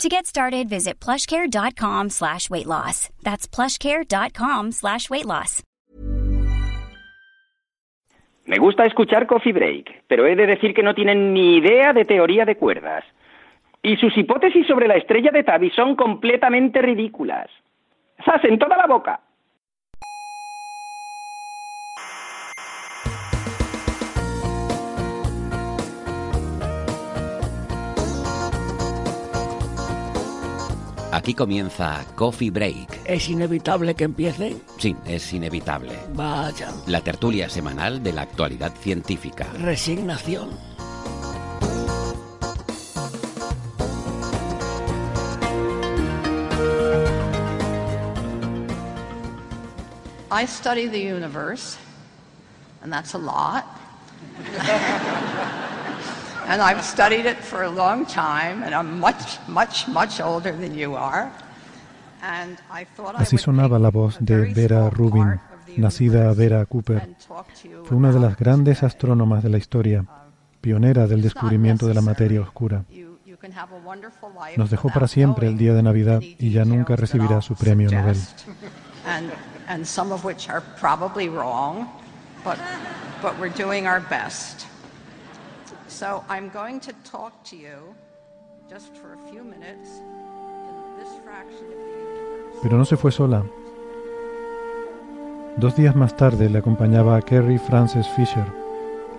To get started, visit plushcare.com slash weight loss. That's plushcare.com slash weight loss. Me gusta escuchar Coffee Break, pero he de decir que no tienen ni idea de teoría de cuerdas. Y sus hipótesis sobre la estrella de Tabi son completamente ridículas. ¡Sas en toda la boca! Aquí comienza Coffee Break. ¿Es inevitable que empiece? Sí, es inevitable. Vaya. La tertulia semanal de la actualidad científica. Resignación. I study the universe, and that's a lot. and I've studied it for a long time, and I'm much, much, much older than you are. And I thought Así sonaba la voz de Vera Rubin, nacida Vera Cooper. Fue una de las grandes astrónomas de la historia, pionera del descubrimiento de la materia oscura. Nos dejó para siempre el día de Navidad y ya nunca recibirá su premio Nobel. and some of which are probably wrong, but, but we're doing our best. So I'm going to talk to you just for a few minutes in this fraction of the. Pero no se fue sola. Dos días más tarde le acompañaba a Carrie Frances Fisher,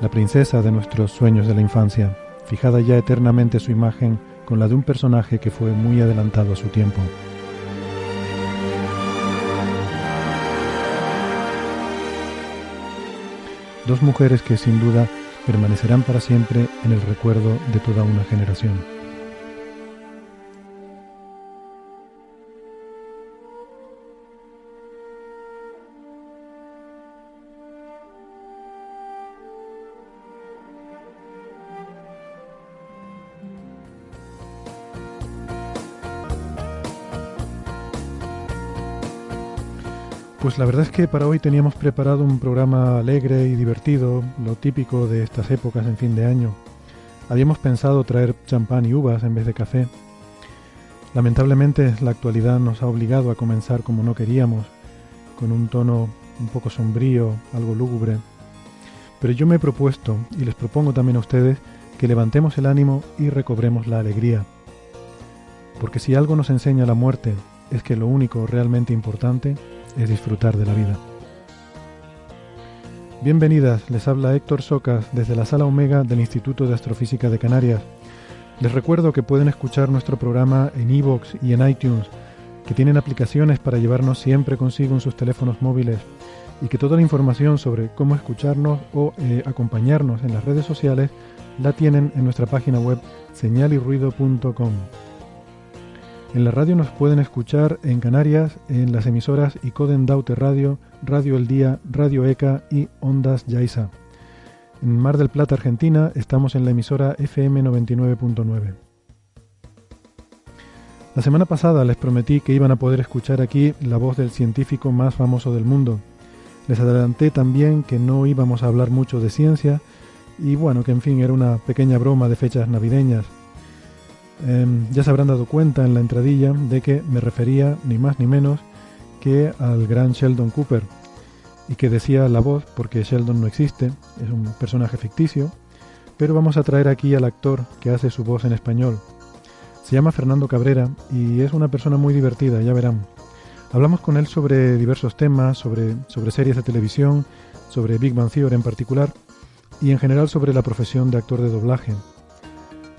la princesa de nuestros sueños de la infancia, fijada ya eternamente su imagen con la de un personaje que fue muy adelantado a su tiempo. Dos mujeres que sin duda permanecerán para siempre en el recuerdo de toda una generación. Pues la verdad es que para hoy teníamos preparado un programa alegre y divertido, lo típico de estas épocas en fin de año. Habíamos pensado traer champán y uvas en vez de café. Lamentablemente la actualidad nos ha obligado a comenzar como no queríamos, con un tono un poco sombrío, algo lúgubre. Pero yo me he propuesto, y les propongo también a ustedes, que levantemos el ánimo y recobremos la alegría. Porque si algo nos enseña la muerte, es que lo único realmente importante es disfrutar de la vida. Bienvenidas, les habla Héctor Socas desde la sala Omega del Instituto de Astrofísica de Canarias. Les recuerdo que pueden escuchar nuestro programa en iVoox y en iTunes, que tienen aplicaciones para llevarnos siempre consigo en sus teléfonos móviles y que toda la información sobre cómo escucharnos o eh, acompañarnos en las redes sociales la tienen en nuestra página web señalirruido.com. En la radio nos pueden escuchar en Canarias en las emisoras Icoden Daute Radio, Radio El Día, Radio ECA y Ondas Yaiza. En Mar del Plata, Argentina, estamos en la emisora FM 99.9. La semana pasada les prometí que iban a poder escuchar aquí la voz del científico más famoso del mundo. Les adelanté también que no íbamos a hablar mucho de ciencia y bueno, que en fin era una pequeña broma de fechas navideñas. Em, ya se habrán dado cuenta en la entradilla de que me refería ni más ni menos que al gran Sheldon Cooper y que decía la voz porque Sheldon no existe, es un personaje ficticio, pero vamos a traer aquí al actor que hace su voz en español. Se llama Fernando Cabrera y es una persona muy divertida, ya verán. Hablamos con él sobre diversos temas, sobre, sobre series de televisión, sobre Big Bang Theory en particular y en general sobre la profesión de actor de doblaje.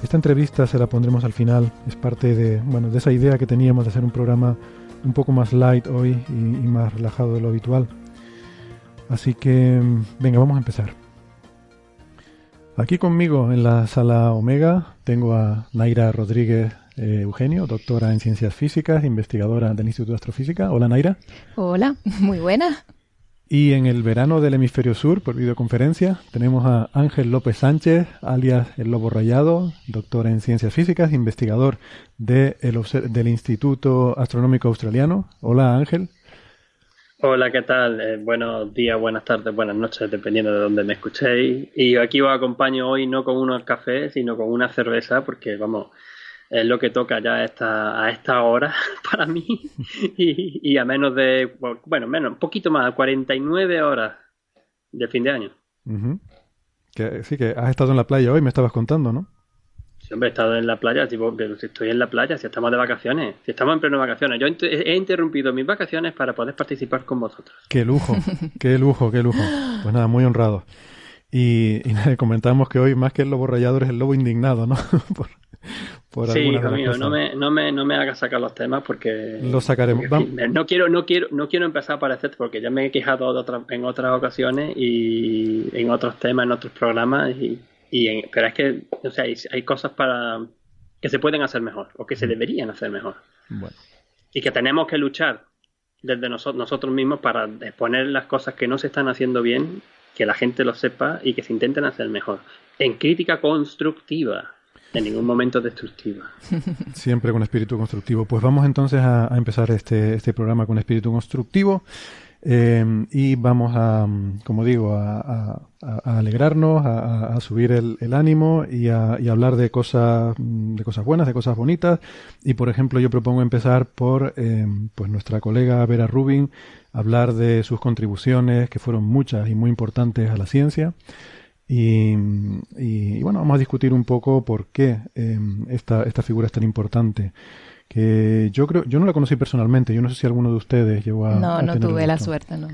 Esta entrevista se la pondremos al final, es parte de, bueno, de esa idea que teníamos de hacer un programa un poco más light hoy y, más relajado de lo habitual. Así que, venga, vamos a empezar. Aquí conmigo en la sala Omega tengo a Naira Rodríguez eh, Eugenio, doctora en ciencias físicas, investigadora del Instituto de Astrofísica. Hola Naira. Hola, muy buena. Y en el verano del hemisferio sur, por videoconferencia, tenemos a Ángel López Sánchez, alias El Lobo Rayado, doctor en ciencias físicas, investigador de el, del Instituto Astronómico Australiano. Hola Ángel. Hola, ¿qué tal? Eh, buenos días, buenas tardes, buenas noches, dependiendo de dónde me escuchéis. Y aquí os acompaño hoy no con unos cafés, sino con una cerveza, porque vamos, es lo que toca ya a esta, a esta hora para mí y, a menos de, bueno, menos, un poquito más, 49 horas de fin de año. que, sí, que has estado en la playa hoy, me estabas contando, ¿no? Sí, hombre, he estado en la playa, tipo, estoy en la playa, si estamos de vacaciones, si estamos en pleno vacaciones. Yo he interrumpido mis vacaciones para poder participar con vosotros. Qué lujo, qué lujo, qué lujo. Pues nada, muy honrado. Y, y comentamos que hoy más que el lobo rayador es el lobo indignado, ¿no? sí, hijo mío, no me, no, me, no me hagas sacar los temas porque... Los sacaremos. no quiero, no, quiero, no quiero empezar a aparecer porque ya me he quejado en otras ocasiones y en otros temas, en otros programas, y, y pero es que o sea, hay, cosas para que se pueden hacer mejor o que se deberían hacer mejor. Y que tenemos que luchar desde nosotros, nosotros mismos para exponer las cosas que no se están haciendo bien, que la gente lo sepa y que se intenten hacer mejor. En crítica constructiva en ningún momento destructiva. Siempre con espíritu constructivo. Pues vamos entonces a, empezar este, este, programa con espíritu constructivo. Eh, y vamos a, como digo, a, alegrarnos, a, subir el, ánimo y, a, hablar de cosas, de cosas buenas, de cosas bonitas. Y por ejemplo, yo propongo empezar por eh, pues nuestra colega Vera Rubin, hablar de sus contribuciones, que fueron muchas y muy importantes a la ciencia. Y, bueno, vamos a discutir un poco por qué em, esta, esta figura es tan importante. Que yo creo, yo no la conocí personalmente, yo no sé si alguno de ustedes llegó a. No, no tuve la suerte, no.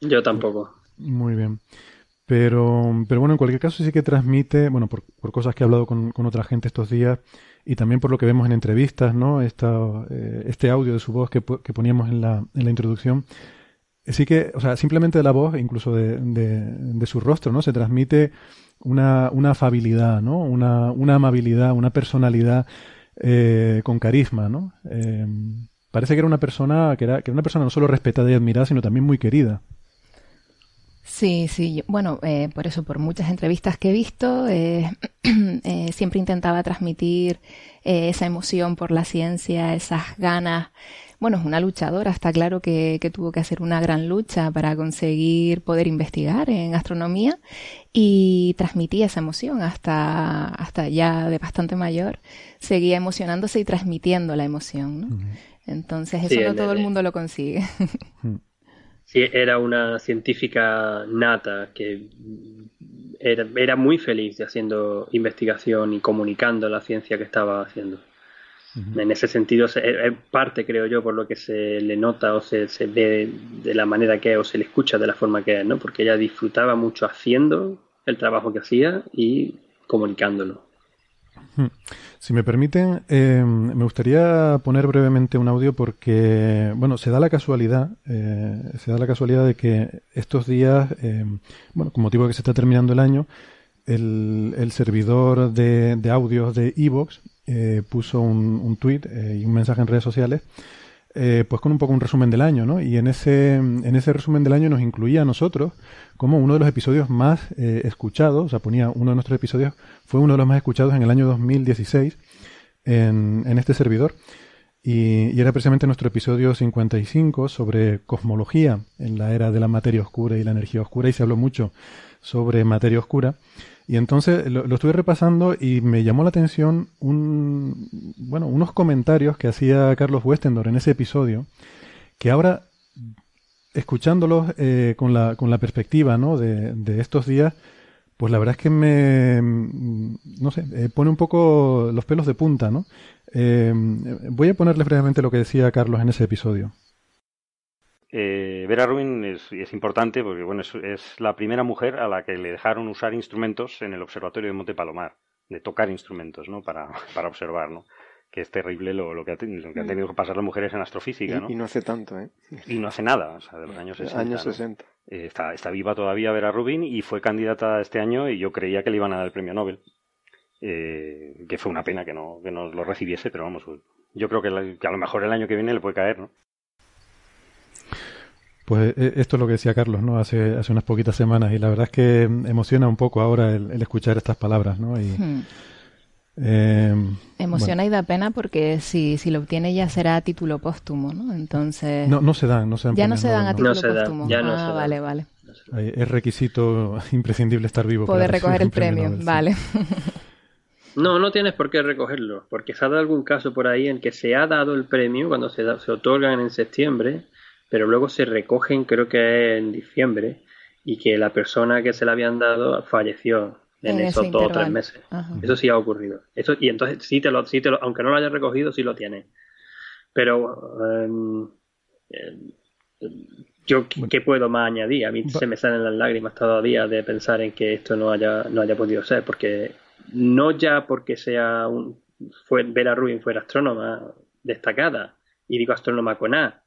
Yo tampoco. Muy bien. Pero, pero bueno, en cualquier caso sí que transmite, bueno, por, por cosas que he hablado con, con, otra gente estos días y también por lo que vemos en entrevistas, ¿no? Esta, eh, este audio de su voz que, que poníamos en la, en la introducción, sí que, o sea, simplemente de la voz, incluso de, de, su rostro, ¿no? Se transmite una, una afabilidad, ¿no? Una, una amabilidad, una personalidad eh, con carisma, ¿no? Eh, parece que era una persona, que era, que era una persona no solo respetada y admirada, sino también muy querida. Sí, sí, bueno, eh, por eso, por muchas entrevistas que he visto, siempre intentaba transmitir esa emoción por la ciencia, esas ganas bueno, es una luchadora, está claro que, tuvo que hacer una gran lucha para conseguir poder investigar en astronomía y transmitía esa emoción hasta, hasta ya de bastante mayor, seguía emocionándose y transmitiendo la emoción. ¿no? Entonces eso no todo el mundo lo consigue. Sí, era una científica nata que era, era muy feliz haciendo investigación y comunicando la ciencia que estaba haciendo. En ese sentido, es parte, creo yo, por lo que se le nota o se, se, ve de la manera que es o se le escucha de la forma que es, ¿no? Porque ella disfrutaba mucho haciendo el trabajo que hacía y comunicándolo. Si me permiten, eh, me gustaría poner brevemente un audio porque, bueno, se da la casualidad, eh, se da la casualidad de que estos días, eh, bueno, con motivo de que se está terminando el año, el, el servidor de, de audios de Evox eh, puso un, un tweet eh, y un mensaje en redes sociales, eh, pues con un poco un resumen del año, ¿no? Y en ese, en ese resumen del año nos incluía a nosotros como uno de los episodios más escuchados, o sea, ponía uno de nuestros episodios, fue uno de los más escuchados en el año 2016 en, en este servidor. Y, y, era precisamente nuestro episodio 55 sobre cosmología en la era de la materia oscura y la energía oscura, y se habló mucho sobre materia oscura. Y entonces lo, estuve repasando y me llamó la atención un, bueno, unos comentarios que hacía Carlos Westendor en ese episodio, que ahora, escuchándolos eh, con, la, con la perspectiva de, estos días, pues la verdad es que me, no sé, eh, pone un poco los pelos de punta, ¿no? Eh, voy a ponerles brevemente lo que decía Carlos en ese episodio. Eh, Vera Rubin es, importante porque bueno, es, la primera mujer a la que le dejaron usar instrumentos en el observatorio de Monte Palomar, de tocar instrumentos ¿no? para, para observar. ¿no? que es terrible lo, lo, que, lo que han tenido que pasar las mujeres en astrofísica, ¿no? Y no hace tanto, ¿eh? Y no hace nada, o sea, de los años 60. Años 60. Eh, está, está viva todavía Vera Rubin y fue candidata este año y yo creía que le iban a dar el premio Nobel. Eh, que fue una pena que no, que no lo recibiese, pero vamos, yo creo que, que a lo mejor el año que viene le puede caer, ¿no? Pues eh, esto es lo que decía Carlos, ¿no? Hace, hace unas poquitas semanas y la verdad es que emociona un poco ahora el, escuchar estas palabras, ¿no? Y, hmm. eh, Emociona y da pena porque si, si lo obtiene ya será a título póstumo, ¿no? Entonces... No, no se dan, no se dan. Ya no se dan a título póstumo. no ah, vale, vale. Es requisito imprescindible estar vivo. Poder recoger el premio, vale. No, no tienes por qué recogerlo, porque se ha dado algún caso por ahí en que se ha dado el premio cuando se, se otorgan en septiembre, pero luego se recogen, creo que en diciembre, y que la persona que se le habían dado falleció en, esos dos o tres meses. Eso sí ha ocurrido. Eso, y entonces sí te lo, sí te lo, aunque no lo hayas recogido, sí lo tienes. Pero em, em, yo qué puedo más añadir. A mí se me salen las lágrimas todavía de pensar en que esto no haya, no haya podido ser, porque no ya porque sea un, fue, Vera Rubin fuera astrónoma destacada, y digo astrónoma con A,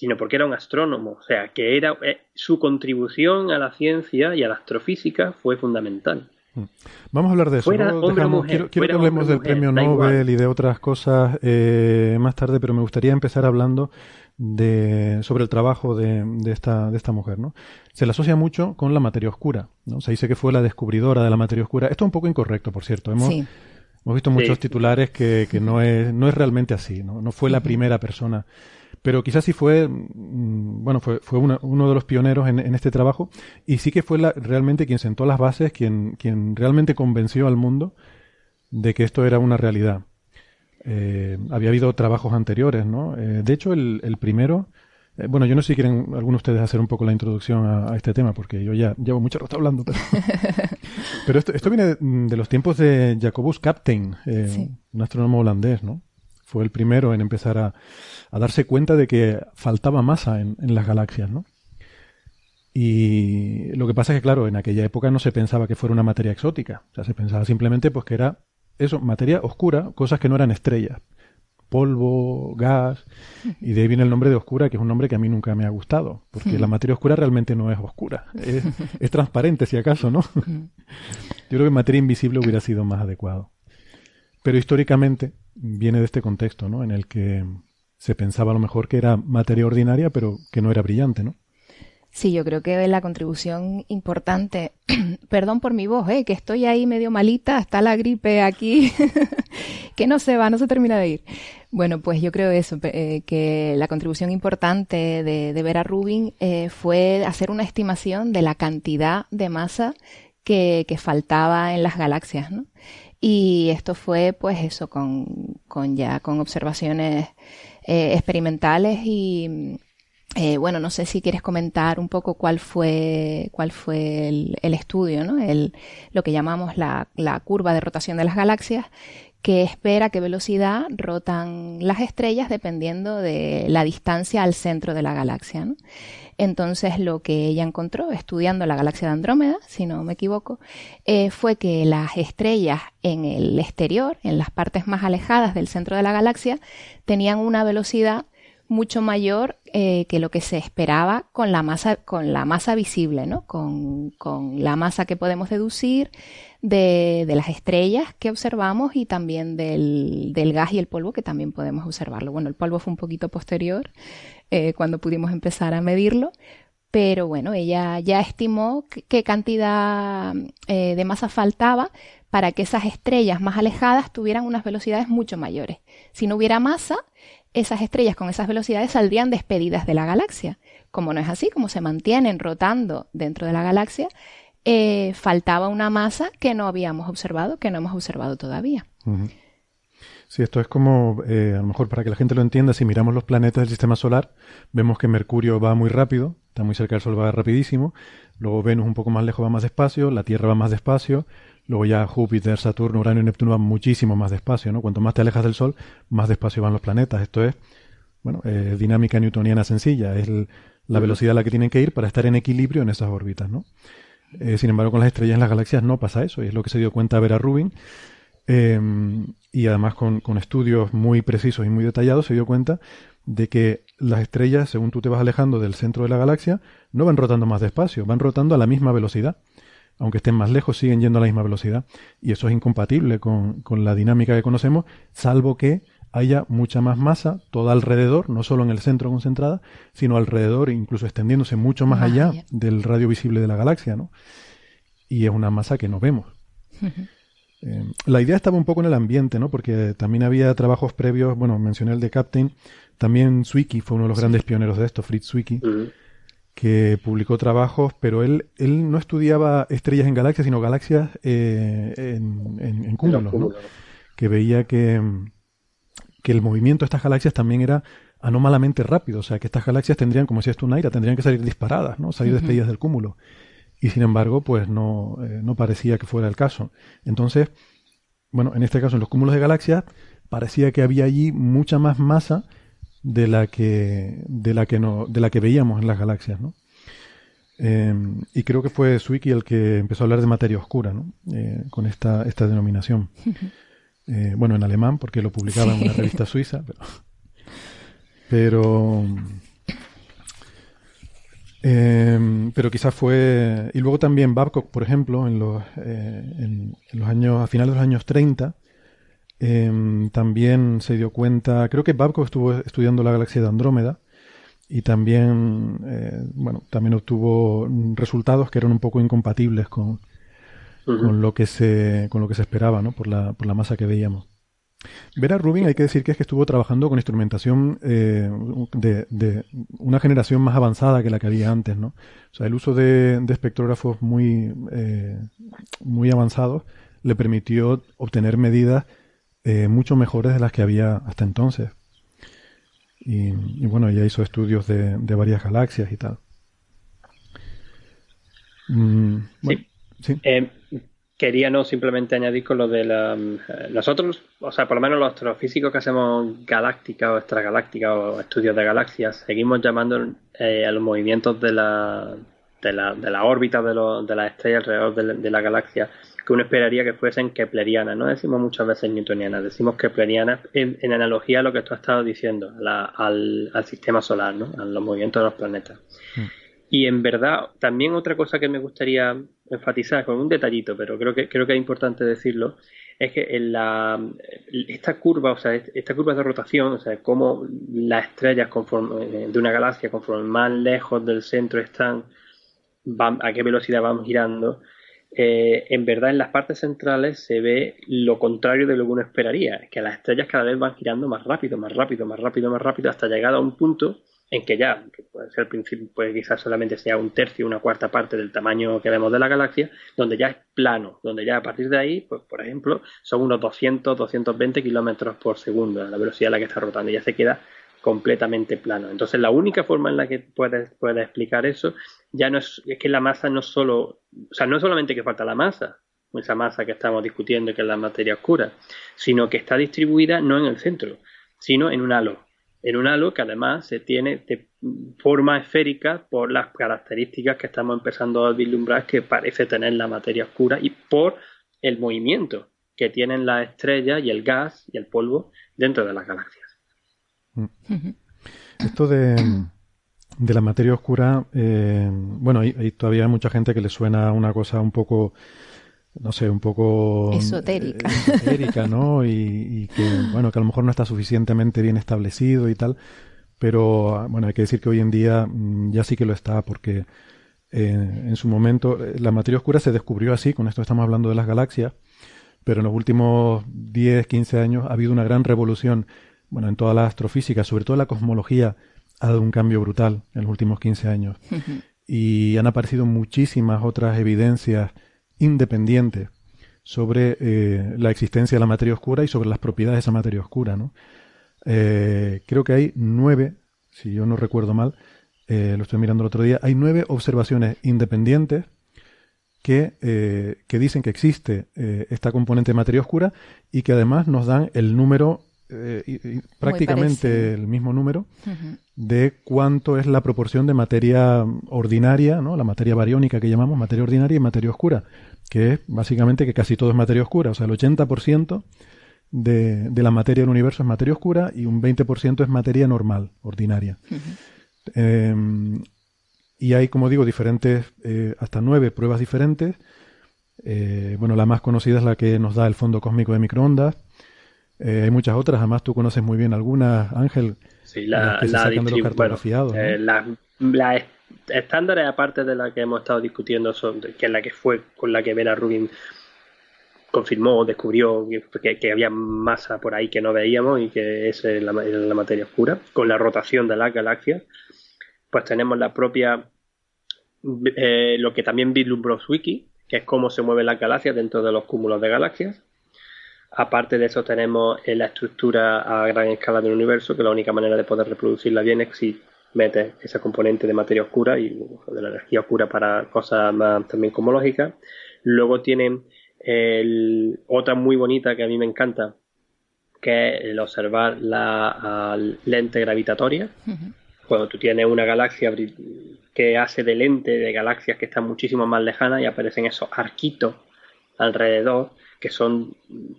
sino porque era un astrónomo, o sea, que era eh, su contribución a la ciencia y a la astrofísica fue fundamental. Mm. Vamos a hablar de eso. quiero, que hablemos del premio Nobel y de otras cosas eh, más tarde, pero me gustaría empezar hablando de, sobre el trabajo de, esta, de esta mujer. ¿no? Se la asocia mucho con la materia oscura. ¿no? Se dice que fue la descubridora de la materia oscura. Esto es un poco incorrecto, por cierto. Hemos, hemos visto muchos titulares que, que, no, es, no es realmente así. No, no fue la primera persona pero quizás sí fue, mm, bueno, fue, fue uno de los pioneros en, este trabajo y sí que fue la, realmente quien sentó las bases, quien, quien realmente convenció al mundo de que esto era una realidad. Eh, había habido trabajos anteriores, ¿no? Eh, de hecho, el, el primero, eh, bueno, yo no sé si quieren algunos de ustedes hacer un poco la introducción a, este tema, porque yo ya llevo mucho rato hablando, pero, pero esto, esto, viene de, los tiempos de Jacobus Captain, un astrónomo holandés, ¿no? Fue el primero en empezar a, a darse cuenta de que faltaba masa en, las galaxias, ¿no? Y lo que pasa es que, claro, en aquella época no se pensaba que fuera una materia exótica. O sea, se pensaba simplemente pues que era eso, materia oscura, cosas que no eran estrellas. Polvo, gas, y de ahí viene el nombre de oscura, que es un nombre que a mí nunca me ha gustado, porque la materia oscura realmente no es oscura, es, es transparente si acaso, ¿no? Yo creo que materia invisible hubiera sido más adecuado. Pero históricamente viene de este contexto, ¿no? En el que se pensaba a lo mejor que era materia ordinaria, pero que no era brillante, ¿no? Sí, yo creo que la contribución importante, perdón por mi voz, ¿eh? que estoy ahí medio malita, está la gripe aquí, que no se va, no se termina de ir. Bueno, pues yo creo eso, eh, que la contribución importante de, de Vera Rubin eh, fue hacer una estimación de la cantidad de masa que, que faltaba en las galaxias, ¿no? Y esto fue, pues eso, con, con ya con observaciones eh, experimentales y eh, bueno, no sé si quieres comentar un poco cuál fue, cuál fue el, estudio, ¿no? El, lo que llamamos la, la, curva de rotación de las galaxias, que espera qué velocidad rotan las estrellas dependiendo de la distancia al centro de la galaxia. ¿no? Entonces, lo que ella encontró estudiando la galaxia de Andrómeda, si no me equivoco, eh, fue que las estrellas en el exterior, en las partes más alejadas del centro de la galaxia, tenían una velocidad mucho mayor eh, que lo que se esperaba con la masa, con la masa visible, ¿no? Con, la masa que podemos deducir de, de, las estrellas que observamos y también del, del, gas y el polvo que también podemos observarlo. Bueno, el polvo fue un poquito posterior eh, cuando pudimos empezar a medirlo, pero bueno, ella ya estimó qué cantidad eh, de masa faltaba para que esas estrellas más alejadas tuvieran unas velocidades mucho mayores. Si no hubiera masa, esas estrellas con esas velocidades saldrían despedidas de la galaxia. Como no es así, como se mantienen rotando dentro de la galaxia, eh, faltaba una masa que no habíamos observado, que no hemos observado todavía. Sí, esto es como, eh, a lo mejor para que la gente lo entienda, si miramos los planetas del sistema solar, vemos que Mercurio va muy rápido, está muy cerca del Sol, va rapidísimo, luego Venus un poco más lejos va más despacio, la Tierra va más despacio, Luego ya Júpiter, Saturno, Urano y Neptuno van muchísimo más despacio, ¿no? Cuanto más te alejas del Sol, más despacio van los planetas. Esto es, bueno, dinámica newtoniana sencilla. Es la velocidad a la que tienen que ir para estar en equilibrio en esas órbitas, ¿no? Eh, sin embargo, con las estrellas en las galaxias no pasa eso, y es lo que se dio cuenta Vera Rubin. Em, y además con, con, estudios muy precisos y muy detallados se dio cuenta de que las estrellas, según tú te vas alejando del centro de la galaxia, no van rotando más despacio, van rotando a la misma velocidad aunque estén más lejos, siguen yendo a la misma velocidad. Y eso es incompatible con, la dinámica que conocemos, salvo que haya mucha más masa toda alrededor, no solo en el centro concentrada, sino alrededor, incluso extendiéndose mucho más, allá, del radio visible de la galaxia, ¿no? Y es una masa que no vemos. Eh, la idea estaba un poco en el ambiente, ¿no? Porque también había trabajos previos, bueno, mencioné el de Captain, también Zwicky fue uno de los grandes pioneros de esto, Fritz Zwicky, que publicó trabajos, pero él, él no estudiaba estrellas en galaxias, sino galaxias eh, en, cúmulos, ¿no? Que veía que, que el movimiento de estas galaxias también era anómalamente rápido, o sea, que estas galaxias tendrían, como decías tú, Naira, tendrían que salir disparadas, ¿no? Salir despedidas del cúmulo y sin embargo, pues no, eh, no parecía que fuera el caso. Entonces, bueno, en este caso, en los cúmulos de galaxias, parecía que había allí mucha más masa de la que, de la que, no, de la que veíamos en las galaxias, ¿no? Eh, y creo que fue Zwicky el que empezó a hablar de materia oscura, ¿no? Eh, con esta, esta denominación. bueno, en alemán, porque lo publicaba en una revista suiza, pero, pero eh, pero quizás fue. Y luego también Babcock, por ejemplo, en los, eh, en, los años. a finales de los años 30, em, también se dio cuenta. Creo que Babcock estuvo estudiando la galaxia de Andrómeda. Y también, eh, bueno, también obtuvo resultados que eran un poco incompatibles con, con lo que se, con lo que se esperaba, ¿no? Por la, por la masa que veíamos. Vera Rubin hay que decir que es que estuvo trabajando con instrumentación eh, de, una generación más avanzada que la que había antes, ¿no? O sea, el uso de, espectrógrafos muy, eh, muy avanzados le permitió obtener medidas eh, mucho mejores de las que había hasta entonces. Y, bueno, ella hizo estudios de, varias galaxias y tal. Mm, sí. ¿sí? Quería no simplemente añadir con lo de la, eh, nosotros, o sea, por lo menos los astrofísicos que hacemos galáctica o extragaláctica o estudios de galaxias, seguimos llamando eh, a los movimientos de la, de la, de la órbita de, lo, de las estrellas alrededor de la, galaxia que uno esperaría que fuesen keplerianas. No decimos muchas veces newtonianas, decimos keplerianas en, en analogía a lo que tú has estado diciendo, al, al, sistema solar, ¿no? a los movimientos de los planetas. Mm. Y en verdad, también otra cosa que me gustaría enfatizar con un detallito, pero creo que creo que es importante decirlo, es que en la, esta curva, o sea, esta curva de rotación, o sea, cómo las estrellas conforme, de una galaxia, conforme más lejos del centro están, van, a qué velocidad van girando, eh, en verdad en las partes centrales se ve lo contrario de lo que uno esperaría, que las estrellas cada vez van girando más rápido, más rápido, más rápido, más rápido, hasta llegar a un punto en que ya, que puede ser principio, pues quizás solamente sea un tercio, una cuarta parte del tamaño que vemos de la galaxia, donde ya es plano, donde ya a partir de ahí, pues por ejemplo, son unos 200, 220 kilómetros por segundo, la velocidad a la que está rotando, ya se queda completamente plano. Entonces, la única forma en la que puedes, puedes explicar eso ya no es, es que la masa no solo, o sea, no es solamente que falta la masa, esa masa que estamos discutiendo, que es la materia oscura, sino que está distribuida no en el centro, sino en un halo en un halo que además se tiene de forma esférica por las características que estamos empezando a vislumbrar que parece tener la materia oscura y por el movimiento que tienen las estrellas y el gas y el polvo dentro de las galaxias. Mm. Esto de, de, la materia oscura, eh, bueno, hay, todavía hay mucha gente que le suena una cosa un poco no sé, un poco eh, esotérica, esotérica ¿no? Y, que, bueno, que a lo mejor no está suficientemente bien establecido y tal, pero bueno, hay que decir que hoy en día mm, ya sí que lo está, porque eh, en su momento eh, la materia oscura se descubrió así, con esto estamos hablando de las galaxias, pero en los últimos 10, 15 años ha habido una gran revolución, bueno, en toda la astrofísica, sobre todo la cosmología, ha dado un cambio brutal en los últimos 15 años. y han aparecido muchísimas otras evidencias independiente sobre eh, la existencia de la materia oscura y sobre las propiedades de esa materia oscura. ¿no? Eh, creo que hay nueve, si yo no recuerdo mal, eh, lo estoy mirando el otro día, hay nueve observaciones independientes que, que dicen que existe esta componente de materia oscura y que además nos dan el número eh, prácticamente el mismo número de cuánto es la proporción de materia ordinaria, ¿no? la materia bariónica que llamamos materia ordinaria y materia oscura, que es básicamente que casi todo es materia oscura, o sea, el 80% de, de la materia del universo es materia oscura y un 20% es materia normal, ordinaria. Em, y hay, como digo, diferentes, eh, hasta nueve pruebas diferentes. Eh, bueno, la más conocida es la que nos da el fondo cósmico de microondas, Eh, hay muchas otras, además tú conoces muy bien algunas, Ángel. Sí, la, se la, bueno, cartografiados, ¿no? eh, la- la estándares aparte de la que hemos estado discutiendo, que es la que fue con la que Vera Rubin confirmó, descubrió que, había masa por ahí que no veíamos y que es la materia oscura, con la rotación de las galaxias, pues tenemos la propia, eh, lo que también vislumbró Wiki, que es cómo se mueven las galaxias dentro de los cúmulos de galaxias. Aparte de eso tenemos eh, la estructura a gran escala del universo, que la única manera de poder reproducirla bien es si metes esa componente de materia oscura y de la energía oscura para cosas más también cosmológicas. Luego tienen el- otra muy bonita que a mí me encanta, que es el observar la lente gravitatoria. Cuando tú tienes una galaxia que hace de lente de galaxias que están muchísimo más lejanas y aparecen esos arquitos alrededor que son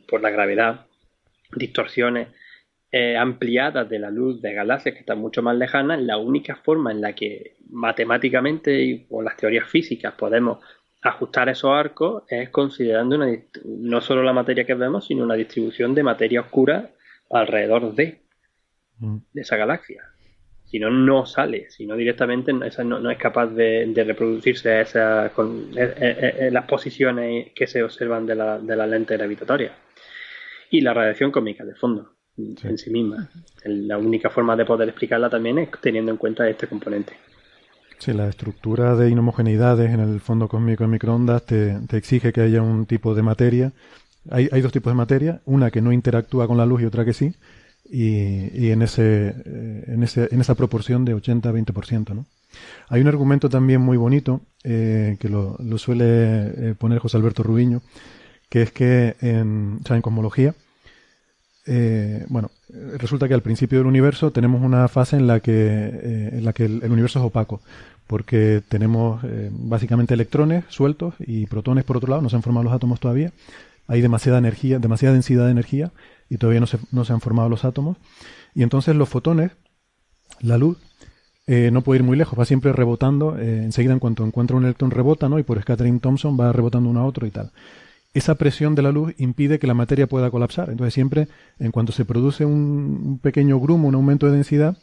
por la gravedad distorsiones eh, ampliadas de la luz de galaxias que están mucho más lejanas, la única forma en la que matemáticamente y con las teorías físicas podemos ajustar esos arcos es considerando una, no solo la materia que vemos, sino una distribución de materia oscura alrededor de, Mm. de esa galaxia. Si no, no sale, si no directamente no- esa no, no es capaz de, de reproducirse a esa, con eh, eh, eh, las posiciones que se observan de la, de la lente gravitatoria. Y la radiación cósmica de fondo, en sí misma. La única forma de poder explicarla también es teniendo en cuenta este componente. Sí, la estructura de inhomogeneidades en el fondo cósmico de microondas te, te exige que haya un tipo de materia. Hay, hay dos tipos de materia, una que no interactúa con la luz y otra que sí, y, y en, ese, eh, en, ese, en esa proporción de 80-20%. ¿no? Hay un argumento también muy bonito eh, que lo, lo suele eh, poner José Alberto Rubiño, que es que en, o sea, en cosmología, eh, bueno, resulta que al principio del universo tenemos una fase en la que, eh, en la que el, universo es opaco, porque tenemos eh, básicamente electrones sueltos y protones por otro lado, no se han formado los átomos todavía, hay demasiada energía, demasiada densidad de energía y todavía no se, no se han formado los átomos, y entonces los fotones, la luz, eh, no puede ir muy lejos, va siempre rebotando, eh, enseguida en cuanto encuentra un electrón rebota, ¿no? Y por scattering Thomson va rebotando uno a otro y tal esa presión de la luz impide que la materia pueda colapsar. Entonces siempre, en cuanto se produce un, pequeño grumo, un aumento de densidad,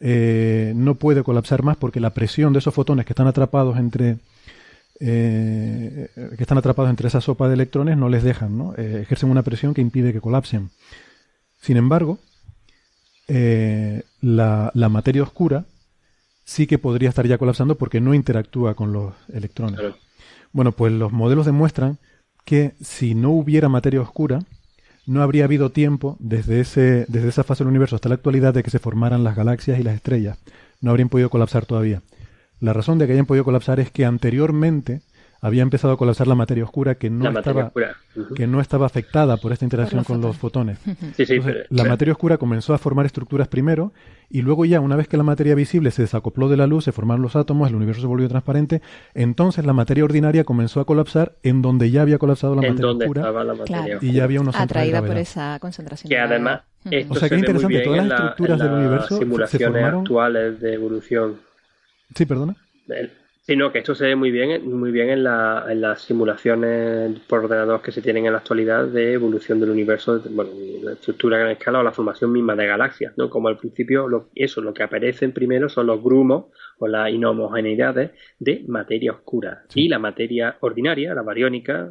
eh, no puede colapsar más porque la presión de esos fotones que están atrapados entre eh, que están atrapados entre esa sopa de electrones no les dejan, ¿no? Eh, ejercen una presión que impide que colapsen. Sin embargo, eh, la, la materia oscura sí que podría estar ya colapsando porque no interactúa con los electrones. Bueno, pues los modelos demuestran que si no hubiera materia oscura, no habría habido tiempo desde, ese, desde esa fase del universo hasta la actualidad de que se formaran las galaxias y las estrellas. No habrían podido colapsar todavía. La razón de que hayan podido colapsar es que anteriormente había empezado a colapsar la materia oscura que no, la estaba, oscura. Ujú. que no estaba afectada por esta interacción los con los fotones. Sí, sí, Entonces, pero- la pero- materia oscura comenzó a formar estructuras primero y luego ya una vez que la materia visible se desacopló de la luz, se formaron los átomos, el universo se volvió transparente, entonces la materia ordinaria comenzó a colapsar en donde ya había colapsado la en materia donde oscura estaba la materia Claro. y ya había unos atraída por esa concentración. que además esto O sea, muy interesante, todas las la- estructuras en del universo se- se simulaciones formaron- actuales de evolución Sí, perdona. El- Sino que esto se ve muy bien, en- muy bien en, la- en las simulaciones por ordenador que se tienen en la actualidad de evolución del universo, de- bueno, la estructura a gran escala o la formación misma de galaxias, ¿no? Como al principio, lo, eso, lo que aparecen primero son los grumos o las inhomogeneidades de materia oscura. Y la materia ordinaria, la bariónica,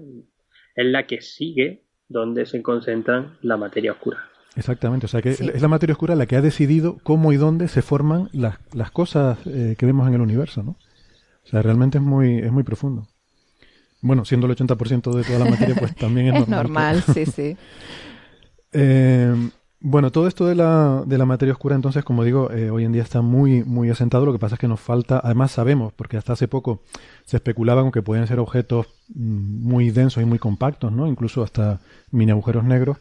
es la que sigue donde se concentran la materia oscura. Exactamente, o sea que Sí. es la materia oscura la que ha decidido cómo y dónde se forman las, las cosas eh, que vemos en el universo, ¿no? O sea, realmente es muy, es muy profundo. Bueno, siendo el 80% de toda la materia, pues también es, Es normal, sí, sí. Eh, bueno, todo esto de la, de la materia oscura, entonces, como digo, eh, hoy en día está muy, muy asentado. Lo que pasa es que nos falta, además sabemos, porque hasta hace poco se especulaba con que podían ser objetos mm, muy densos y muy compactos, ¿no? Incluso hasta mini agujeros negros.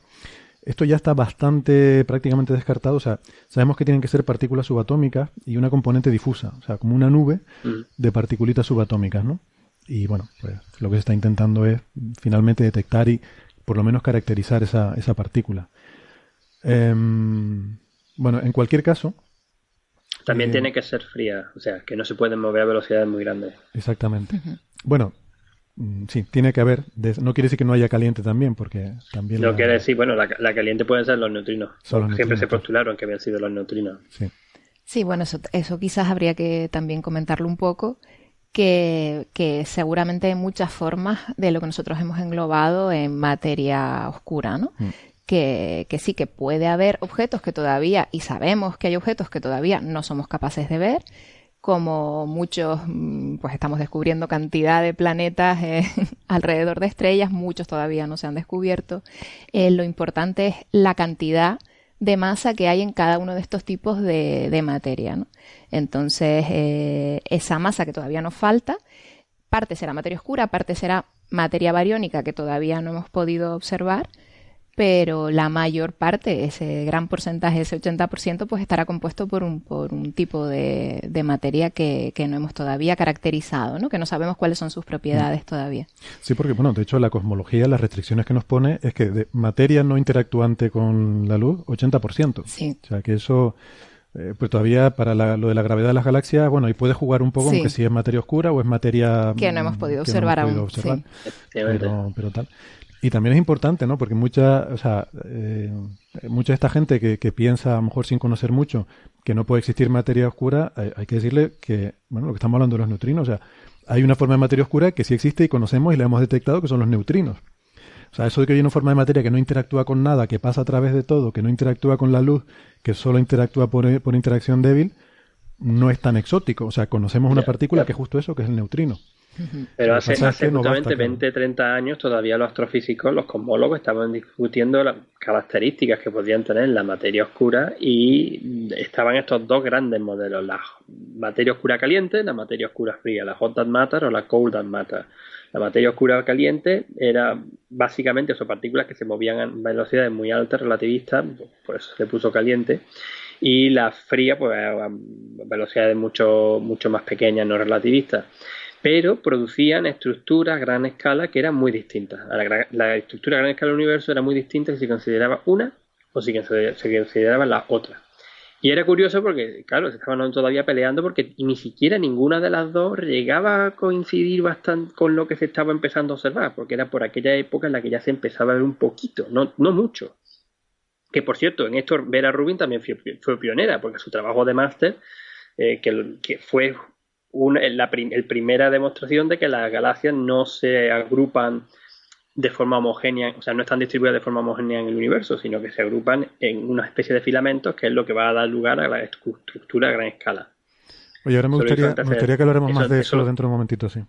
Esto ya está bastante prácticamente descartado. O sea, sabemos que tienen que ser partículas subatómicas y una componente difusa, o sea, como una nube Mm. de partículitas subatómicas, ¿no? Y bueno, pues lo que se está intentando es finalmente detectar y por lo menos caracterizar esa, esa partícula. Em, bueno, en cualquier caso, También Eh, tiene que ser fría, o sea, que no se pueden mover a velocidades muy grandes. exactamente. Bueno, sí, tiene que haber. no quiere decir que no haya caliente también, porque también. No quiere decir, bueno, la, caliente pueden ser los neutrinos. Siempre se postularon que habían sido los neutrinos. Sí. Sí, bueno, eso, eso quizás habría que también comentarlo un poco, que, que, seguramente hay muchas formas de lo que nosotros hemos englobado en materia oscura, ¿no? Mm. Que, que, sí que puede haber objetos que todavía, y sabemos que hay objetos que todavía no somos capaces de ver, como muchos, mm, pues estamos descubriendo cantidad de planetas eh, alrededor de estrellas, muchos todavía no se han descubierto. Eh, lo importante es la cantidad de masa que hay en cada uno de estos tipos de, de materia. ¿no? Entonces, eh, esa masa que todavía nos falta, parte será materia oscura, parte será materia bariónica que todavía no hemos podido observar, pero la mayor parte, ese gran porcentaje, ese 80%, pues estará compuesto por un, por un tipo de, de materia que, que, no hemos todavía caracterizado, ¿no? que no sabemos cuáles son sus propiedades todavía. Sí, porque, bueno, de hecho la cosmología, las restricciones que nos pone es que de materia no interactuante con la luz, 80%. Sí. O sea, que eso... Eh, pues todavía para lo de la gravedad de las galaxias, bueno, ahí puede jugar un poco, aunque si es materia oscura o es materia... Que no hemos podido observar aún. pero, pero tal. Y también es importante, ¿no? Porque mucha, o sea, eh, mucha de esta gente que, que, piensa, a lo mejor sin conocer mucho, que no puede existir materia oscura, hay, que decirle que, bueno, lo que estamos hablando de los neutrinos, o sea, hay una forma de materia oscura que sí existe y conocemos y la hemos detectado, que son los neutrinos. O sea, eso de que hay una forma de materia que no interactúa con nada, que pasa a través de todo, que no interactúa con la luz, que solo interactúa por, por interacción débil, no es tan exótico. O sea, conocemos una partícula que es justo eso, que es el neutrino. Pero hace, hace justamente 20, 30 años todavía los astrofísicos, los cosmólogos estaban discutiendo las características que podían tener la materia oscura y estaban estos dos grandes modelos, la materia oscura caliente, la materia oscura fría, la hot dark matter o la cold dark matter. La materia oscura caliente era básicamente son partículas que se movían a velocidades muy altas relativistas, por eso se puso caliente y la fría pues a velocidades mucho mucho más pequeñas no relativistas pero producían estructuras a gran escala que eran muy distintas. La, estructura a gran escala del universo era muy distinta si se consideraba una o si se, consideraba la otra. Y era curioso porque, claro, se estaban todavía peleando porque ni siquiera ninguna de las dos llegaba a coincidir bastante con lo que se estaba empezando a observar, porque era por aquella época en la que ya se empezaba a ver un poquito, no, no mucho. Que por cierto, en esto Vera Rubin también fue, pionera, porque su trabajo de máster, eh, que, fue la primera demostración de que las galaxias no se agrupan de forma homogénea, o sea, no están distribuidas de forma homogénea en el universo, sino que se agrupan en una especie de filamentos que es lo que va a dar lugar a la estructura a gran escala. Oye, ahora me gustaría, que hablaremos más de eso, dentro de un momentito, sí.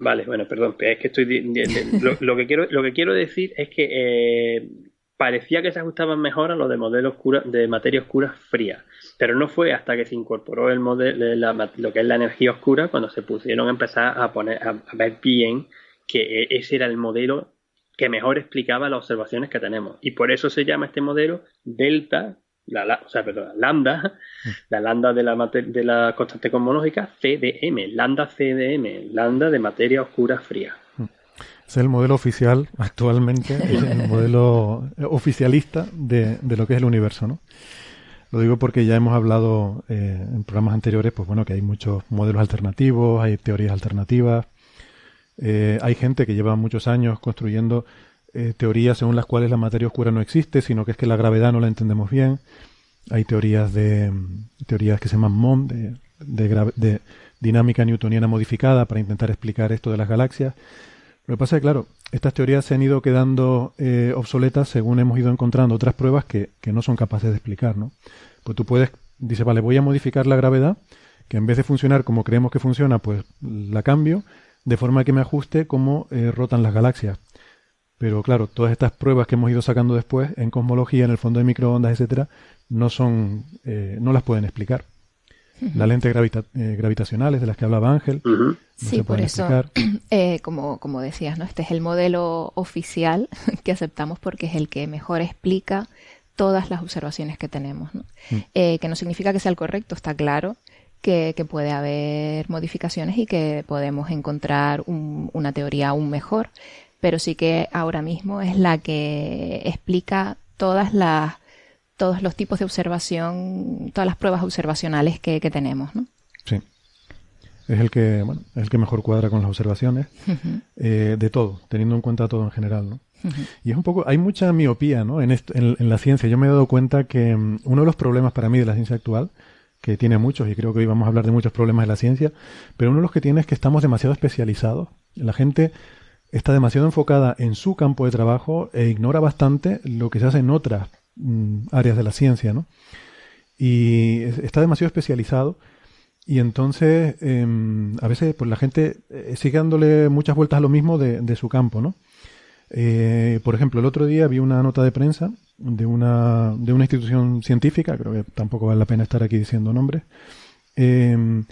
Vale, bueno, perdón, es que estoy lo, que quiero lo que quiero decir es que eh, parecía que se ajustaban mejor a lo de modelos de materia oscura fría. Pero no fue hasta que se incorporó el modelo, lo que es la energía oscura cuando se pusieron a empezar a poner a, ver bien que e, ese era el modelo que mejor explicaba las observaciones que tenemos. Y por eso se llama este modelo delta, la, o sea, perdón, lambda, la lambda de la, de la constante cosmológica, CDM, lambda CDM, lambda de materia oscura fría. Es el modelo oficial actualmente, el modelo oficialista de, de, lo que es el universo, ¿no? Lo digo porque ya hemos hablado eh, en programas anteriores, pues bueno, que hay muchos modelos alternativos, hay teorías alternativas. Eh, hay gente que lleva muchos años construyendo eh, teorías según las cuales la materia oscura no existe, sino que es que la gravedad no la entendemos bien. Hay teorías de teorías que se llaman MOM, de, de, dinámica newtoniana modificada, para intentar explicar esto de las galaxias. Lo que pasa es que, claro, estas teorías se han ido quedando eh, obsoletas según hemos ido encontrando otras pruebas que, que, no son capaces de explicar, ¿no? Pues tú puedes, dice, vale, voy a modificar la gravedad, que en vez de funcionar como creemos que funciona, pues la cambio, de forma que me ajuste cómo eh, rotan las galaxias. Pero claro, todas estas pruebas que hemos ido sacando después, en cosmología, en el fondo de microondas, etcétera, no son, eh, no las pueden explicar. Las lentes eh, gravitacionales de las que hablaba Ángel. sí, por eso, eh, como, como decías, ¿no? este es el modelo oficial que aceptamos porque es el que mejor explica todas las observaciones que tenemos. ¿no? Mm. Eh, que no significa que sea el correcto, está claro. Que, puede haber modificaciones y que podemos encontrar una teoría aún mejor, pero sí que ahora mismo es la que explica todas las todos los tipos de observación, todas las pruebas observacionales que, tenemos, ¿no? Sí. es el que, bueno, es el que mejor cuadra con las observaciones eh, de todo, teniendo en cuenta todo en general, ¿no? Y es un poco, hay mucha miopía, ¿no? En, en, la ciencia. Yo me he dado cuenta que mm, uno de los problemas para mí de la ciencia actual, que tiene muchos, y creo que hoy vamos a hablar de muchos problemas de la ciencia, pero uno de los que tiene es que estamos demasiado especializados. La gente está demasiado enfocada en su campo de trabajo e ignora bastante lo que se hace en otras mm, áreas de la ciencia, ¿no? Y está demasiado especializado y entonces, em, a veces, pues la gente eh, sigue dándole muchas vueltas a lo mismo de, su campo, ¿no? Eh, por ejemplo, el otro día vi una nota de prensa de una, de una institución científica, creo que tampoco vale la pena estar aquí diciendo nombres, em,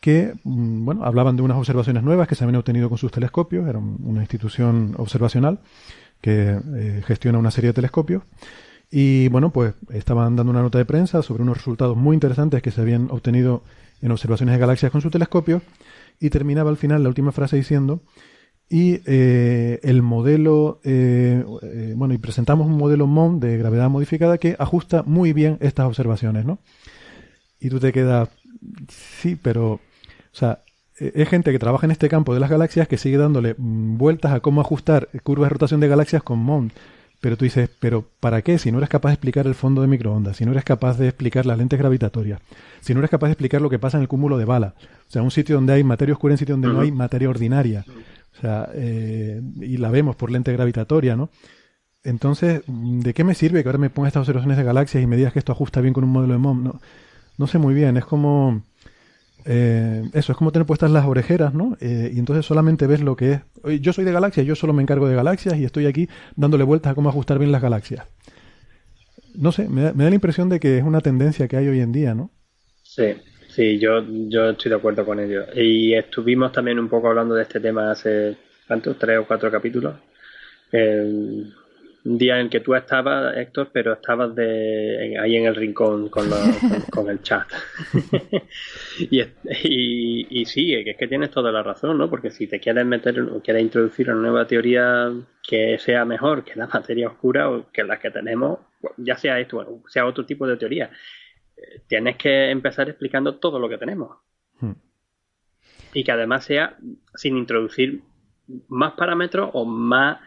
que, mm, bueno, hablaban de unas observaciones nuevas que se habían obtenido con sus telescopios, era una institución observacional que eh, gestiona una serie de telescopios, y bueno, pues estaban dando una nota de prensa sobre unos resultados muy interesantes que se habían obtenido en observaciones de galaxias con su telescopio y terminaba al final la última frase diciendo y eh, el modelo, eh, eh, bueno, y presentamos un modelo MON de gravedad modificada que ajusta muy bien estas observaciones, ¿no? Y tú te quedas, sí, pero, o sea, es gente que trabaja en este campo de las galaxias que sigue dándole mm, vueltas a cómo ajustar curvas de rotación de galaxias con MON. Pero tú dices, ¿pero para qué? Si no eres capaz de explicar el fondo de microondas, si no eres capaz de explicar las lentes gravitatorias, si no eres capaz de explicar lo que pasa en el cúmulo de bala, o sea, un sitio donde hay materia oscura, un sitio donde no hay materia ordinaria, o sea, eh, y la vemos por lente gravitatoria, ¿no? Entonces, ¿de qué me sirve que ahora me ponga estas observaciones de galaxias y me digas que esto ajusta bien con un modelo de MOM? No, no sé muy bien, es como eh, eso, es como tener puestas las orejeras, ¿no? Eh, y entonces solamente ves lo que es. Yo soy de galaxias, yo solo me encargo de galaxias y estoy aquí dándole vueltas a cómo ajustar bien las galaxias. No sé, me da, la impresión de que es una tendencia que hay hoy en día, ¿no? Sí, sí, yo, estoy de acuerdo con ello. Y estuvimos también un poco hablando de este tema hace, ¿cuántos? Tres o cuatro capítulos. Un día en el que tú estabas, Héctor, pero estabas de, ahí en el rincón con, con, el chat. y, y, sí, es que tienes toda la razón, ¿no? Porque si te quieres meter o quieres introducir una nueva teoría que sea mejor que la materia oscura o que la que tenemos, ya sea esto, o sea otro tipo de teoría, eh, tienes que empezar explicando todo lo que tenemos. Hmm. Y que además sea sin introducir más parámetros o más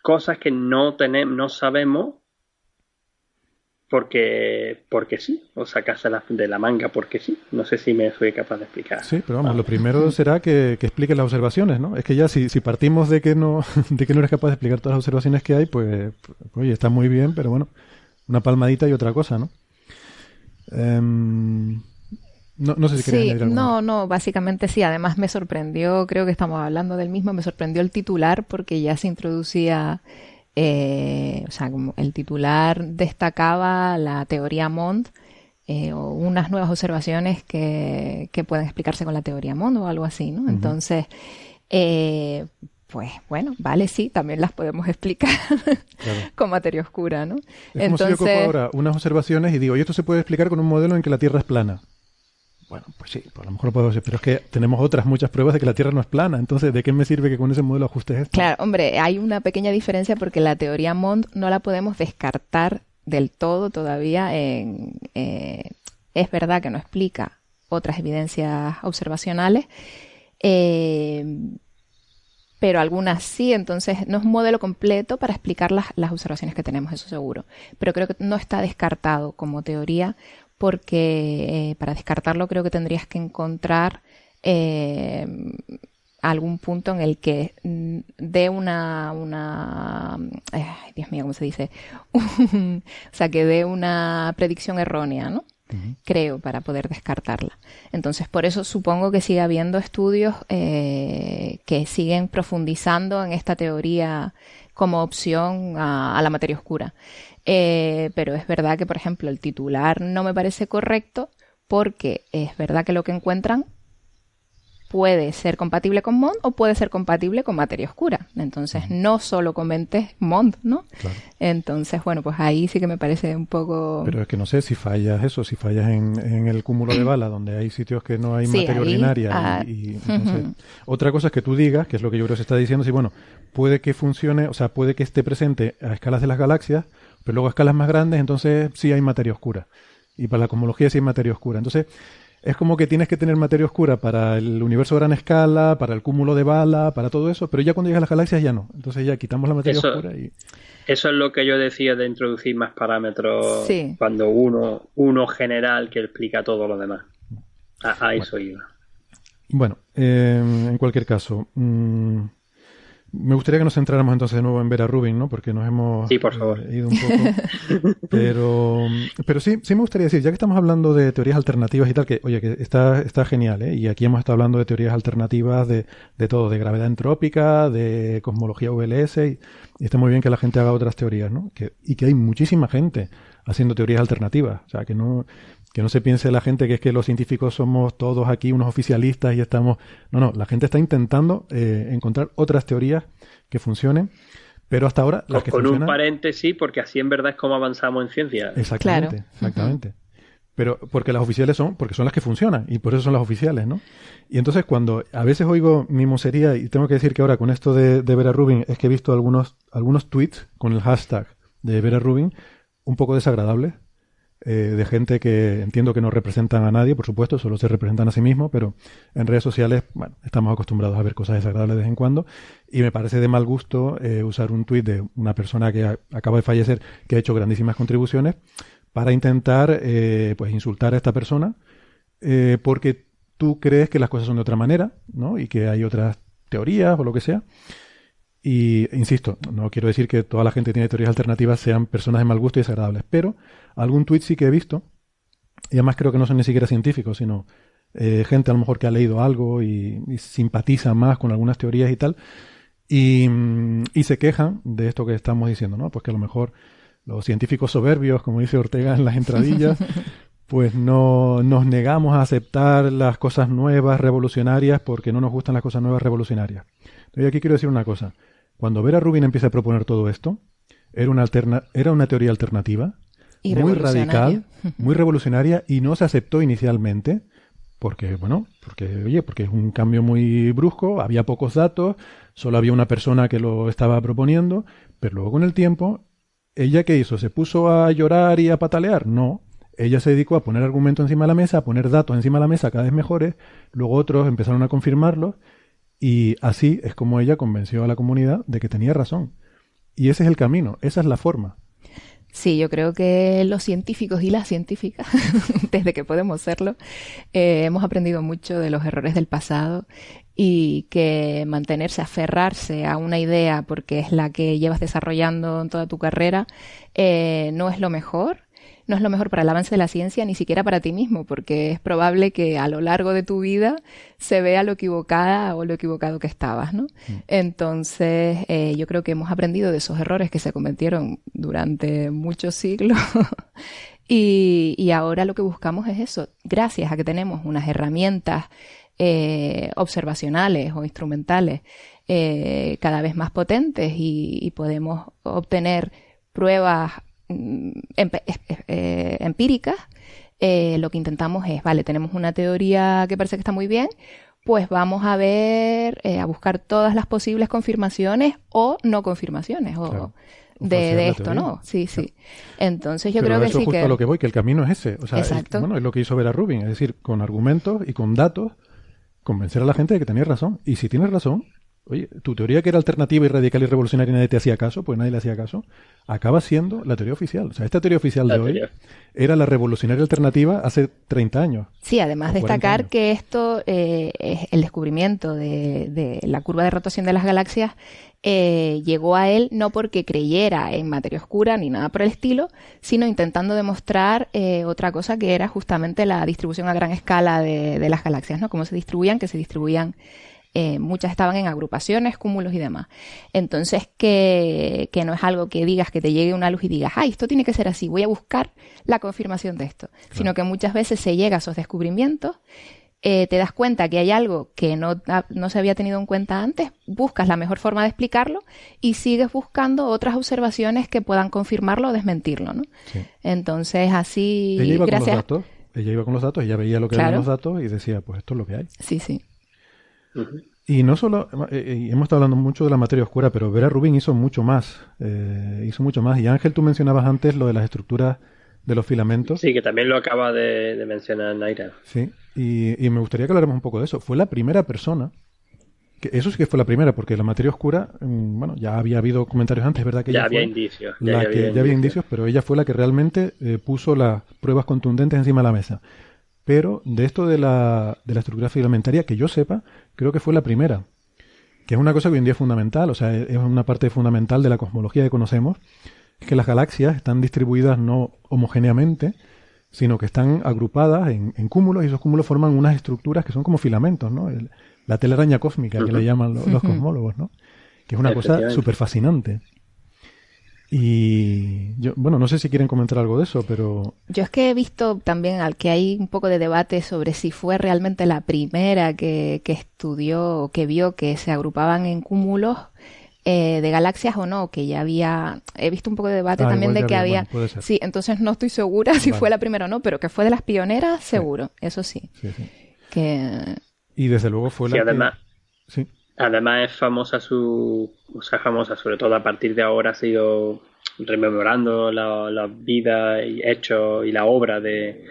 cosas que no tenemos, no sabemos porque, porque sí, o sacarse de la manga porque sí. No sé si me soy capaz de explicar. Sí, pero vamos, lo primero será que, que expliques las observaciones, ¿no? Es que ya si, si partimos de que no de que no eres capaz de explicar todas las observaciones que hay, pues, pues oye, está muy bien, pero bueno, una palmadita y otra cosa, ¿no? Em, no, no, sé si sí, No, no, básicamente sí. Además me sorprendió, creo que estamos hablando del mismo, me sorprendió el titular porque ya se introducía, eh, o sea, como el titular destacaba la teoría Mond eh, o unas nuevas observaciones que, que, pueden explicarse con la teoría Mond o algo así, ¿no? Entonces, eh, pues bueno, vale, sí, también las podemos explicar con materia oscura, ¿no? Es Entonces, como si yo cojo ahora unas observaciones y digo, y esto se puede explicar con un modelo en que la Tierra es plana. Bueno, pues sí, pues a lo mejor puedo decir, pero es que tenemos otras muchas pruebas de que la Tierra no es plana. Entonces, ¿de qué me sirve que con ese modelo ajustes esto? Claro, hombre, hay una pequeña diferencia porque la teoría Mond no la podemos descartar del todo todavía. Eh, es verdad que no explica otras evidencias observacionales, eh, pero algunas sí, entonces no es un modelo completo para explicar las, las observaciones que tenemos, eso seguro. Pero creo que no está descartado como teoría porque eh, para descartarlo creo que tendrías que encontrar eh, algún punto en el que mm, dé una, una Dios mío, ¿cómo se dice? o sea, que dé una predicción errónea, ¿no? Creo, para poder descartarla. Entonces, por eso supongo que sigue habiendo estudios eh, que siguen profundizando en esta teoría como opción a la materia oscura. Eh, pero es verdad que, por ejemplo, el titular no me parece correcto porque es verdad que lo que encuentran puede ser compatible con MOND o puede ser compatible con materia oscura. Entonces, no solo comentes MOND, ¿no? Entonces, bueno, pues ahí sí que me parece un poco... Pero es que no sé si fallas eso, si fallas en, el cúmulo de bala, donde hay sitios que no hay materia ordinaria. Ah, y, Otra cosa es que tú digas, que es lo que yo creo que se está diciendo, si bueno, puede que funcione, o sea, puede que esté presente a escalas de las galaxias, pero luego a escalas más grandes, entonces sí hay materia oscura. Y para la cosmología sí hay materia oscura. Entonces, es como que tienes que tener materia oscura para el universo a gran escala, para el cúmulo de bala, para todo eso, pero ya cuando llegas a las galaxias ya no. Entonces ya quitamos la materia oscura y... Eso es lo que yo decía de introducir más parámetros cuando uno, uno general que explica todo lo demás. A, eso iba. Bueno, eh, en cualquier caso, mmm, me gustaría que nos centráramos entonces de nuevo en ver a Rubin, ¿no? Porque nos hemos sí, por favor. Eh, ido un poco. pero, pero sí, sí me gustaría decir, ya que estamos hablando de teorías alternativas y tal, que oye, que está, está genial, ¿eh? Y aquí hemos estado hablando de teorías alternativas de, de todo, de gravedad entrópica, de cosmología VLS, y, está muy bien que la gente haga otras teorías, ¿no? Que, y que hay muchísima gente haciendo teorías alternativas. O sea, que no, que no se piense la gente que es que los científicos somos todos aquí unos oficialistas y estamos... No, no, la gente está intentando eh, encontrar otras teorías que funcionen, pero hasta ahora las que Con un paréntesis, porque así en verdad es como avanzamos en ciencia. Exactamente, exactamente. Pero porque las oficiales son, porque son las que funcionan y por eso son las oficiales, ¿no? Y entonces cuando a veces oigo mi mosería, y tengo que decir que ahora con esto de, de Vera Rubin es que he visto algunos, algunos tweets con el hashtag de Vera Rubin un poco desagradables eh, de gente que entiendo que no representan a nadie, por supuesto, solo se representan a sí mismos, pero en redes sociales, bueno, estamos acostumbrados a ver cosas desagradables de vez en cuando y me parece de mal gusto eh, usar un tuit de una persona que acaba de fallecer, que ha hecho grandísimas contribuciones, para intentar, eh, pues, insultar a esta persona, porque tú crees que las cosas son de otra manera, ¿no? Y que hay otras teorías o lo que sea. Y insisto, no quiero decir que toda la gente que tiene teorías alternativas sean personas de mal gusto y desagradables, pero algún tweet sí que he visto, y además creo que no son ni siquiera científicos, sino eh, gente a lo mejor que ha leído algo y, simpatiza más con algunas teorías y tal, y, mm, y, se quejan de esto que estamos diciendo, ¿no? Pues que a lo mejor los científicos soberbios, como dice Ortega en las entradillas, pues no nos negamos a aceptar las cosas nuevas, revolucionarias, porque no nos gustan las cosas nuevas, revolucionarias. Yo aquí quiero decir una cosa. Cuando Vera Rubin empieza a proponer todo esto, era una, alterna era una teoría alternativa, muy radical, muy revolucionaria y no se aceptó inicialmente porque, bueno, porque, oye, porque es un cambio muy brusco, había pocos datos, solo había una persona que lo estaba proponiendo, pero luego con el tiempo, ¿ella qué hizo? ¿Se puso a llorar y a patalear? No. Ella se dedicó a poner argumentos encima de la mesa, a poner datos encima de la mesa cada vez mejores, luego otros empezaron a confirmarlos y así es como ella convenció a la comunidad de que tenía razón. Y ese es el camino, esa es la forma. Sí, yo creo que los científicos y las científicas, desde que podemos serlo, eh, hemos aprendido mucho de los errores del pasado y que mantenerse, aferrarse a una idea porque es la que llevas desarrollando en toda tu carrera, eh, no es lo mejor no es lo mejor para el avance de la ciencia, ni siquiera para ti mismo, porque es probable que a lo largo de tu vida se vea lo equivocada o lo equivocado que estabas, ¿no? Mm. Entonces, eh, yo creo que hemos aprendido de esos errores que se cometieron durante muchos siglos. y, ahora lo que buscamos es eso, gracias a que tenemos unas herramientas eh, observacionales o instrumentales eh, cada vez más potentes y podemos obtener pruebas Mm, eh, empíricas, eh, lo que intentamos es, vale, tenemos una teoría que parece que está muy bien, pues vamos a ver, eh, a buscar todas las posibles confirmaciones o no confirmaciones o de, esto, ¿no? Sí, sí. Entonces yo creo que eso sí justo que... a lo que voy, que el camino es ese. O sea, Exacto. bueno, es lo que hizo Vera Rubin, es decir, con argumentos y con datos, convencer a la gente de que tenía razón. Y si tienes razón, Oye, tu teoría que era alternativa y radical y revolucionaria y nadie te hacía caso, pues nadie le hacía caso, acaba siendo la teoría oficial. O sea, esta teoría oficial de hoy era la revolucionaria alternativa hace 30 años. Sí, además destacar que esto, eh, es el descubrimiento de, la curva de rotación de las galaxias, eh, llegó a él no porque creyera en materia oscura ni nada por el estilo, sino intentando demostrar eh, otra cosa que era justamente la distribución a gran escala de, de las galaxias, ¿no? Cómo se distribuían, que se distribuían eh, muchas estaban en agrupaciones, cúmulos y demás. Entonces, que, que, no es algo que digas, que te llegue una luz y digas, ay, esto tiene que ser así, voy a buscar la confirmación de esto. Sino que muchas veces se llega a esos descubrimientos, eh, te das cuenta que hay algo que no, no se había tenido en cuenta antes, buscas la mejor forma de explicarlo y sigues buscando otras observaciones que puedan confirmarlo o desmentirlo, ¿no? Entonces, así, ella iba gracias... Con los datos, ella iba con los datos, ella veía lo que eran los datos y decía, pues esto es lo que hay. Sí, sí. Y no solo, eh, eh, hemos estado hablando mucho de la materia oscura, pero Vera Rubin hizo mucho más, eh, hizo mucho más. Y Ángel, tú mencionabas antes lo de las estructuras de los filamentos. Sí, que también lo acaba de, mencionar Naira. Sí, y, y, me gustaría que habláramos un poco de eso. Fue la primera persona, que eso sí que fue la primera, porque la materia oscura, mm, bueno, ya había habido comentarios antes, ¿verdad? Que ya había indicios. Ya, había, indicios. pero ella fue la que realmente eh, puso las pruebas contundentes encima de la mesa. Pero de esto de la, de la estructura filamentaria, que yo sepa, creo que fue la primera. Que es una cosa que hoy en día es fundamental, o sea, es una parte fundamental de la cosmología que conocemos, es que las galaxias están distribuidas no homogéneamente, sino que están agrupadas en, cúmulos y esos cúmulos forman unas estructuras que son como filamentos, ¿no? la telaraña cósmica que le llaman los, cosmólogos, ¿no? Que es una cosa súper fascinante. Y yo, bueno, no sé si quieren comentar algo de eso, pero... Yo es que he visto también al que hay un poco de debate sobre si fue realmente la primera que, que estudió, que vio que se agrupaban en cúmulos eh, de galaxias o no, que ya había, he visto un poco de debate ah, también de que había, sí, entonces no estoy segura si fue la primera o no, pero que fue de las pioneras, seguro, eso sí. Que... Y desde luego fue la además, sí. Además es famosa su, o sea, famosa sobre todo a partir de ahora ha sido rememorando la, vida y hechos y la obra de,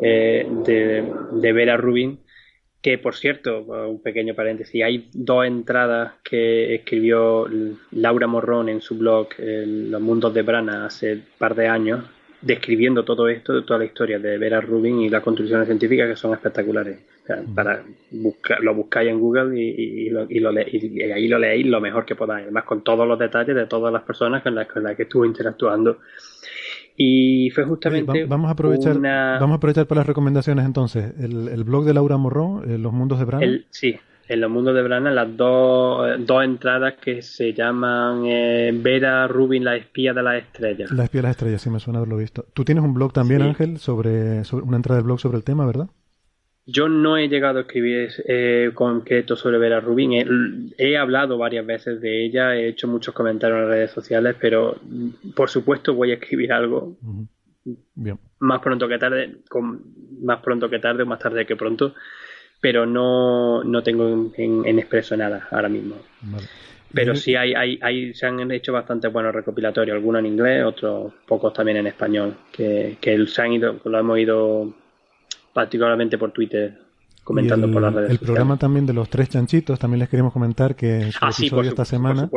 eh, de, de Vera Rubin que por cierto, un pequeño paréntesis, hay dos entradas que escribió Laura Morrón en su blog Los Mundos de Brana hace un par de años, describiendo todo esto, toda la historia de Vera Rubin y las construcciones científicas que son espectaculares. para buscar, lo buscáis en Google y, lo, y, ahí lo leéis lo mejor que podáis, además con todos los detalles de todas las personas con las, con las que estuvo interactuando y fue justamente. vamos, a aprovechar, vamos a aprovechar para las recomendaciones entonces. El, blog de Laura Morrón, eh, Los Mundos de Brana. sí, en Los Mundos de Brana, las dos, dos entradas que se llaman eh, Vera Rubin, la espía de las estrellas. La espía de las estrellas, sí me suena haberlo visto. Tú tienes un blog también, Ángel, sobre, sobre una entrada de blog sobre el tema, ¿verdad? Yo no he llegado a escribir eh, concreto sobre Vera Rubin. He, hablado varias veces de ella, he hecho muchos comentarios en las redes sociales, pero por supuesto voy a escribir algo más pronto que tarde, con, más pronto que tarde o más tarde que pronto, pero no, no tengo en, expreso nada ahora mismo. Pero sí hay, hay, hay, se han hecho bastante buenos recopilatorios, algunos en inglés, otros pocos también en español, que, que se han ido, lo hemos ido particularmente por Twitter, comentando por las redes El programa también de los tres chanchitos, también les queremos comentar que ah, episodio esta semana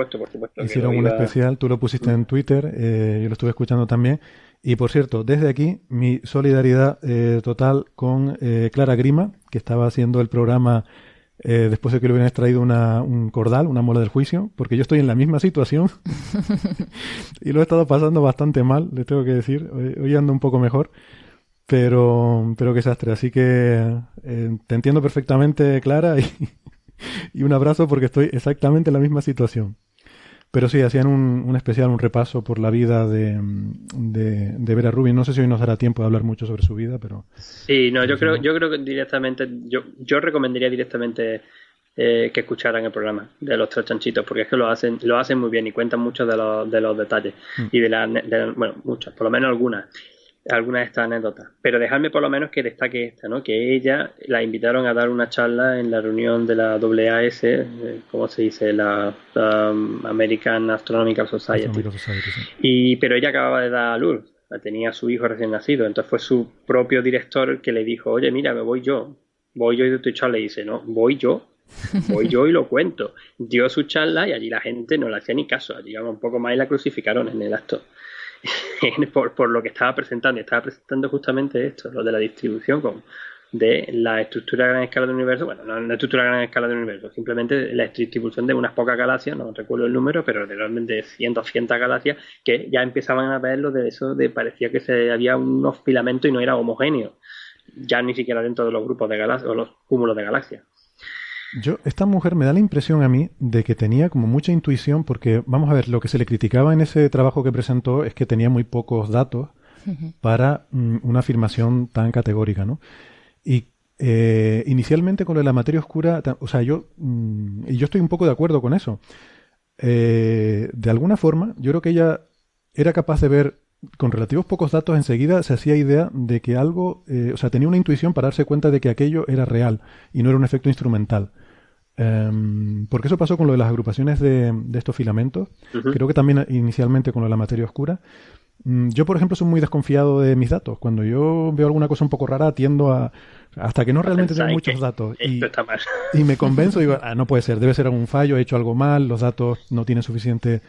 hicieron un especial, tú lo pusiste en Twitter, eh, yo lo estuve escuchando también. Y por cierto, desde aquí, mi solidaridad eh, total con eh, Clara Grima, que estaba haciendo el programa después de que le hubieran extraído una, un cordal, una mola del juicio, porque yo estoy en la misma situación y lo he estado pasando bastante mal, les tengo que decir. hoy ando un poco mejor. Pero, pero qué desastre. Así que eh, te entiendo perfectamente, Clara, y, y, un abrazo porque estoy exactamente en la misma situación. Pero sí, hacían un, un especial, un repaso por la vida de, de, de, Vera Rubin. No sé si hoy nos dará tiempo de hablar mucho sobre su vida, pero... Sí, no, yo creo, yo creo que directamente, yo, yo recomendaría directamente eh, que escucharan el programa de los tres chanchitos, porque es que lo hacen, lo hacen muy bien y cuentan mucho de los, de los detalles. Mm. Y de las, bueno, muchas, por lo menos algunas algunas de estas anécdotas. Pero dejadme por lo menos que destaque esta, ¿no? Que ella la invitaron a dar una charla en la reunión de la AAS, eh, ¿cómo se dice? La, American Astronomical Society. y, pero ella acababa de dar a luz, tenía su hijo recién nacido, entonces fue su propio director el que le dijo, oye, mira, me voy yo, voy yo y de tu charla y dice, no, voy yo, voy yo y lo cuento. Dio su charla y allí la gente no le hacía ni caso, allí un poco más y la crucificaron en el acto. por, por, lo que estaba presentando. Y estaba presentando justamente esto, lo de la distribución de la estructura a gran escala del universo. Bueno, no la estructura a gran escala del universo, simplemente la distribución de unas pocas galaxias, no recuerdo el número, pero realmente 100, 200 galaxias que ya empezaban a ver lo de eso, de parecía que se había unos filamentos y no era homogéneo. Ya ni siquiera dentro de los grupos de galaxias o los cúmulos de galaxias. Yo, esta mujer me da la impresión a mí de que tenía como mucha intuición, porque vamos a ver, lo que se le criticaba en ese trabajo que presentó es que tenía muy pocos datos para mm, una afirmación tan categórica, ¿no? Y eh, inicialmente con lo de la materia oscura, o sea, yo, mm, y yo estoy un poco de acuerdo con eso. Eh, de alguna forma, yo creo que ella era capaz de ver con relativos pocos datos enseguida se hacía idea de que algo, eh, o sea, tenía una intuición para darse cuenta de que aquello era real y no era un efecto instrumental. Em, porque eso pasó con lo de las agrupaciones de, estos filamentos, creo que también inicialmente con lo de la materia oscura, Mm, yo, por ejemplo, soy muy desconfiado de mis datos. Cuando yo veo alguna cosa un poco rara, tiendo a... Hasta que no realmente tengo muchos datos y, y, me convenzo, digo, ah, no puede ser, debe ser algún fallo, he hecho algo mal, los datos no tienen suficiente...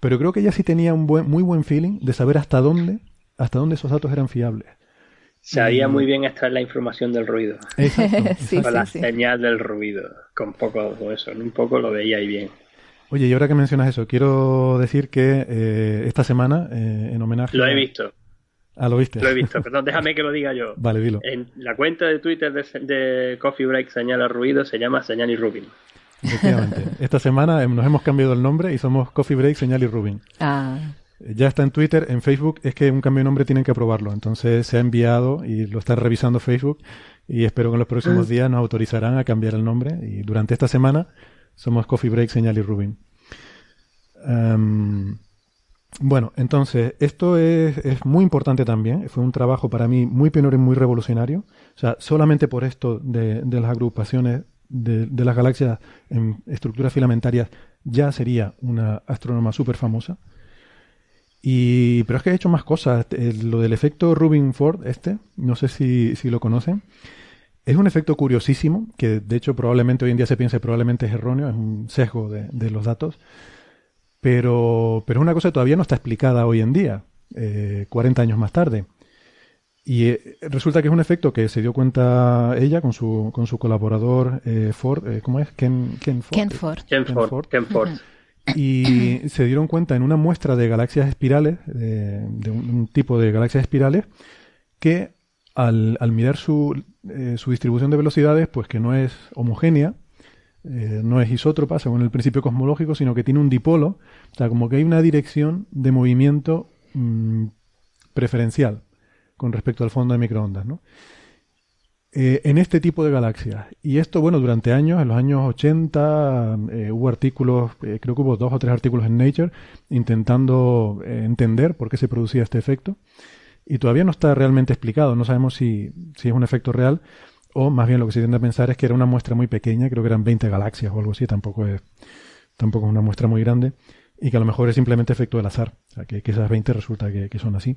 Pero creo que ella sí tenía un buen, muy buen feeling de saber hasta dónde, hasta dónde esos datos eran fiables. Sabía muy bien extraer la información del ruido. Exacto, Sí, Con la sí. señal del ruido. Con poco con eso. Un poco lo veía ahí bien. Oye, y ahora que mencionas eso, quiero decir que eh, esta semana, eh, en homenaje... Lo he visto. Ah, ¿lo viste? Lo he visto. Perdón, déjame que lo diga yo. Vale, dilo. En la cuenta de Twitter de, de Coffee Break Señala Ruido se llama Señal y Rubin. Efectivamente. Esta semana eh, nos hemos cambiado el nombre y somos Coffee Break, Señal y Rubin. Ah, Ya está en Twitter, en Facebook, es que un cambio de nombre tienen que aprobarlo. Entonces se ha enviado y lo está revisando Facebook y espero que en los próximos días nos autorizarán a cambiar el nombre y durante esta semana somos Coffee Break, Señal y Rubin. Em, bueno, entonces, esto es, es muy importante también. Fue un trabajo para mí muy pionero y muy revolucionario. O sea, solamente por esto de, de las agrupaciones de, de las galaxias en estructuras filamentarias ya sería una astrónoma súper famosa. Y, pero es que he hecho más cosas. Eh, Lo del efecto Rubin-Ford, este, no sé si, si lo conocen. Es un efecto curiosísimo, que de hecho probablemente hoy en día se piensa que probablemente es erróneo, es un sesgo de, de los datos. Pero, pero es una cosa que todavía no está explicada hoy en día, eh, 40 años más tarde. Y eh, resulta que es un efecto que se dio cuenta ella con su, con su colaborador eh, Ford, eh, ¿cómo es? Ken, Ken Ford. Ken Ford. Ken Ken Ford. Ford. Ken Ford. Y se dieron cuenta en una muestra de galaxias espirales, de un, un tipo de galaxias espirales, que al, al mirar su, eh, su distribución de velocidades, pues que no es homogénea, eh, no es isótropa según el principio cosmológico, sino que tiene un dipolo, o sea, como que hay una dirección de movimiento mm, preferencial con respecto al fondo de microondas, ¿no? Eh, en este tipo de galaxias. Y esto, bueno, durante años, en los años 80, eh, hubo artículos, eh, creo que hubo dos o tres artículos en Nature, intentando entender por qué se producía este efecto. Y todavía no está realmente explicado, no sabemos si, si es un efecto real o más bien lo que se tiende a pensar es que era una muestra muy pequeña, creo que eran 20 galaxias o algo así, tampoco es, tampoco es una muestra muy grande, y que a lo mejor es simplemente efecto del azar, o sea, que, que esas 20 resulta que, que son así.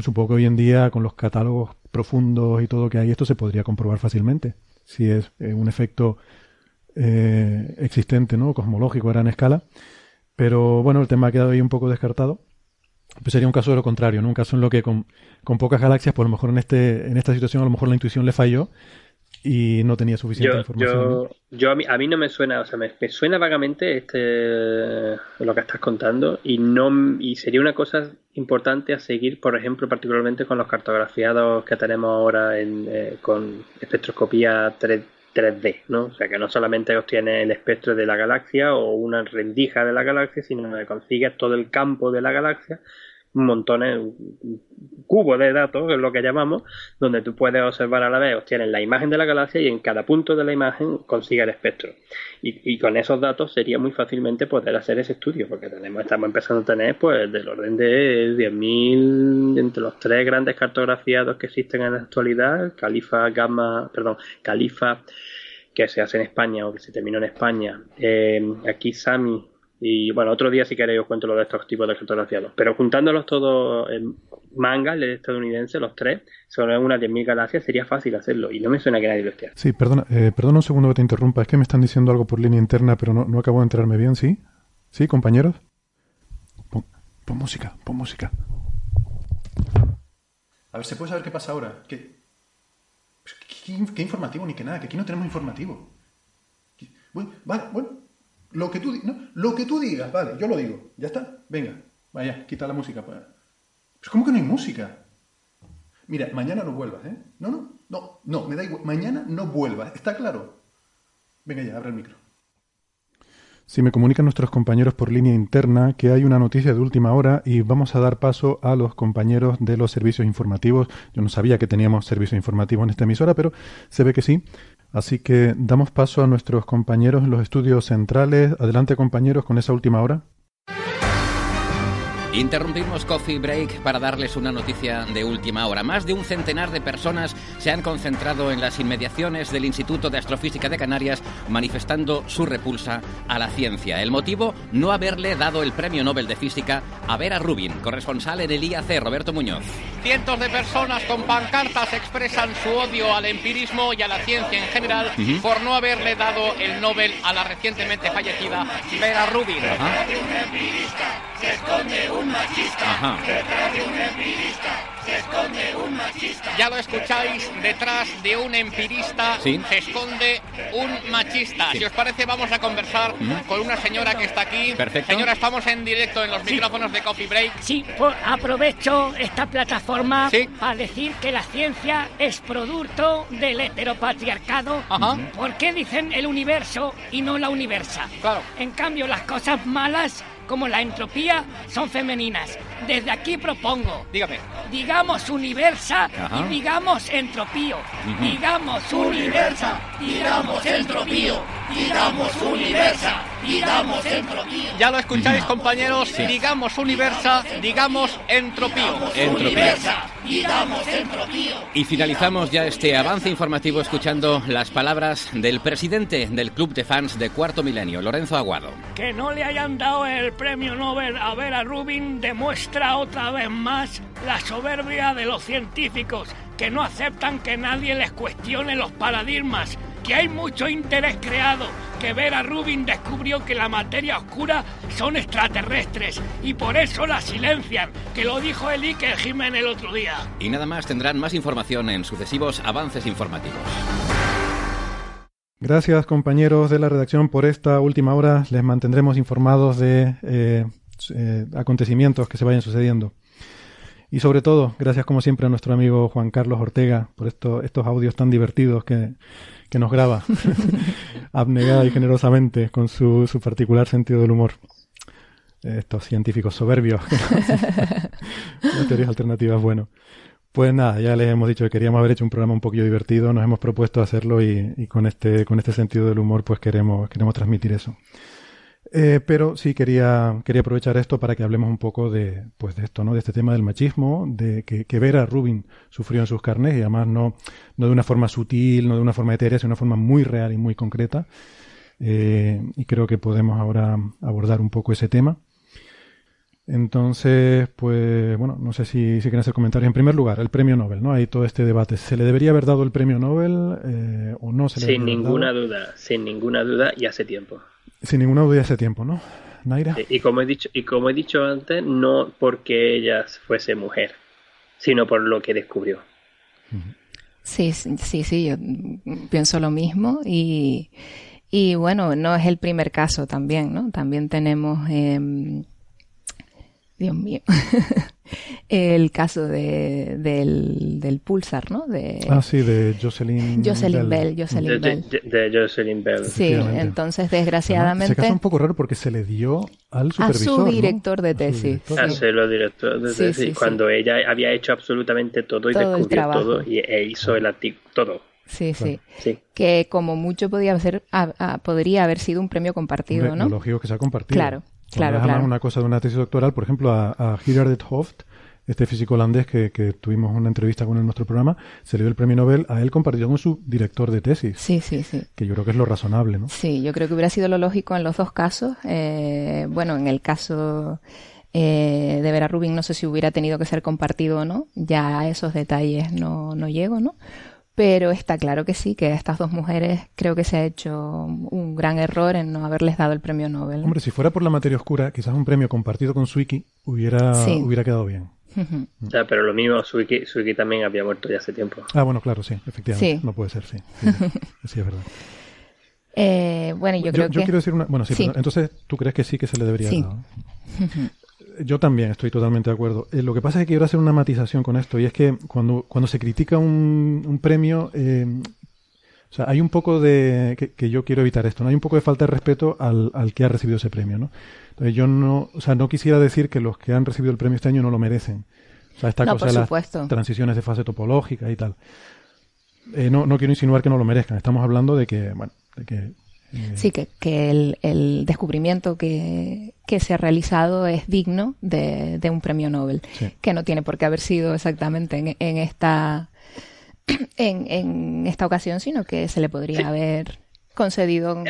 Supongo que hoy en día, con los catálogos profundos y todo que hay, esto se podría comprobar fácilmente. Si es eh, un efecto eh, existente, ¿no? Cosmológico a gran escala. Pero bueno, el tema ha quedado ahí un poco descartado. Pues sería un caso de lo contrario, ¿no? Un caso en lo que con, con pocas galaxias, pues lo mejor en, este, en esta situación, a lo mejor la intuición le falló y no tenía suficiente Yo, información. yo, yo a, mí, a mí no me suena, o sea, me, me suena vagamente este lo que estás contando y no y sería una cosa importante a seguir, por ejemplo, particularmente con los cartografiados que tenemos ahora en, eh, con espectroscopía 3, 3D, ¿no? O sea, que no solamente obtienes el espectro de la galaxia o una rendija de la galaxia, sino que consigues todo el campo de la galaxia montones, un cubo de datos, es lo que llamamos, donde tú puedes observar a la vez, obtienes la imagen de la galaxia y en cada punto de la imagen consigues el espectro. Y, y con esos datos sería muy fácilmente poder hacer ese estudio, porque tenemos, estamos empezando a tener pues del orden de 10.000 entre los tres grandes cartografiados que existen en la actualidad, Califa, Gamma, perdón, Califa, que se hace en España o que se terminó en España, eh, aquí Sami y bueno, otro día si queréis os cuento lo de estos tipos de cartografiados. Pero juntándolos todos en manga, el estadounidense, los tres, sobre unas 10.000 galaxias, sería fácil hacerlo. Y no me suena que nadie lo esté haciendo. Sí, perdona, eh, perdona un segundo que te interrumpa. Es que me están diciendo algo por línea interna, pero no, no acabo de enterarme bien, ¿sí? ¿Sí, compañeros? Pon, pon música, pon música. A ver, ¿se puede saber qué pasa ahora? ¿Qué, qué, qué- qué informativo ni que nada? Que aquí no tenemos informativo. ¿Qué- Bueno, vale, bueno. Lo que, tú, lo que digas, vale, yo lo digo. ¿Ya está? Venga, vaya, quita la música. Pues, pues ¿cómo que no hay música? Mira, mañana no vuelvas, ¿eh? No, no, no, no, me da igual. Mañana no vuelvas, ¿está claro? Venga ya, abre el micro. Sí, me comunican nuestros compañeros por línea interna que hay una noticia de última hora y vamos a dar paso a los compañeros de los servicios informativos. Yo no sabía que teníamos servicios informativos en esta emisora, pero se ve que sí. Así que damos paso a nuestros compañeros en los estudios centrales. Adelante, compañeros, con esa última hora. Interrumpimos Coffee Break para darles una noticia de última hora. Más de un centenar de personas se han concentrado en las inmediaciones del Instituto de Astrofísica de Canarias manifestando su repulsa a la ciencia. El motivo, no haberle dado el Premio Nobel de Física a Vera Rubin, corresponsal en el IAC, Roberto Muñoz. Cientos de personas con pancartas expresan su odio al empirismo y a la ciencia en general por no haberle dado el Nobel a la recientemente fallecida Vera Rubin. Ajá. Ya lo escucháis, detrás de un empirista Sí. se esconde un machista. Sí. Si os parece, vamos a conversar con una señora que está aquí. Perfecto. Señora, estamos en directo en los micrófonos de Coffee Break. Sí, pues aprovecho esta plataforma Sí. para decir que la ciencia es producto del heteropatriarcado. Ajá. ¿Por qué dicen el universo y no la universa? Claro. En cambio, las cosas malas, como la entropía, son femeninas. Desde aquí propongo, Dígame. digamos universa Ajá. y digamos entropío. Digamos universa, digamos entropío. Digamos universa, digamos entropío. Ya lo escucháis, compañeros. Digamos universa, digamos entropío. Digamos entropío. Y finalizamos ya este avance informativo escuchando las palabras del presidente del Club de Fans de Cuarto Milenio, Lorenzo Aguado. Que no le hayan dado el premio Nobel a Vera Rubin demuestra otra vez más la soberbia de los científicos, que no aceptan que nadie les cuestione los paradigmas, que hay mucho interés creado, que Vera Rubin descubrió que la materia oscura son extraterrestres y por eso la silencian, que lo dijo el Iker Jiménez el otro día. Y nada más tendrán más información en sucesivos avances informativos. Gracias compañeros de la redacción por esta última hora. Les mantendremos informados de eh, eh, acontecimientos que se vayan sucediendo. Y sobre todo, gracias como siempre a nuestro amigo Juan Carlos Ortega por esto, estos audios tan divertidos que, que nos graba abnegada y generosamente con su, su particular sentido del humor. Estos científicos soberbios. Las teorías alternativas, bueno. Pues nada, ya les hemos dicho que queríamos haber hecho un programa un poquillo divertido, nos hemos propuesto hacerlo y, y con este con este sentido del humor pues queremos queremos transmitir eso. Eh, pero sí quería quería aprovechar esto para que hablemos un poco de pues de esto, ¿no? De este tema del machismo, de que, que Vera Rubin sufrió en sus carnes y además no no de una forma sutil, no de una forma etérea, sino de una forma muy real y muy concreta. Eh, y creo que podemos ahora abordar un poco ese tema. Entonces, pues bueno, no sé si, si quieren hacer comentarios. En primer lugar, el premio Nobel, ¿no? Hay todo este debate. ¿Se le debería haber dado el premio Nobel eh, o no se le Sin ninguna dado? duda, sin ninguna duda y hace tiempo. Sin ninguna duda hace tiempo, ¿no? Naira. Y como he dicho, y como he dicho antes, no porque ella fuese mujer, sino por lo que descubrió. Sí, sí, sí, sí, yo pienso lo mismo y, y bueno, no es el primer caso también, ¿no? También tenemos, em, Dios mío, el caso de, del, del Pulsar, ¿no? De Ah, sí, de Jocelyn Jocelyn Bell, De, Jocelyn Bell. de- de Jocelyn Bell. Sí, entonces desgraciadamente caso es un poco raro porque se le dio al a supervisor. su ¿no? director de A su tesis. director. A ser los directores de Sí, tesis, sí, sí. cuando ella había hecho absolutamente todo y Todo descubrió todo y, e hizo el artículo, todo. Sí, sí. Sí. Que como mucho podía ser, a- a- podría haber sido un premio compartido, ¿no? Lo lógico que se ha compartido. Claro, claro, claro. una cosa de una tesis doctoral, por ejemplo, a, a Gerard Hoft, este físico holandés que, que tuvimos una entrevista con él en nuestro programa, se le dio el premio Nobel a él compartido con su director de tesis, Sí, sí, sí. que yo creo que es lo razonable, ¿no? Sí, yo creo que hubiera sido lo lógico en los dos casos. Eh, bueno, en el caso eh, de Vera Rubin no sé si hubiera tenido que ser compartido o no. Ya a esos detalles no, no llego, ¿no? Pero está claro que sí, que a estas dos mujeres creo que se ha hecho un gran error en no haberles dado el premio Nobel. ¿no? Hombre, si fuera por la materia oscura, quizás un premio compartido con Suiki hubiera, Sí. hubiera quedado bien. O sea, pero lo mismo, Suiki, Suiki también había muerto ya hace tiempo. Ah, bueno, claro, sí, efectivamente. Sí. No puede ser, sí. Sí, es verdad. Eh, bueno, yo creo que... quiero decir una... Bueno, sí, Sí. perdón. entonces tú crees que sí que se le debería Sí. dar. Yo también estoy totalmente de acuerdo. Eh, lo que pasa es que quiero hacer una matización con esto y es que cuando, cuando se critica un, un premio, eh, o sea, hay un poco de... Que, que yo quiero evitar esto, ¿no? Hay un poco de falta de respeto al, al que ha recibido ese premio, ¿no? Entonces yo no... O sea, no quisiera decir que los que han recibido el premio este año no lo merecen. O sea, esta No, cosa de las supuesto. transiciones de fase topológica y tal. Eh, no, no quiero insinuar que no lo merezcan. Estamos hablando de que, bueno, de que Sí, que, que el, el, descubrimiento que, que, se ha realizado es digno de, de un premio Nobel, que no tiene por qué haber sido exactamente en, en esta en, en, esta ocasión, sino que se le podría haber concedido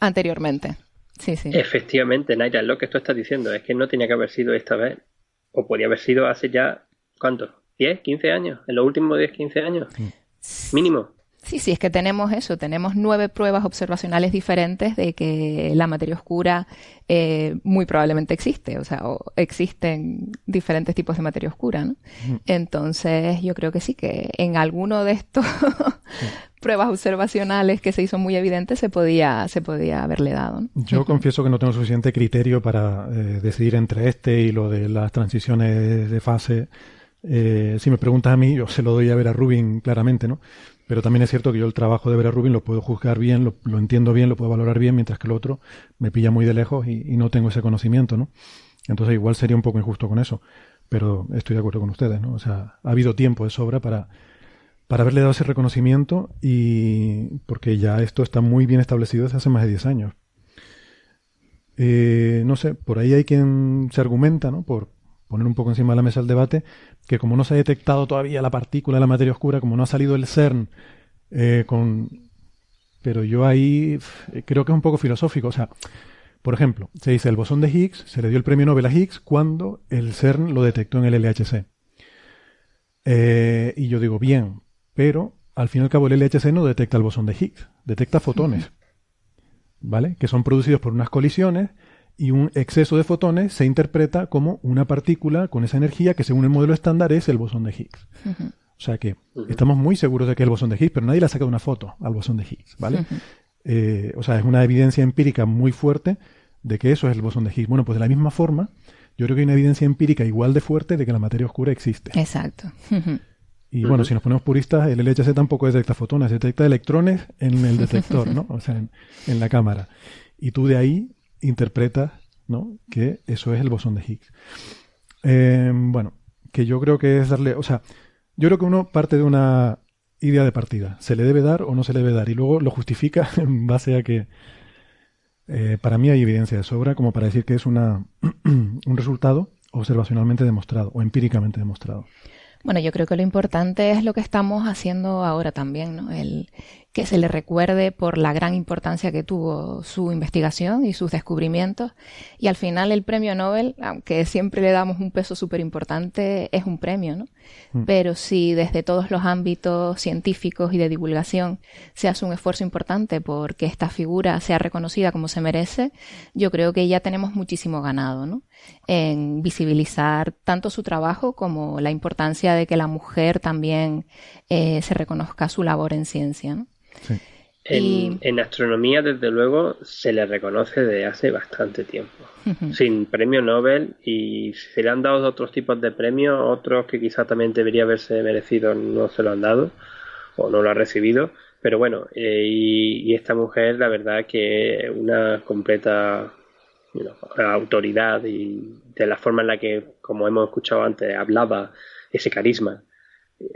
anteriormente. Sí, sí. Efectivamente, Naira, lo que tú estás diciendo es que no tenía que haber sido esta vez, o podría haber sido hace ya, ¿cuánto? ¿10, 15 años? ¿En los últimos 10, 15 años? Mínimo. Sí, sí, es que tenemos eso, tenemos nueve pruebas observacionales diferentes de que la materia oscura eh, muy probablemente existe, o sea, o existen diferentes tipos de materia oscura, ¿no? Entonces, yo creo que sí, que en alguno de estos pruebas observacionales que se hizo muy evidente se podía, se podía haberle dado. ¿no? Yo confieso que no tengo suficiente criterio para eh, decidir entre este y lo de las transiciones de fase. Eh, si me preguntas a mí, yo se lo doy a ver a Rubin claramente, ¿no? Pero también es cierto que yo el trabajo de Vera Rubin lo puedo juzgar bien, lo, entiendo bien, lo puedo valorar bien, mientras que el otro me pilla muy de lejos y, no tengo ese conocimiento, ¿no? Entonces igual sería un poco injusto con eso. Pero estoy de acuerdo con ustedes, ¿no? O sea, ha habido tiempo de sobra para, para haberle dado ese reconocimiento y porque ya esto está muy bien establecido desde hace más de 10 años. Eh, no sé, por ahí hay quien se argumenta, ¿no? Por poner un poco encima de la mesa el debate, que como no se ha detectado todavía la partícula de la materia oscura, como no ha salido el CERN eh, con... Pero yo ahí creo que es un poco filosófico. O sea, por ejemplo, se dice el bosón de Higgs, se le dio el premio Nobel a Higgs cuando el CERN lo detectó en el LHC. Eh, y yo digo, bien, pero al fin y al cabo el LHC no detecta el bosón de Higgs, detecta fotones, ¿vale? Que son producidos por unas colisiones y un exceso de fotones se interpreta como una partícula con esa energía que según el modelo estándar es el bosón de Higgs. O sea que estamos muy seguros de que es el bosón de Higgs, pero nadie le ha sacado una foto al bosón de Higgs, ¿vale? Eh, o sea, es una evidencia empírica muy fuerte de que eso es el bosón de Higgs. Bueno, pues de la misma forma, yo creo que hay una evidencia empírica igual de fuerte de que la materia oscura existe. Exacto. Y bueno, si nos ponemos puristas, el LHC tampoco detecta fotones, detecta electrones en el detector, ¿no? O sea, en la cámara. Y tú de ahí interpreta ¿no? que eso es el bosón de Higgs. Em, bueno, que yo creo que es darle, o sea, yo creo que uno parte de una idea de partida, se le debe dar o no se le debe dar, y luego lo justifica en base a que eh, para mí hay evidencia de sobra como para decir que es una, un resultado observacionalmente demostrado o empíricamente demostrado. Bueno, yo creo que lo importante es lo que estamos haciendo ahora también, ¿no? El, que se le recuerde por la gran importancia que tuvo su investigación y sus descubrimientos. Y al final el premio Nobel, aunque siempre le damos un peso súper importante, es un premio, ¿no? Mm. Pero si desde todos los ámbitos científicos y de divulgación se hace un esfuerzo importante porque esta figura sea reconocida como se merece, yo creo que ya tenemos muchísimo ganado, ¿no? En visibilizar tanto su trabajo como la importancia de que la mujer también eh, se reconozca su labor en ciencia, ¿no? En, astronomía, desde luego, se le reconoce desde hace bastante tiempo. Sin premio Nobel y se le han dado otros tipos de premios, otros que quizás también debería haberse merecido, no se lo han dado o no lo ha recibido. Pero bueno, eh, y, esta mujer, la verdad que es una completa autoridad y de la forma en la que, como hemos escuchado antes, hablaba ese carisma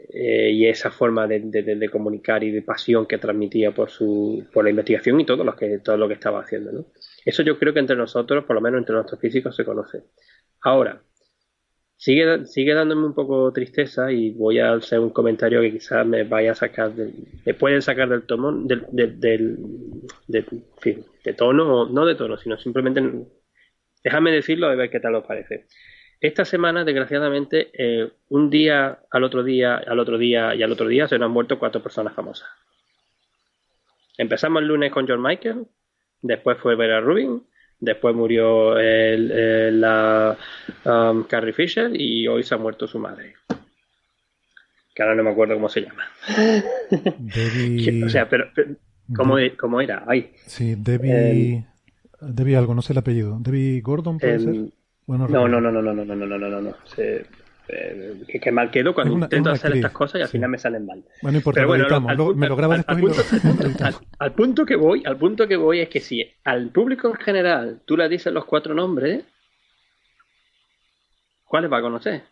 eh, y esa forma de, comunicar y de pasión que transmitía por su por la investigación y todo lo que todo lo que estaba haciendo ¿no? eso yo creo que entre nosotros por lo menos entre nuestros físicos se conoce ahora sigue sigue dándome un poco tristeza y voy a hacer un comentario que quizás me vaya a sacar me pueden sacar del tono del, del, de tono no de tono sino simplemente déjame decirlo a ver qué tal os parece esta semana, desgraciadamente, eh, un día al otro día, al otro día y al otro día se nos han muerto cuatro personas famosas. Empezamos el lunes con John Michael, después fue Vera Rubin, después murió la um, Carrie Fisher y hoy se ha muerto su madre. Que ahora no me acuerdo cómo se llama. o sea, pero, ¿cómo, ¿cómo, era? Ay. Sí, Debbie. Debbie algo, no sé el apellido. Debbie Gordon, puede ser no, no, no, no, no, no, no, no, no, no, no. Se, eh, que, mal quedo cuando intento hacer estas cosas y al final me salen mal. Bueno, importa, Pero bueno, al, me lo grabas al, punto, al, punto que voy, al punto que voy es que si al público en general tú le dices los cuatro nombres, ¿cuáles va a conocer?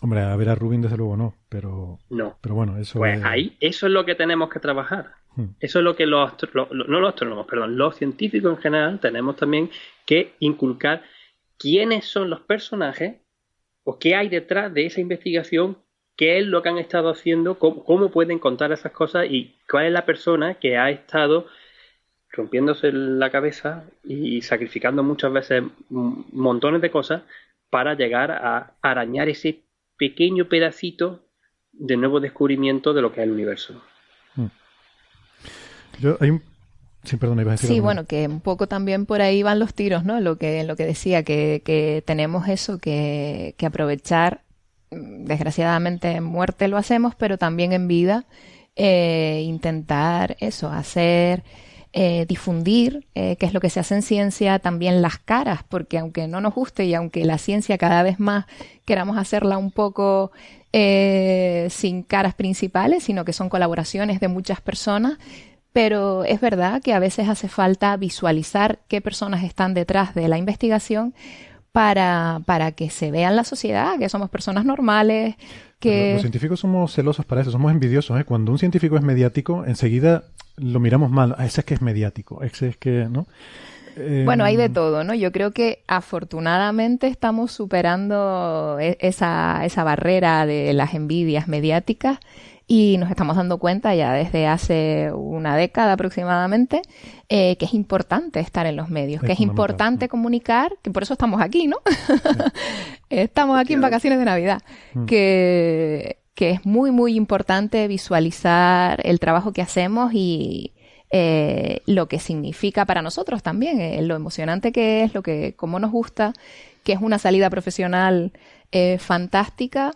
Hombre, a ver a Rubin desde luego no, pero... No. Pero bueno, eso... Pues ahí, eso es lo que tenemos que trabajar. Hmm. Eso es lo que los, no los astrónomos, perdón, los científicos en general tenemos también que inculcar quiénes son los personajes o qué hay detrás de esa investigación, qué es lo que han estado haciendo, cómo, pueden contar esas cosas y cuál es la persona que ha estado rompiéndose la cabeza y sacrificando muchas veces montones de cosas para llegar a arañar ese pequeño pedacito de nuevo descubrimiento de lo que es el universo. Yo, hay un... Sí, perdón, iba a decir Sí, bueno, que un poco también por ahí van los tiros, ¿no? Lo que, lo que decía, que, que tenemos eso que, que aprovechar. Desgraciadamente en muerte lo hacemos, pero también en vida eh, intentar eso, hacer eh, difundir eh, qué es lo que se hace en ciencia, también las caras, porque aunque no nos guste y aunque la ciencia cada vez más queramos hacerla un poco eh, sin caras principales, sino que son colaboraciones de muchas personas, pero es verdad que a veces hace falta visualizar qué personas están detrás de la investigación para, para que se vea en la sociedad que somos personas normales, que... Los científicos somos celosos para eso, somos envidiosos. ¿eh? Cuando un científico es mediático, enseguida lo miramos mal. Ah, ese es que es mediático, ese es que, ¿no? Bueno, hay de todo, ¿no? Yo creo que afortunadamente estamos superando e- esa, esa barrera de las envidias mediáticas y nos estamos dando cuenta ya desde hace una década aproximadamente eh, que es importante estar en los medios, Es que es importante comunicar, que por eso estamos aquí, ¿no? estamos aquí en vacaciones de Navidad, Mm. que, que es muy, muy importante visualizar el trabajo que hacemos y eh, lo que significa para nosotros también, eh, lo emocionante que es, lo que, cómo nos gusta, que es una salida profesional eh, fantástica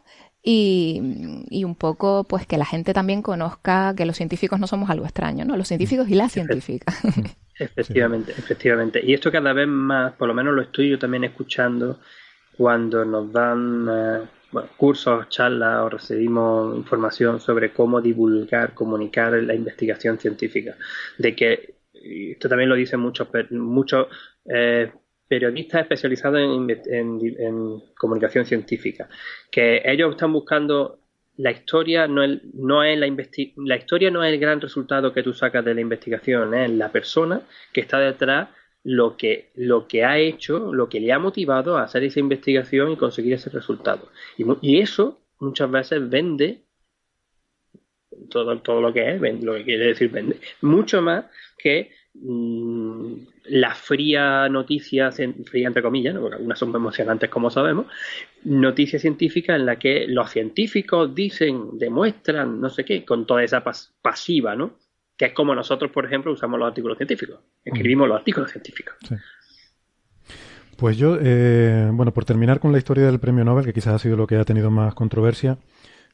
y, y un poco pues que la gente también conozca que los científicos no somos algo extraño, ¿no? Los científicos y las científicas. Efectivamente, efectivamente. Y esto cada vez más, por lo menos lo estoy yo también escuchando cuando nos dan eh, bueno, cursos, charlas o recibimos información sobre cómo divulgar, comunicar la investigación científica. De que, y esto también lo dicen muchos, muchos eh, periodistas especializados en, en comunicación científica, que ellos están buscando la historia no es, no es la historia no es el gran resultado que tú sacas de la investigación, es la persona que está detrás lo que, lo que ha hecho, lo que le ha motivado a hacer esa investigación y conseguir ese resultado. Y, y eso muchas veces vende todo, todo lo que es, vende- lo que quiere decir vende, mucho más que la fría noticia, fría entre comillas, ¿no? porque algunas son emocionantes como sabemos, noticia científica en la que los científicos dicen, demuestran, no sé qué, con toda esa pas- pasiva, ¿no? Que es como nosotros, por ejemplo, usamos los artículos científicos, escribimos los artículos científicos. Pues yo, eh, bueno, por terminar con la historia del premio Nobel, que quizás ha sido lo que ha tenido más controversia,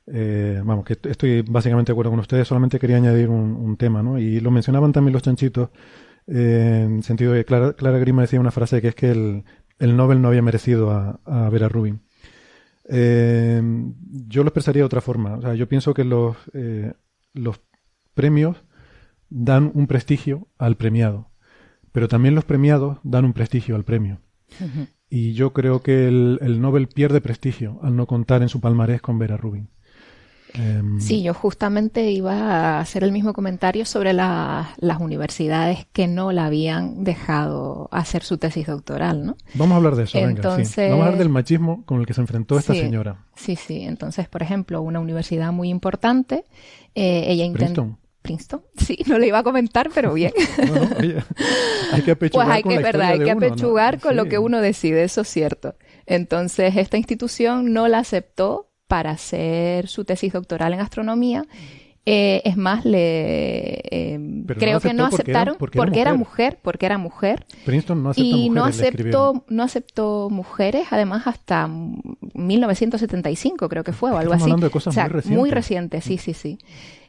eh, vamos, que estoy básicamente de acuerdo con ustedes, solamente quería añadir un, un tema, ¿no? Y lo mencionaban también los chanchitos, eh, en sentido de Clara, Clara Grima decía una frase que es que el, el Nobel no había merecido a, a Vera Rubin. Eh, yo lo expresaría de otra forma. O sea, yo pienso que los, eh, los premios dan un prestigio al premiado, pero también los premiados dan un prestigio al premio. Y yo creo que el, el Nobel pierde prestigio al no contar en su palmarés con Vera Rubin. Em, Sí, yo justamente iba a hacer el mismo comentario sobre la- las universidades que no la habían dejado hacer su tesis doctoral, ¿no? Vamos a hablar de eso, venga. sí. Vamos a hablar del machismo con el que se enfrentó esta Sí, señora. Sí, sí. Entonces, por ejemplo, una universidad muy importante, eh, ella intentó... Princeton. Princeton, sí, no le iba a comentar, pero bien. Oye, hay que apechugar Pues hay con que, la verdad, historia hay de que uno, ¿no? apechugar con lo que uno decide, eso es cierto. Entonces, esta institución no la aceptó para hacer su tesis doctoral en astronomía. Eh, es más, le eh, no creo que no aceptó porque era- aceptaron porque era era mujer. porque era mujer. Princeton no acepta y no mujeres, escribieron. aceptó, no aceptó mujeres, además hasta 1975 creo que fue o algo estamos así. hablando de cosas O sea, muy recientes. Muy reciente, sí, sí, sí.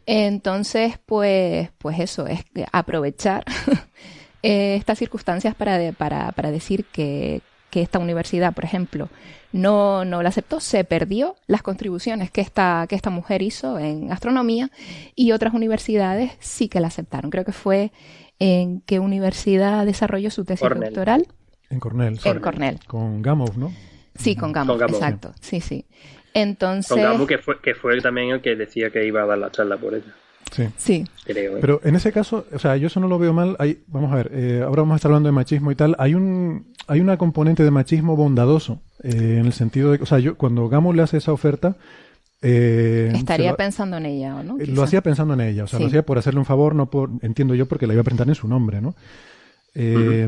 Entonces, pues, pues eso, es aprovechar eh, estas circunstancias para, de- para, para decir que, que esta universidad, por ejemplo, no, no la aceptó, se perdió las contribuciones que esta, que esta mujer hizo en astronomía y otras universidades sí que la aceptaron. Creo que fue en qué universidad desarrolló su tesis Cornell. doctoral. En Cornell. sí. En Cornell. Con Gamow, ¿no? Sí, con Gamow, Con Gamow. exacto. Sí, sí. Entonces... Pongamos que fue, que fue también el que decía que iba a dar la charla por ella. Sí. Sí. Creo, ¿eh? Pero en ese caso, o sea, yo eso no lo veo mal. Hay, vamos a ver, eh, ahora vamos a estar hablando de machismo y tal. Hay un, hay una componente de machismo bondadoso, eh, en el sentido de, o sea, yo cuando Gamo le hace esa oferta, eh, Estaría lo- pensando en ella, ¿o no? Quizá. Lo hacía pensando en ella, o sea, Sí. lo hacía por hacerle un favor, no por, entiendo yo, porque la iba a presentar en su nombre, ¿no? Eh,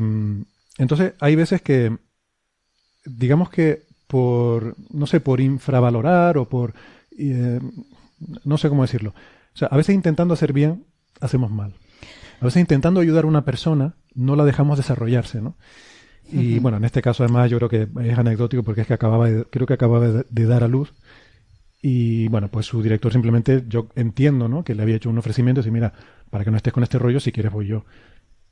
Entonces, hay veces que, digamos que por, no sé, por infravalorar o por, eh, no sé cómo decirlo. O sea, a veces intentando hacer bien, hacemos mal. A veces intentando ayudar a una persona, no la dejamos desarrollarse, ¿no? Y bueno, en este caso además yo creo que es anecdótico porque es que acababa de, creo que acababa de, de dar a luz y bueno, pues su director simplemente, yo entiendo, ¿no? Que le había hecho un ofrecimiento y dice, mira, para que no estés con este rollo, si quieres voy yo.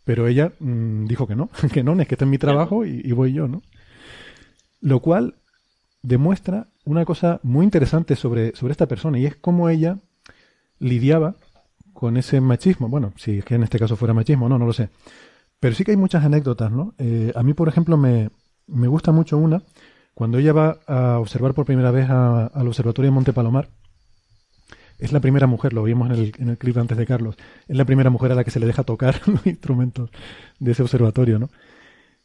Pero ella mm, dijo que no, que no, es que este es mi trabajo y, y voy yo, ¿no? Lo cual demuestra una cosa muy interesante sobre, sobre esta persona y es cómo ella lidiaba con ese machismo. Bueno, si es que en este caso fuera machismo, no, no lo sé. Pero sí que hay muchas anécdotas, ¿no? Eh, a mí, por ejemplo, me, me gusta mucho una, cuando ella va a observar por primera vez al Observatorio de Monte Palomar, es la primera mujer, lo vimos en el, en el clip antes de Carlos, es la primera mujer a la que se le deja tocar los instrumentos de ese observatorio, ¿no?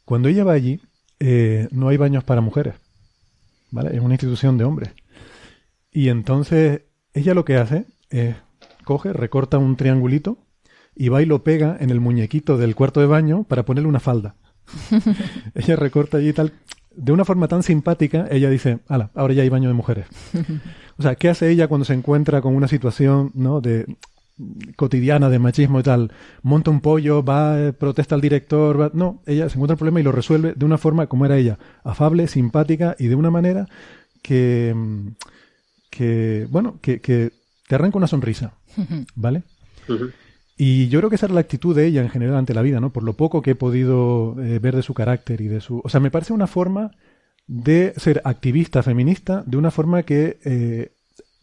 Cuando ella va allí, eh, no hay baños para mujeres, ¿vale? Es una institución de hombres. Y entonces, ella lo que hace es, coge, recorta un triangulito y va y lo pega en el muñequito del cuarto de baño para ponerle una falda. ella recorta allí y tal. De una forma tan simpática, ella dice, ala, ahora ya hay baño de mujeres. O sea, ¿qué hace ella cuando se encuentra con una situación ¿no? de cotidiana de machismo y tal? Monta un pollo, va, eh, protesta al director, va... no, ella se encuentra el problema y lo resuelve de una forma como era ella, afable, simpática y de una manera que, mm, que bueno, que, que te arranca una sonrisa, ¿vale? Y yo creo que esa era la actitud de ella en general ante la vida, ¿no? Por lo poco que he podido eh, ver de su carácter y de su... O sea, me parece una forma de ser activista feminista de una forma que eh,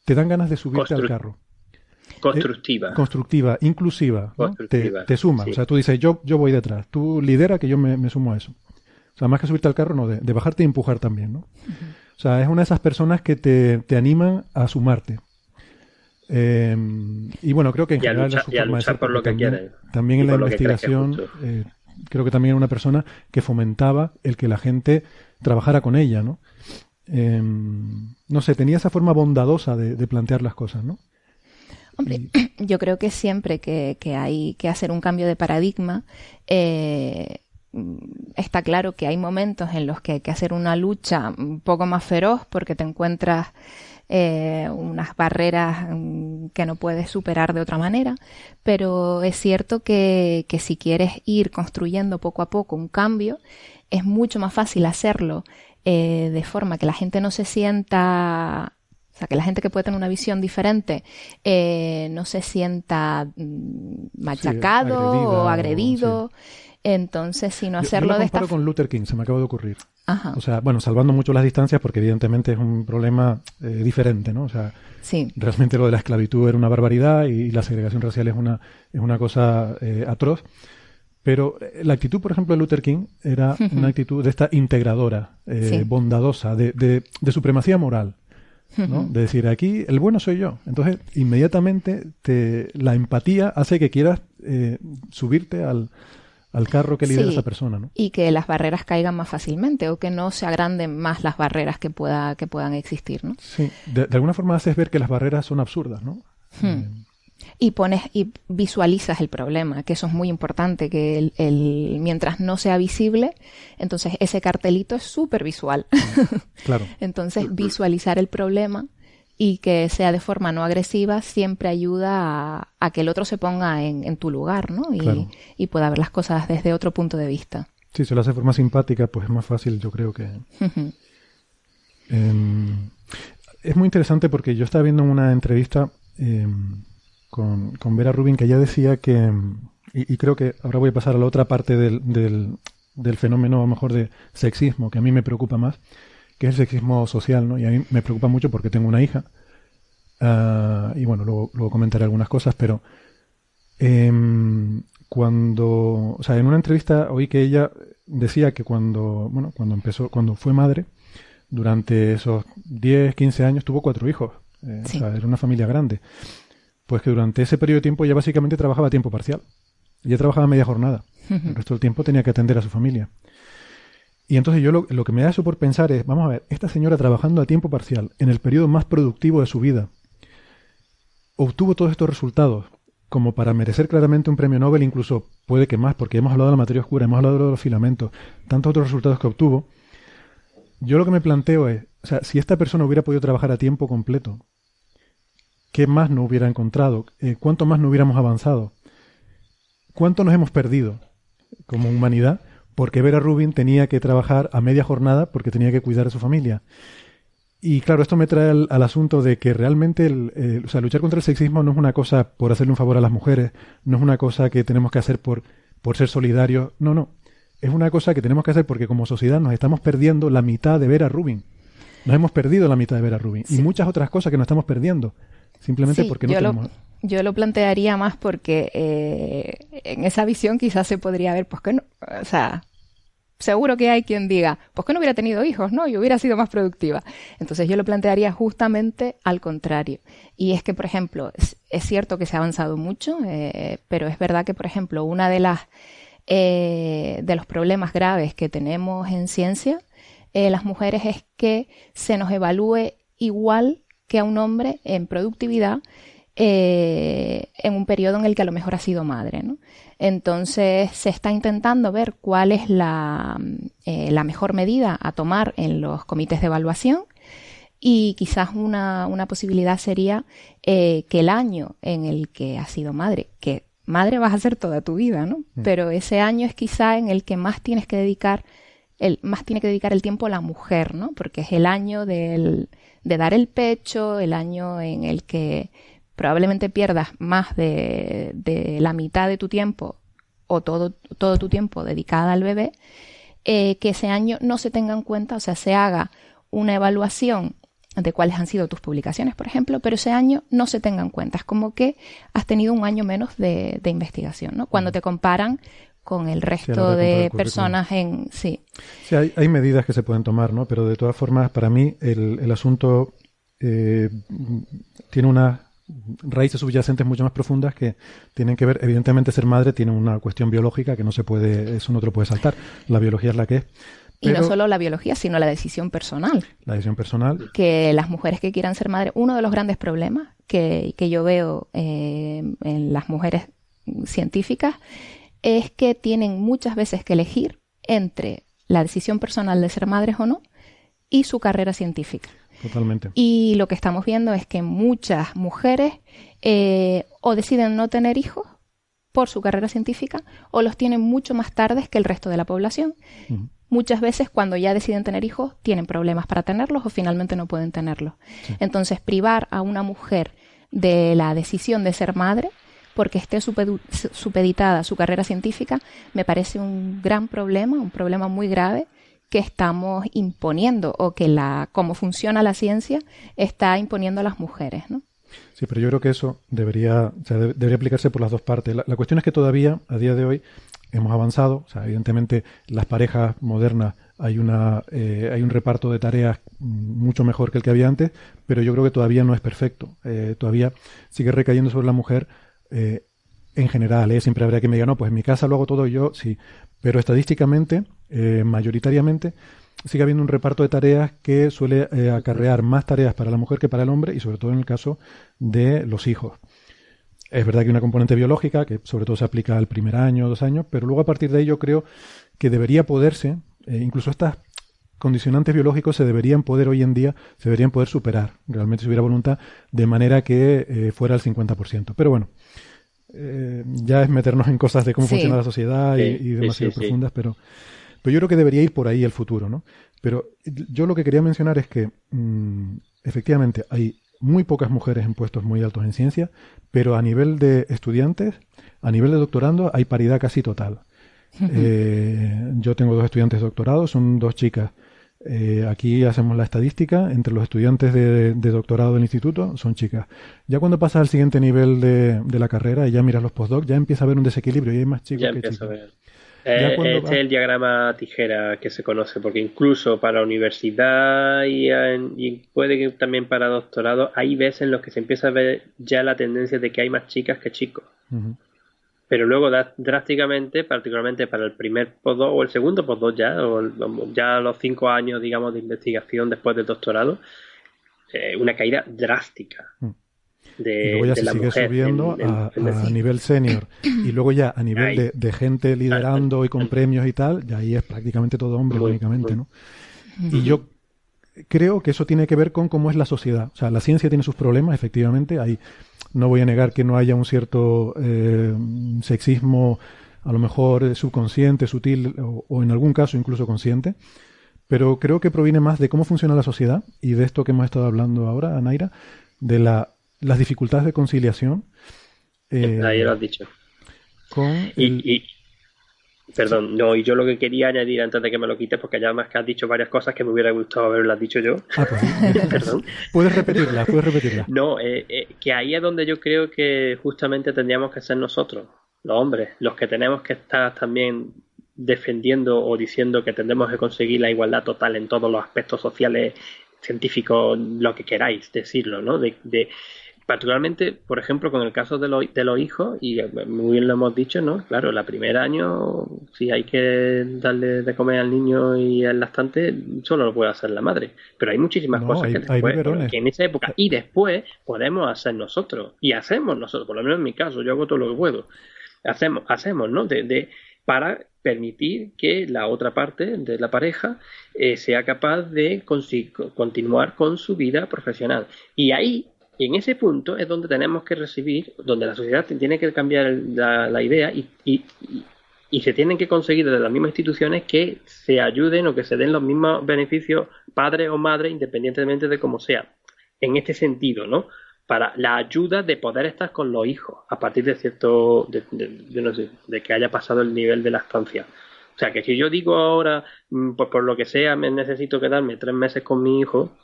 te dan ganas de subirte al carro. Constructiva. Eh, constructiva, inclusiva. ¿no? Constructiva, Te, te suma. sí. O sea, tú dices, yo, yo voy detrás. Tú lidera que yo me, me sumo a eso. O sea, más que subirte al carro, no, de, de bajarte y empujar también, ¿no? O sea, es una de esas personas que te, te animan a sumarte. Eh, y bueno, creo que en Y general luchar- es su y a forma de luchar ser, por lo porque que también, quiere. También Y en la que investigación, eh, creo que también era una persona que fomentaba el que la gente trabajara con ella, ¿no? Eh, no sé, tenía esa forma bondadosa de, de plantear las cosas, ¿no? Hombre, yo creo que siempre que, que hay que hacer un cambio de paradigma, eh, está claro que hay momentos en los que hay que hacer una lucha un poco más feroz porque te encuentras eh, unas barreras mm, que no puedes superar de otra manera, pero es cierto que, que si quieres ir construyendo poco a poco un cambio, es mucho más fácil hacerlo eh, de forma que la gente no se sienta o sea, que la gente que puede tener una visión diferente eh, no se sienta mm, machacado o- agredido. Entonces, sino Yo- yo hacerlo lo de esta comparo con Luther King, se me acaba de ocurrir. Ajá. O sea, bueno, salvando mucho las distancias porque evidentemente es un problema eh, diferente, ¿no? O sea, Sí. realmente lo de la esclavitud era una barbaridad y la segregación racial es una, es una cosa eh, atroz. Pero eh, la actitud, por ejemplo, de Luther King era una actitud de esta integradora, eh, Sí. bondadosa, de, de, de supremacía moral. ¿no? De decir, aquí el bueno soy yo. Entonces, inmediatamente te, la empatía hace que quieras subirte al, al carro que lidera Sí, esa persona, ¿no? Y que las barreras caigan más fácilmente o que no se agranden más las barreras que, pueda, que puedan existir, ¿no? Sí, de, de alguna forma haces ver que las barreras son absurdas, ¿no? Hmm. Y pones y visualizas el problema, que eso es muy importante, que el, el- mientras no sea visible, entonces ese cartelito es súper visual. Claro. entonces visualizar el problema y que sea de forma no agresiva siempre ayuda a, a que el otro se ponga en, en tu lugar, ¿no? Y, Claro. y pueda ver las cosas desde otro punto de vista. Si se lo hace de forma simpática, pues es más fácil, yo creo que... Em, es muy interesante porque yo estaba viendo una entrevista em, con, con Vera Rubin que ella decía que, em, y, y creo que ahora voy a pasar a la otra parte del, del, del fenómeno, a lo mejor, de sexismo, que a mí me preocupa más, que es el sexismo social, ¿no? Y a mí me preocupa mucho porque tengo una hija. Ah, y bueno, luego, luego comentaré algunas cosas, pero em, cuando, o sea, en una entrevista oí que ella decía que cuando, bueno, cuando empezó, cuando fue madre, durante esos 10, 15 años tuvo cuatro hijos. Eh, o sea, era una familia grande. Pues que durante ese periodo de tiempo ella básicamente trabajaba a tiempo parcial. Ella trabajaba media jornada. El resto del tiempo tenía que atender a su familia. Y entonces yo lo, que me da eso por pensar es, vamos a ver, esta señora trabajando a tiempo parcial, en el periodo más productivo de su vida, obtuvo todos estos resultados como para merecer claramente un premio Nobel, incluso puede que más, porque hemos hablado de la materia oscura, hemos hablado de los filamentos, tantos otros resultados que obtuvo. Yo lo que me planteo es, o sea, si esta persona hubiera podido trabajar a tiempo completo, ¿qué más no hubiera encontrado? Eh, ¿Cuánto más no hubiéramos avanzado? ¿Cuánto nos hemos perdido como humanidad? Porque Vera Rubin tenía que trabajar a media jornada porque tenía que cuidar a su familia. Y claro, esto me trae al, asunto de que realmente el, o sea, luchar contra el sexismo no es una cosa por hacerle un favor a las mujeres, no es una cosa que tenemos que hacer por, por ser solidarios, no, no. Es una cosa que tenemos que hacer porque como sociedad nos estamos perdiendo la mitad de Vera Rubin. Nos hemos perdido la mitad de Vera Rubin. Y muchas otras cosas que nos estamos perdiendo. Simplemente porque no yo tenemos... Lo, yo lo plantearía más porque eh, en esa visión quizás se podría ver, pues que no, o sea, seguro que hay quien diga, pues que no hubiera tenido hijos, ¿no? Y hubiera sido más productiva. Entonces yo lo plantearía justamente al contrario. Y es que, por ejemplo, es, cierto que se ha avanzado mucho, eh, pero es verdad que, por ejemplo, una de las eh, de los problemas graves que tenemos en ciencia, las mujeres, es que se nos evalúe igual que a un hombre en productividad eh, en un periodo en el que a lo mejor ha sido madre. ¿no? Entonces se está intentando ver cuál es la, eh, la, mejor medida a tomar en los comités de evaluación y quizás una, una posibilidad sería eh, que el año en el que has sido madre, que madre vas a ser toda tu vida, ¿no? Mm. Pero ese año es quizá en el que más tienes que dedicar el, más tiene que dedicar el tiempo a la mujer, ¿no? Porque es el año del, de dar el pecho, el año en el que probablemente pierdas más de, de la mitad de tu tiempo o todo, todo tu tiempo dedicada al bebé, eh, que ese año no se tenga en cuenta, o sea, se haga una evaluación de cuáles han sido tus publicaciones, por ejemplo, pero ese año no se tenga en cuenta. Es como que has tenido un año menos de, de investigación, ¿no? Cuando te comparan con el resto de personas en sí. Sí, hay, hay, medidas que se pueden tomar, ¿no? Pero de todas formas, para mí el, el asunto eh, tiene unas raíces subyacentes mucho más profundas que tienen que ver, evidentemente ser madre tiene una cuestión biológica que no se puede, eso no te lo puede saltar. La biología es la que es. y no solo la biología, sino la decisión personal. La decisión personal. Que las mujeres que quieran ser madre, uno de los grandes problemas que, que yo veo eh, en las mujeres científicas es que tienen muchas veces que elegir entre la decisión personal de ser madres o no y su carrera científica. Totalmente. Y lo que estamos viendo es que muchas mujeres eh, o deciden no tener hijos por su carrera científica o los tienen mucho más tarde que el resto de la población. Muchas veces cuando ya deciden tener hijos tienen problemas para tenerlos o finalmente no pueden tenerlos. Entonces privar a una mujer de la decisión de ser madre porque esté supeditada su carrera científica, me parece un gran problema, un problema muy grave que estamos imponiendo o que la cómo funciona la ciencia está imponiendo a las mujeres, ¿no? Sí, pero yo creo que eso debería, debería aplicarse por las dos partes. La, cuestión es que todavía, a día de hoy, hemos avanzado. O sea, evidentemente, las parejas modernas hay una eh, hay un reparto de tareas mucho mejor que el que había antes, pero yo creo que todavía no es perfecto. Eh, todavía sigue recayendo sobre la mujer eh, en general, ¿eh? siempre habrá que me diga, no, pues en mi casa lo hago todo yo, sí, pero estadísticamente, eh, mayoritariamente, sigue habiendo un reparto de tareas que suele acarrear más tareas para la mujer que para el hombre y sobre todo en el caso de los hijos. Es verdad que hay una componente biológica que sobre todo se aplica al primer año, dos años, pero luego a partir de ahí yo creo que debería poderse, incluso estas condicionantes biológicos se deberían poder hoy en día, se deberían poder superar, realmente si hubiera voluntad, de manera que fuera el 50%. Pero bueno, eh, ya es meternos en cosas de cómo funciona la sociedad y, demasiado profundas, pero, pero yo creo que debería ir por ahí el futuro, ¿no? Pero yo lo que quería mencionar es que mm, efectivamente hay muy pocas mujeres en puestos muy altos en ciencia, pero a nivel de estudiantes, a nivel de doctorando, hay paridad casi total. Eh, yo tengo dos estudiantes doctorados, son dos chicas eh, aquí hacemos la estadística entre los estudiantes de, doctorado del instituto, son chicas. Ya cuando pasas al siguiente nivel de, la carrera y ya miras los postdocs, ya empieza a haber un desequilibrio y hay más chicos ya que chicas. A ver. Eh, este es el diagrama tijera que se conoce, porque incluso para universidad y, puede que también para doctorado, hay veces en los que se empieza a ver ya la tendencia de que hay más chicas que chicos. Pero luego drásticamente, particularmente para el primer postdoc o el segundo postdoc ya, o ya los cinco años, digamos, de investigación después del doctorado, eh, una caída drástica. Mm. y luego ya se sigue subiendo a, nivel senior. Y luego ya a nivel de, gente liderando y con premios y tal, ya ahí es prácticamente todo hombre únicamente, ¿no? Y yo creo que eso tiene que ver con cómo es la sociedad. O sea, la ciencia tiene sus problemas, efectivamente. Ahí no voy a negar que no haya un cierto eh, sexismo, a lo mejor eh, subconsciente, sutil o, o en algún caso incluso consciente. Pero creo que proviene más de cómo funciona la sociedad y de esto que hemos estado hablando ahora, Naira, de la las dificultades de conciliación. Eh, Ahí lo has dicho. y, perdón, no, y yo lo que quería añadir antes de que me lo quites, porque ya más que has dicho varias cosas que me hubiera gustado haberlas dicho yo. Ah, pues, perdón. Puedes repetirlas, puedes repetirlas. No, eh, eh, que ahí es donde yo creo que justamente tendríamos que ser nosotros, los hombres, los que tenemos que estar también defendiendo o diciendo que tendremos que conseguir la igualdad total en todos los aspectos sociales, científicos, lo que queráis decirlo, ¿no? de, particularmente, por ejemplo, con el caso de, de los hijos, y muy bien lo hemos dicho, ¿no? Claro, el primer año, si hay que darle de comer al niño y al lactante, solo lo puede hacer la madre. Pero hay muchísimas cosas que, después, que en esa época y después podemos hacer nosotros. Y hacemos nosotros, por lo menos en mi caso, yo hago todo lo que puedo. Hacemos, hacemos ¿no? De, de para permitir que la otra parte de la pareja eh, sea capaz de continuar con su vida profesional. Y ahí y en ese punto es donde tenemos que recibir, donde la sociedad tiene que cambiar la, idea y, se tienen que conseguir desde las mismas instituciones que se ayuden o que se den los mismos beneficios padre o madre independientemente de cómo sea. En este sentido, ¿no? Para la ayuda de poder estar con los hijos a partir de cierto, de, no sé, de que haya pasado el nivel de la estancia. O sea, que si yo digo ahora, mm, pues por lo que sea, me necesito quedarme tres meses con mi hijo,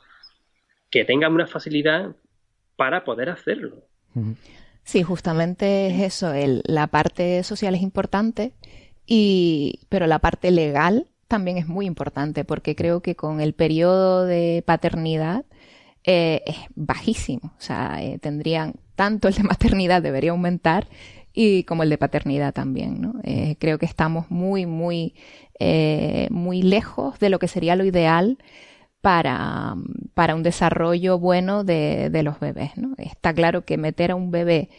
que tengan una facilidad para poder hacerlo. Sí, justamente es eso, la parte social es importante, y, pero la parte legal también es muy importante porque creo que con el periodo de paternidad eh, es bajísimo. O sea, eh, tendrían tanto el de maternidad debería aumentar y como el de paternidad también. ¿no? Eh, creo que estamos muy, muy, muy lejos de lo que sería lo ideal para, para un desarrollo bueno de, de los bebés. ¿no? Está claro que meter a un bebé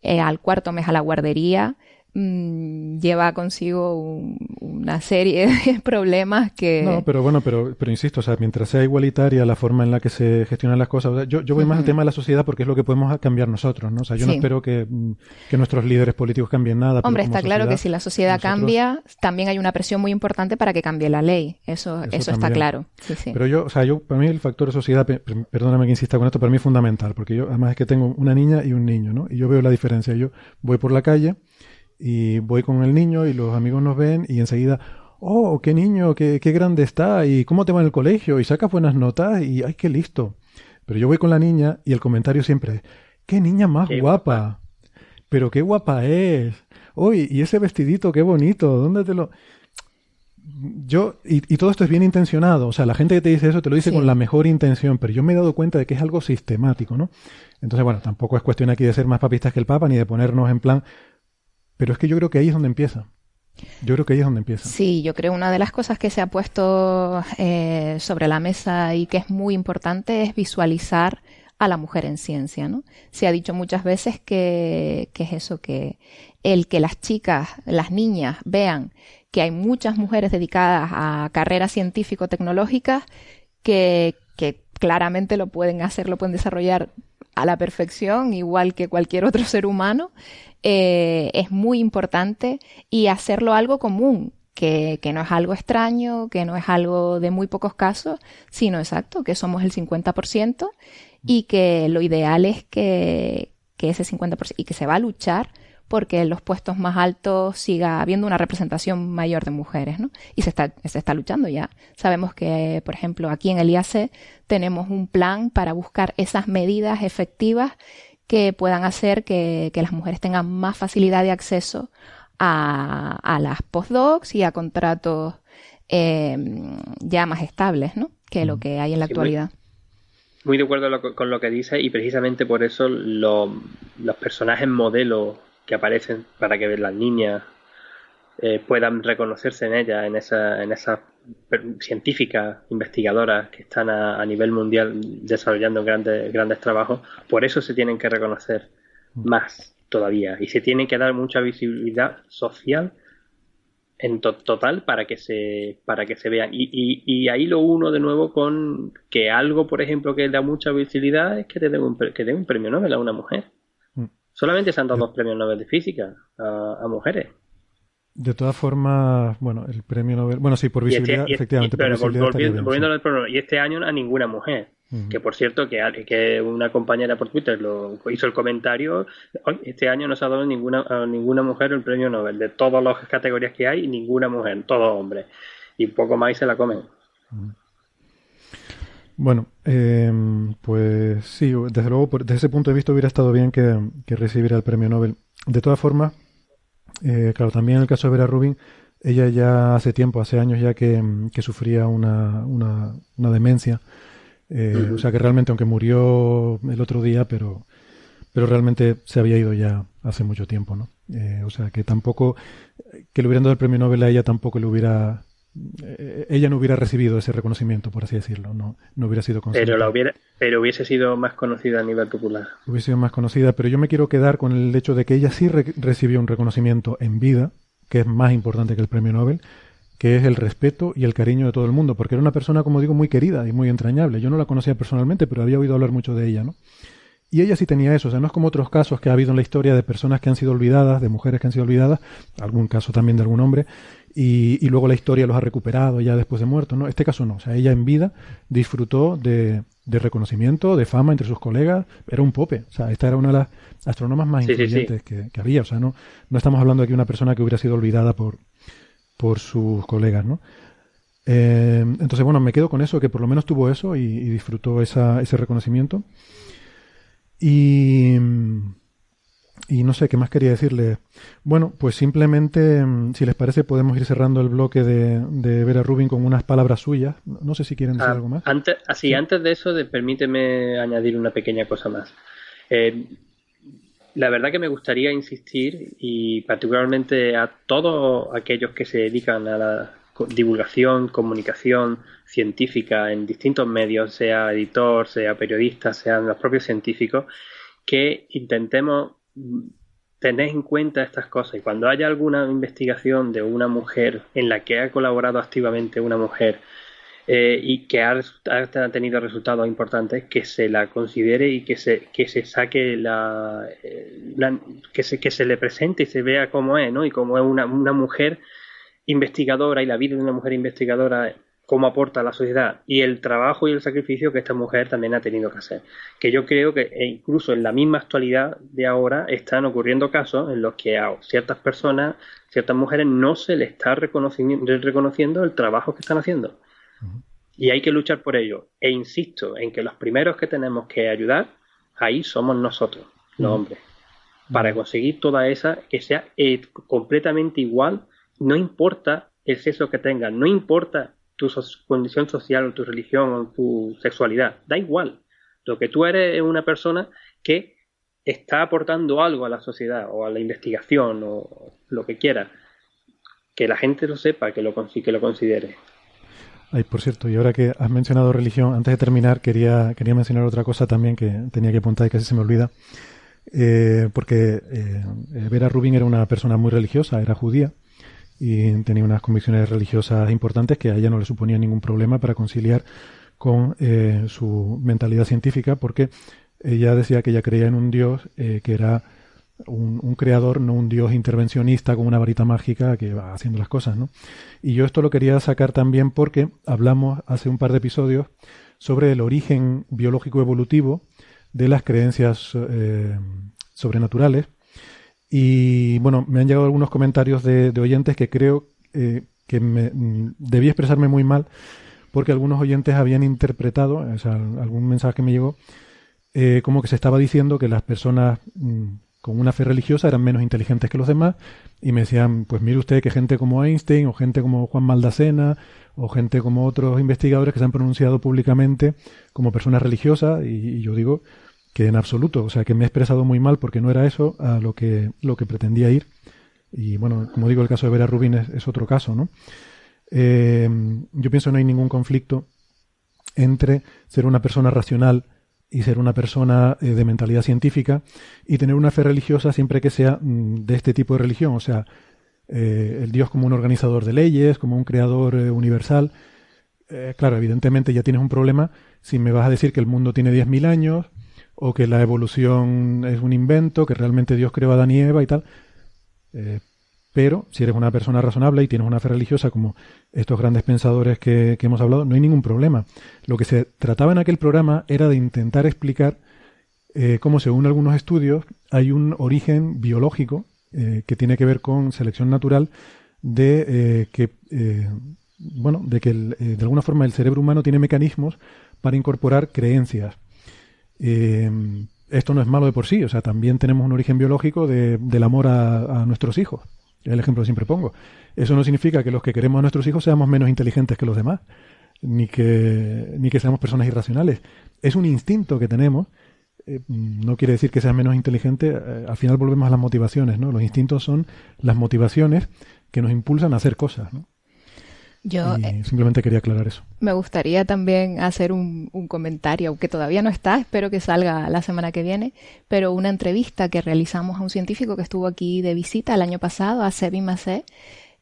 eh, al cuarto mes a la guardería Mm, lleva consigo una serie de problemas que... No, pero bueno, pero, pero insisto, o sea, mientras sea igualitaria la forma en la que se gestionan las cosas, yo, yo voy más al tema de la sociedad porque es lo que podemos cambiar nosotros, ¿no? O sea, yo no espero que, mm, que, nuestros líderes políticos cambien nada. Hombre, está claro que si la sociedad cambia, también hay una presión muy importante para que cambie la ley, eso, eso, está claro. Pero yo, o sea, yo, para mí el factor de sociedad, perdóname que insista con esto, para mí es fundamental, porque yo además es que tengo una niña y un niño, ¿no? Y yo veo la diferencia, yo voy por la calle y voy con el niño y los amigos nos ven y enseguida, oh, qué niño, qué, qué grande está y cómo te va en el colegio y sacas buenas notas y ay, qué listo. Pero yo voy con la niña y el comentario siempre es, qué niña más guapa. Pero qué guapa es. Uy, y ese vestidito, qué bonito. ¿Dónde te lo...? Yo, y, todo esto es bien intencionado, o sea, la gente que te dice eso te lo dice con la mejor intención, pero yo me he dado cuenta de que es algo sistemático, ¿no? Entonces, bueno, tampoco es cuestión aquí de ser más papistas que el Papa, ni de ponernos en plan, pero es que yo creo que ahí es donde empieza. Yo creo que ahí es donde empieza. Sí, yo creo una de las cosas que se ha puesto eh, sobre la mesa y que es muy importante es visualizar a la mujer en ciencia, ¿no? Se ha dicho muchas veces que, que es eso, que el que las chicas, las niñas vean que hay muchas mujeres dedicadas a carreras científico-tecnológicas que, que claramente lo pueden hacer, lo pueden desarrollar a la perfección, igual que cualquier otro ser humano, eh, es muy importante y hacerlo algo común, que, que, no es algo extraño, que no es algo de muy pocos casos, sino exacto, que somos el 50% y que lo ideal es que, que ese 50% y que se va a luchar porque en los puestos más altos siga habiendo una representación mayor de mujeres, ¿no? Y se está, se está luchando ya. Sabemos que, por ejemplo, aquí en el IAC tenemos un plan para buscar esas medidas efectivas que puedan hacer que, las mujeres tengan más facilidad de acceso a, a las postdocs y a contratos eh, ya más estables, ¿no? Que lo que hay en la actualidad. Muy, de acuerdo con lo que dice y precisamente por eso los personajes modelos que aparecen para que las niñas eh, puedan reconocerse en ella, en esa, en esas científicas, investigadoras que están a, nivel mundial desarrollando grandes, grandes trabajos, por eso se tienen que reconocer mm. más todavía y se tiene que dar mucha visibilidad social en total para que se para que se vean y, y, ahí lo uno de nuevo con que algo por ejemplo que da mucha visibilidad es que te den un, que un premio Nobel a una mujer. Solamente se han dado dos premios Nobel de física a mujeres de todas formas, bueno, el premio Nobel. Bueno, sí, por este- visibilidad, efectivamente. volviendo, al problema, y este año a ninguna mujer. Que por cierto, que, que una compañera por Twitter lo hizo el comentario: este año no se ha dado ninguna, a ninguna mujer el premio Nobel. De todas las categorías que hay, ninguna mujer, todos hombres. Y poco más y se la comen. Bueno, eh, pues sí, desde luego, desde ese punto de vista hubiera estado bien que, que recibiera el premio Nobel. De todas formas, eh, claro, también en el caso de Vera Rubin, ella ya hace tiempo, hace años ya que, sufría una, una, demencia. Eh, o sea que realmente, aunque murió el otro día, pero, pero realmente se había ido ya hace mucho tiempo, ¿no? Eh, o sea que tampoco, que le hubieran dado el premio Nobel a ella tampoco le hubiera eh, ella no hubiera recibido ese reconocimiento, por así decirlo, no, no hubiera sido conocida. Pero, la hubiera, pero hubiese sido más conocida a nivel popular. Hubiese sido más conocida, pero yo me quiero quedar con el hecho de que ella sí recibió un reconocimiento en vida, que es más importante que el premio Nobel, que es el respeto y el cariño de todo el mundo, porque era una persona, como digo, muy querida y muy entrañable. Yo no la conocía personalmente, pero había oído hablar mucho de ella, ¿no? Y ella sí tenía eso, o sea, no es como otros casos que ha habido en la historia de personas que han sido olvidadas, de mujeres que han sido olvidadas, algún caso también de algún hombre, y, luego la historia los ha recuperado ya después de muertos, ¿no? Este caso no, o sea, ella en vida disfrutó de, reconocimiento, de fama entre sus colegas, era un pope, o sea, esta era una de las astrónomas más influyentes Que, había, o sea, no, no estamos hablando de aquí de una persona que hubiera sido olvidada por, por sus colegas, ¿no? Eh, entonces, bueno, me quedo con eso, que por lo menos tuvo eso y, y disfrutó esa, ese reconocimiento. Y, y no sé qué más quería decirle. Bueno, pues simplemente, mm, si les parece, podemos ir cerrando el bloque de, de Vera Rubin con unas palabras suyas. No sé si quieren decir ah, algo más. Antes, así, antes de eso, permíteme añadir una pequeña cosa más. Eh, la verdad que me gustaría insistir, y particularmente a todos aquellos que se dedican a la divulgación, comunicación científica en distintos medios, sea editor, sea periodista, sean los propios científicos, que intentemos tener en cuenta estas cosas y cuando haya alguna investigación de una mujer en la que ha colaborado activamente una mujer eh, y que ha, tenido resultados importantes, que se la considere y que se, que se saque la, eh, que, se, que se le presente y se vea cómo es, ¿no? Y cómo es una, una mujer investigadora y la vida de una mujer investigadora cómo aporta a la sociedad y el trabajo y el sacrificio que esta mujer también ha tenido que hacer. Que yo creo que e incluso en la misma actualidad de ahora están ocurriendo casos en los que a ciertas personas, ciertas mujeres, no se les está reconociendo el trabajo que están haciendo. Y hay que luchar por ello. E insisto en que los primeros que tenemos que ayudar, ahí somos nosotros, los hombres. Para conseguir toda esa, que sea eh, completamente igual, no importa el sexo que tengan, no importa tu condición social o tu religión o tu sexualidad. Da igual. Lo que tú eres es una persona que está aportando algo a la sociedad o a la investigación o lo que quiera. Que la gente lo sepa, que lo, que lo considere. Ay, por cierto, y ahora que has mencionado religión, antes de terminar quería, quería mencionar otra cosa también que tenía que apuntar y casi se me olvida. Eh, porque eh, Vera Rubin era una persona muy religiosa, era judía, y tenía unas convicciones religiosas importantes que a ella no le suponía ningún problema para conciliar con eh, su mentalidad científica porque ella decía que ella creía en un dios eh, que era un, creador, no un dios intervencionista con una varita mágica que va haciendo las cosas, ¿no? Y yo esto lo quería sacar también porque hablamos hace un par de episodios sobre el origen biológico evolutivo de las creencias eh, sobrenaturales y bueno, me han llegado algunos comentarios de, oyentes que creo eh, que me, mm, debí expresarme muy mal porque algunos oyentes habían interpretado, o sea, algún mensaje que me llegó, eh, como que se estaba diciendo que las personas mm, con una fe religiosa eran menos inteligentes que los demás y me decían, pues mire usted que gente como Einstein o gente como Juan Maldacena o gente como otros investigadores que se han pronunciado públicamente como personas religiosas y, yo digo que en absoluto, o sea que me he expresado muy mal porque no era eso a lo que, lo que pretendía ir y bueno, como digo, el caso de Vera Rubin es, otro caso, ¿no? Eh, yo pienso que no hay ningún conflicto entre ser una persona racional y ser una persona eh, de mentalidad científica y tener una fe religiosa siempre que sea mm, de este tipo de religión, o sea, eh, el Dios como un organizador de leyes, como un creador universal. claro, evidentemente ya tienes un problema si me vas a decir que el mundo tiene 10.000 años o que la evolución es un invento, que realmente Dios creó a Adán y Eva y tal. Pero si eres una persona razonable y tienes una fe religiosa como estos grandes pensadores que, hemos hablado, no hay ningún problema. Lo que se trataba en aquel programa era de intentar explicar eh, cómo, según algunos estudios, hay un origen biológico eh, que tiene que ver con selección natural de eh, que, bueno, de que de alguna forma el cerebro humano tiene mecanismos para incorporar creencias. Esto no es malo de por sí, o sea, también tenemos un origen biológico del amor a nuestros hijos el ejemplo que siempre pongo. Eso no significa que los que queremos a nuestros hijos seamos menos inteligentes que los demás, ni que, ni que seamos personas irracionales. Es un instinto que tenemos. Eh, no quiere decir que seas menos inteligente. Eh, al final volvemos a las motivaciones, ¿no? Los instintos son las motivaciones que nos impulsan a hacer cosas, ¿no? Yo eh, simplemente quería aclarar eso. Me gustaría también hacer un, comentario, aunque todavía no está, espero que salga la semana que viene, pero una entrevista que realizamos a un científico que estuvo aquí de visita el año pasado, a Sebi Macé,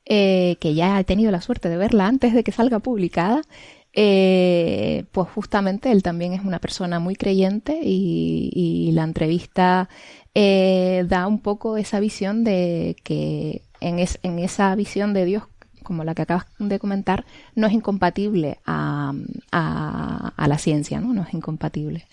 eh, que ya he tenido la suerte de verla antes de que salga publicada. Eh, pues justamente él también es una persona muy creyente y, la entrevista da un poco esa visión de que en, en esa visión de Dios como la que acabas de comentar, no es incompatible a, la ciencia, ¿no? No es incompatible.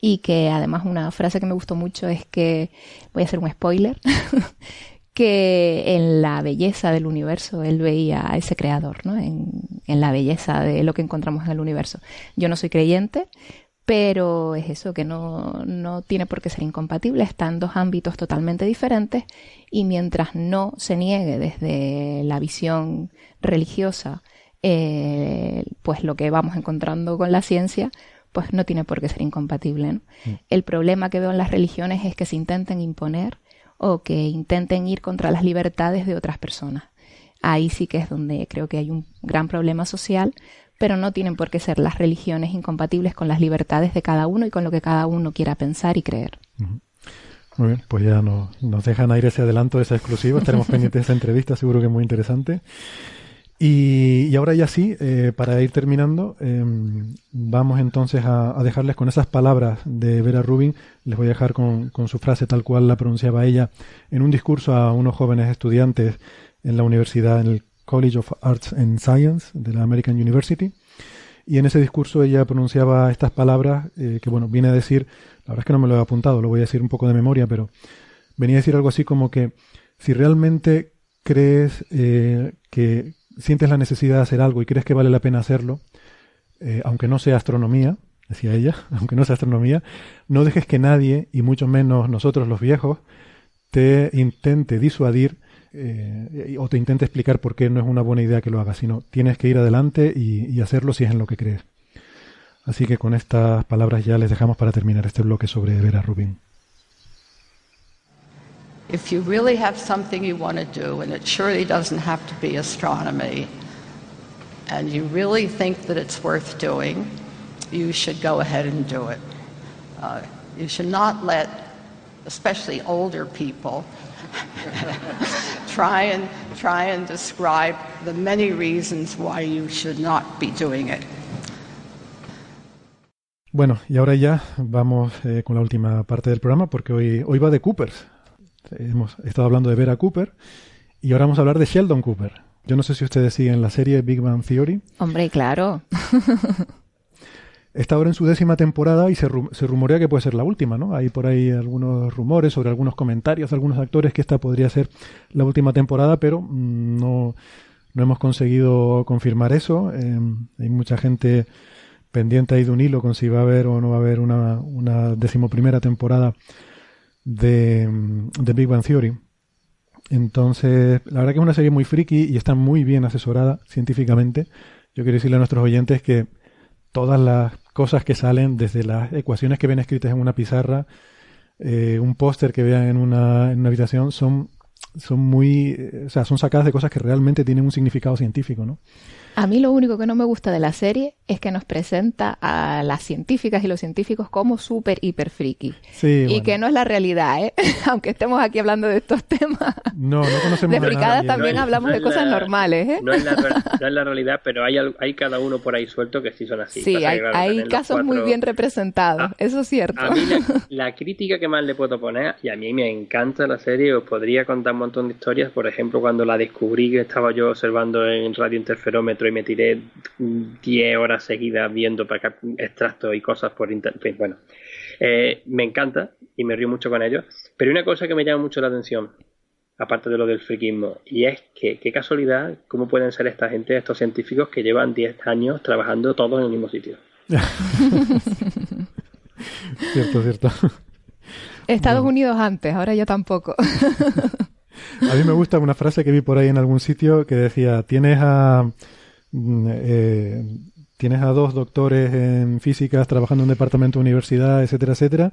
Y que además una frase que me gustó mucho es que, voy a hacer un spoiler, que en la belleza del universo él veía a ese creador, ¿no? En, en la belleza de lo que encontramos en el universo. Yo no soy creyente, pero es eso, que no, no tiene por qué ser incompatible, está en dos ámbitos totalmente diferentes y mientras no se niegue desde la visión religiosa, eh, pues lo que vamos encontrando con la ciencia, pues no tiene por qué ser incompatible. Mm. El problema que veo en las religiones es que se intenten imponer o que intenten ir contra las libertades de otras personas. Ahí sí que es donde creo que hay un gran problema social, pero no tienen por qué ser las religiones incompatibles con las libertades de cada uno y con lo que cada uno quiera pensar y creer. Muy bien, pues ya nos, nos dejan ir ese adelanto de esa exclusiva. Estaremos pendientes de esa entrevista, seguro que es muy interesante. Y, ahora ya sí, eh, para ir terminando, em, vamos entonces a, dejarles con esas palabras de Vera Rubin. Les voy a dejar con, con, su frase tal cual la pronunciaba ella en un discurso a unos jóvenes estudiantes en la universidad, en el College of Arts and Science de la American University. Y en ese discurso ella pronunciaba estas palabras eh, que, bueno, viene a decir, la verdad es que no me lo he apuntado, lo voy a decir un poco de memoria, pero venía a decir algo así como que si realmente crees eh, que sientes la necesidad de hacer algo y crees que vale la pena hacerlo, eh, aunque no sea astronomía, decía ella, aunque no sea astronomía, no dejes que nadie, y mucho menos nosotros los viejos, te intente disuadir eh, o te intente explicar por qué no es una buena idea que lo hagas, sino tienes que ir adelante y, hacerlo si es en lo que crees. Así que con estas palabras ya les dejamos para terminar este bloque sobre Vera Rubin. If you really have something you want to do, and it surely doesn't have to be astronomy, and you really think that it's worth doing, you should go ahead and do it. Uh, you should not let, especially older people, try and try and describe the many reasons why you should not be doing it. Bueno, y ahora ya vamos eh, con la última parte del programa porque hoy, hoy va de Coopers. Hemos estado hablando de Vera Cooper y ahora vamos a hablar de Sheldon Cooper. Yo no sé si ustedes siguen la serie Big Bang Theory. Hombre, claro. Está ahora en su décima temporada y se, rumorea que puede ser la última, ¿no? Hay por ahí algunos rumores sobre algunos comentarios de algunos actores que esta podría ser la última temporada, pero mm, no, no hemos conseguido confirmar eso. Em, hay mucha gente pendiente ahí de un hilo con si va a haber o no va a haber una, una decimoprimera temporada de, de Big Bang Theory. Entonces, la verdad que es una serie muy friki y está muy bien asesorada científicamente. Yo quiero decirle a nuestros oyentes que todas las cosas que salen, desde las ecuaciones que ven escritas en una pizarra, eh, un póster que vean en una, en una habitación, son, son muy, eh, o sea, son sacadas de cosas que realmente tienen un significado científico, ¿no? A mí lo único que no me gusta de la serie es que nos presenta a las científicas y los científicos como súper hiper friki. Sí, y que no es la realidad, ¿eh? Aunque estemos aquí hablando de estos temas. No, no conocemos De fricadas también No es- hablamos no de cosas la- normales, ¿eh? No es, la, re- no es la realidad, pero hay, hay cada uno por ahí suelto que sí son así. Sí, hay, que, hay casos muy bien representados, eso es cierto. A mí la, la crítica que más le puedo poner, y a mí me encanta la serie, os podría contar un montón de historias, por ejemplo, cuando la descubrí que estaba yo observando en radiointerferómetro y me tiré 10 horas seguidas viendo para acá extractos y cosas por internet. Bueno, eh, me encanta y me río mucho con ello, pero hay una cosa que me llama mucho la atención, aparte de lo del friquismo, y es que qué casualidad, cómo pueden ser esta gente, estos científicos que llevan 10 años trabajando todos en el mismo sitio. Cierto, cierto. Estados Unidos antes, ahora ya tampoco. A mí me gusta una frase que vi por ahí en algún sitio que decía, tienes a, eh, tienes a dos doctores en físicas trabajando en un departamento de universidad, etcétera, etcétera,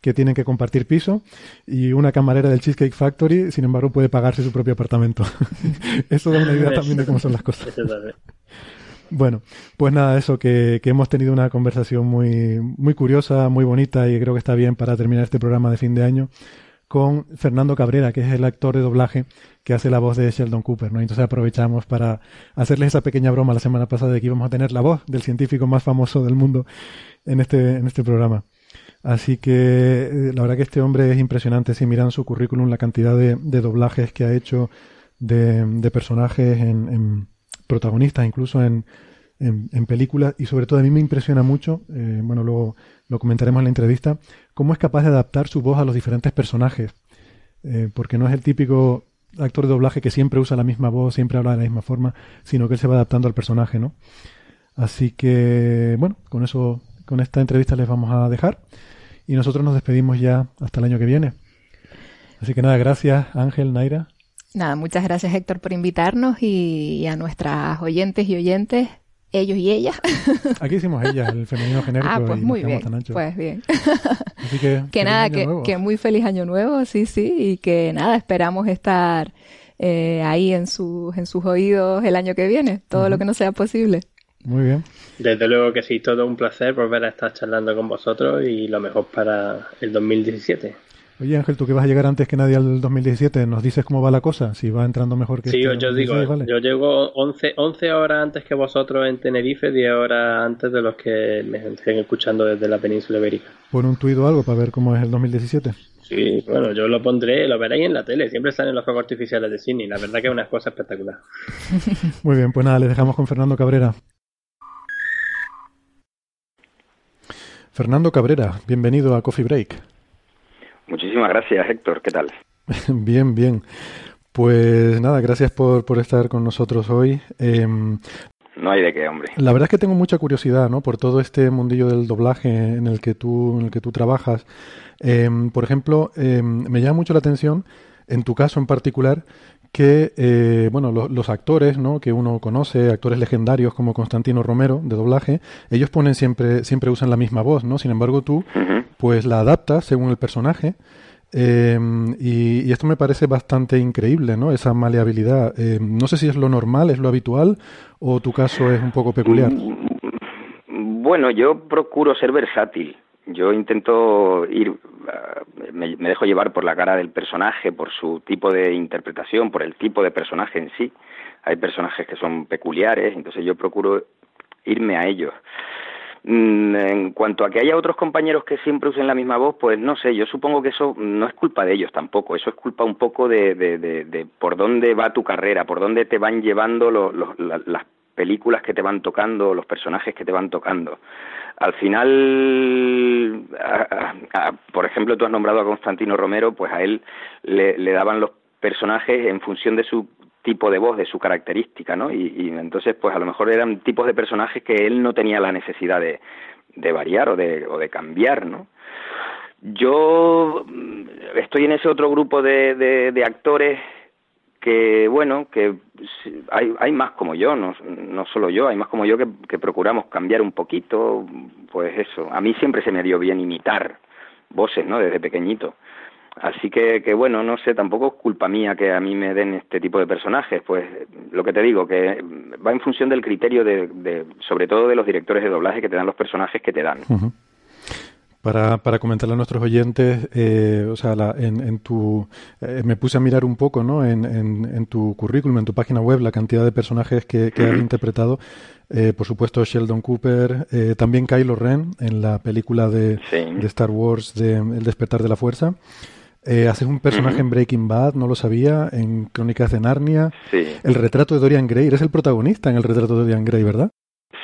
que tienen que compartir piso y una camarera del Cheesecake Factory, sin embargo, puede pagarse su propio apartamento. Eso da una idea también de cómo son las cosas. Bueno, pues nada, eso, que, que hemos tenido una conversación muy, muy curiosa, muy bonita y creo que está bien para terminar este programa de fin de año con Fernando Cabrera, que es el actor de doblaje que hace la voz de Sheldon Cooper, ¿no? Entonces aprovechamos para hacerles esa pequeña broma la semana pasada de que íbamos a tener la voz del científico más famoso del mundo en este, en este programa. Así que eh, la verdad que este hombre es impresionante. Si miran su currículum, la cantidad de, doblajes que ha hecho de, de personajes en, en protagonistas, incluso en, en, películas, y sobre todo a mí me impresiona mucho, eh, bueno, luego lo comentaremos en la entrevista, cómo es capaz de adaptar su voz a los diferentes personajes. Eh, porque no es el típico actor de doblaje que siempre usa la misma voz, siempre habla de la misma forma, sino que él se va adaptando al personaje, ¿no? Así que, bueno, con eso, con esta entrevista les vamos a dejar. Y nosotros nos despedimos ya hasta el año que viene. Así que nada, gracias Ángel, Naira. Nada, muchas gracias Héctor por invitarnos y a nuestras oyentes y oyentes, ellos y ellas. Aquí hicimos ella, el femenino genérico. ah, pues y muy bien, pues bien. Así que, que feliz nada, año que, nuevo. que muy feliz año nuevo, sí, sí, y que nada, esperamos estar eh, ahí en, sus en sus oídos el año que viene, todo lo que nos sea posible. Muy bien. Desde luego que sí, todo un placer volver a estar charlando con vosotros y lo mejor para el 2017. Oye Ángel, tú que vas a llegar antes que nadie al 2017, ¿nos dices cómo va la cosa? Si va entrando mejor que Sí, este yo, digo, 2016, vale. yo llego 11, 11 horas antes que vosotros en Tenerife, 10 horas antes de los que me estén escuchando desde la península ibérica. Pon un tuit o algo para ver cómo es el 2017. Sí, bueno, yo lo pondré, lo veréis en la tele, siempre salen los fuegos artificiales de Sydney, la verdad que es una cosa espectacular. Muy bien, pues nada, les dejamos con Fernando Cabrera. Fernando Cabrera, bienvenido a Coffee Break. Muchísimas gracias, Héctor. ¿Qué tal? bien, bien. Pues nada, gracias por, por estar con nosotros hoy. Em, No hay de qué, hombre. La verdad es que tengo mucha curiosidad, ¿no? Por todo este mundillo del doblaje en el que tú, en el que tú trabajas. Em, por ejemplo, em, me llama mucho la atención, en tu caso en particular, que eh, bueno, lo- los actores, ¿no? Que uno conoce, actores legendarios como Constantino Romero de doblaje, ellos ponen siempre, siempre usan la misma voz, ¿no? Sin embargo, tú, pues la adaptas según el personaje. em, y, y esto me parece bastante increíble, ¿no? Esa maleabilidad. Em, no sé si es lo normal, es lo habitual, o tu caso es un poco peculiar. Bueno, yo procuro ser versátil. Yo intento ir, ah, me, me dejo llevar por la cara del personaje, por su tipo de interpretación, por el tipo de personaje en sí. Hay personajes que son peculiares, entonces yo procuro irme a ellos. Mm, En cuanto a que haya otros compañeros que siempre usen la misma voz, pues no sé, yo supongo que eso no es culpa de ellos tampoco, eso es culpa un poco de, de, de, de por dónde va tu carrera, por dónde te van llevando la- las películas que te van tocando, los personajes que te van tocando. Al final, por ejemplo, tú has nombrado a Constantino Romero, pues a él le, daban los personajes en función de su tipo de voz, de su característica, ¿no? Y, entonces, pues a lo mejor eran tipos de personajes que él no tenía la necesidad de, de variar o de, o de cambiar, ¿no? Yo mm, estoy en ese otro grupo de, de, actores que, bueno, que hay, hay más como yo, no, no solo yo, hay más como yo que, que procuramos cambiar un poquito, pues eso. A mí siempre se me dio bien imitar voces, ¿no? Desde pequeñito. Así que, que, bueno, no sé, tampoco es culpa mía que a mí me den este tipo de personajes, pues lo que te digo, que va en función del criterio de, de sobre todo de los directores de doblaje que te dan los personajes que te dan. Para, para comentarle a nuestros oyentes, eh, o sea, en, en, tu, eh, me puse a mirar un poco, ¿no? En, en, tu currículum, en tu página web, la cantidad de personajes que, que has interpretado. Eh, por supuesto, Sheldon Cooper, eh, también Kylo Ren en la película de, de Star Wars de El despertar de la fuerza. Eh, haces un personaje en Breaking Bad, no lo sabía, en Crónicas de Narnia. Sí. El retrato de Dorian Gray, eres el protagonista en el retrato de Dorian Gray, ¿verdad?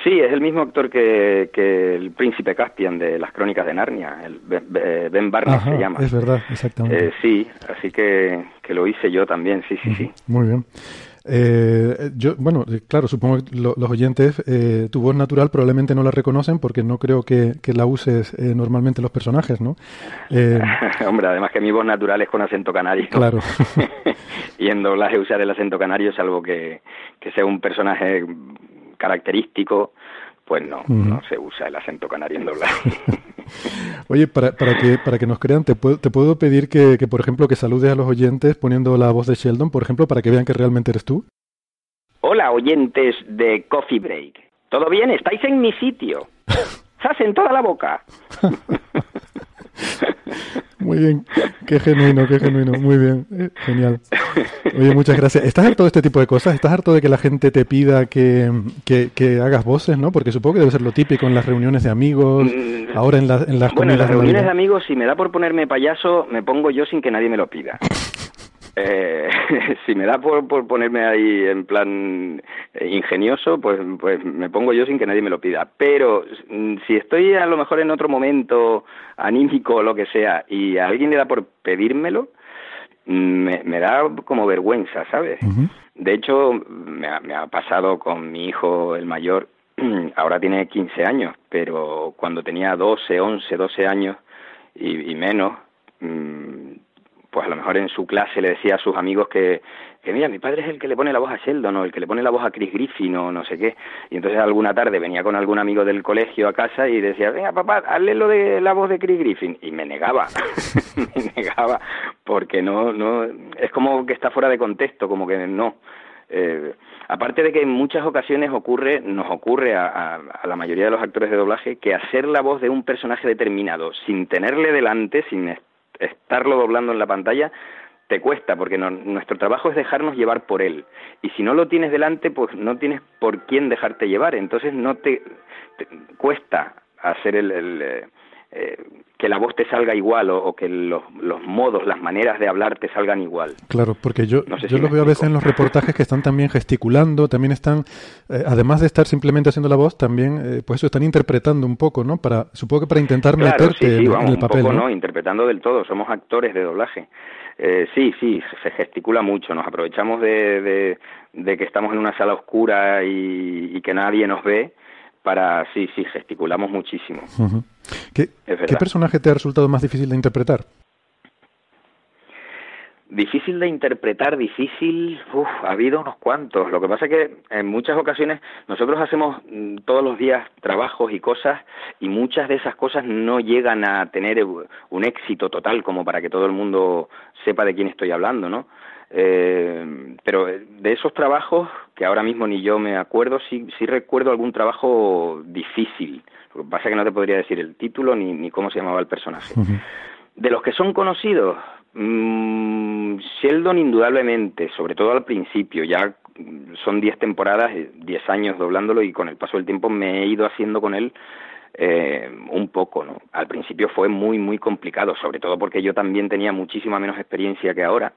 Sí, es el mismo actor que, que el príncipe Caspian de las Crónicas de Narnia, el Ben Barnes se llama. Es verdad, exactamente. Eh, sí, así que, que lo hice yo también, sí, sí, sí. Muy bien. Eh, yo, bueno, eh, claro, supongo que los oyentes, eh, tu voz natural probablemente no la reconocen porque no creo que, que la uses eh, normalmente los personajes, ¿no? Hombre, además que mi voz natural es con acento canario. Claro. y en doblaje usar el acento canario, salvo que, que sea un personaje característico, pues no, no se usa el acento canario en doblaje. Oye, para, para, que, para que nos crean, te puedo, te puedo pedir que, que, por ejemplo, que saludes a los oyentes poniendo la voz de Sheldon, por ejemplo, para que vean que realmente eres tú. Hola, oyentes de Coffee Break. ¿Todo bien? ¿Estáis en mi sitio? ¡Sas en toda la boca! Muy bien, qué genuino, qué genuino, muy bien, eh, genial. Oye, muchas gracias. ¿Estás harto de este tipo de cosas? ¿Estás harto de que la gente te pida que, que, que hagas voces, no? Porque supongo que debe ser lo típico en las reuniones de amigos, mm, ahora en, la, en las Bueno, en las reuniones de amigos, si me da por ponerme payaso, me pongo yo sin que nadie me lo pida. Eh, si me da por, por, ponerme ahí en plan eh, ingenioso, pues, pues me pongo yo sin que nadie me lo pida. Pero mm, si estoy a lo mejor en otro momento anímico o lo que sea y a alguien le da por pedírmelo, me, me da como vergüenza, ¿sabes? Uh -huh. De hecho, me ha, me ha pasado con mi hijo, el mayor, ahora tiene 15 años, pero cuando tenía 12, 11, 12 años y, y menos, mmm, pues a lo mejor en su clase le decía a sus amigos que, que mira, mi padre es el que le pone la voz a Sheldon o el que le pone la voz a Chris Griffin o no sé qué. Y entonces alguna tarde venía con algún amigo del colegio a casa y decía, venga papá, hazle lo de la voz de Chris Griffin. Y me negaba, me negaba, porque no, no, es como que está fuera de contexto, como que no. Eh, aparte de que en muchas ocasiones ocurre, nos ocurre a, a, a, la mayoría de los actores de doblaje que hacer la voz de un personaje determinado sin tenerle delante, sin estarlo doblando en la pantalla te cuesta porque no, nuestro trabajo es dejarnos llevar por él. Y si no lo tienes delante pues no tienes por quién dejarte llevar. Entonces no te, cuesta hacer el, el eh, que la voz te salga igual o, o que los, los, modos, las maneras de hablar te salgan igual. Claro, porque yo, no sé yo si lo veo explico. a veces en los reportajes que están también gesticulando, también están, eh, además de estar simplemente haciendo la voz, también, eh, pues eso, están interpretando un poco, ¿no? Para, supongo que para intentar claro, meterte sí, sí, en, vamos, en, el papel. Poco, ¿no? ¿no? Interpretando del todo, somos actores de doblaje. Eh, sí, sí, se gesticula mucho, nos aprovechamos de, de, de que estamos en una sala oscura y, y que nadie nos ve para, sí, sí, gesticulamos muchísimo. Uh -huh. ¿Qué, ¿Qué personaje te ha resultado más difícil de interpretar? Difícil de interpretar, difícil, uf, ha habido unos cuantos. Lo que pasa es que en muchas ocasiones nosotros hacemos mm, todos los días trabajos y cosas y muchas de esas cosas no llegan a tener un éxito total como para que todo el mundo sepa de quién estoy hablando, ¿no? Eh, pero de esos trabajos, que ahora mismo ni yo me acuerdo, sí, sí recuerdo algún trabajo difícil. Lo que pasa es que no te podría decir el título ni, ni cómo se llamaba el personaje. Uh -huh. De los que son conocidos, mmm, Sheldon indudablemente, sobre todo al principio, ya son 10 temporadas, 10 años doblándolo y con el paso del tiempo me he ido haciendo con él eh, un poco, ¿no? Al principio fue muy, muy complicado, sobre todo porque yo también tenía muchísima menos experiencia que ahora.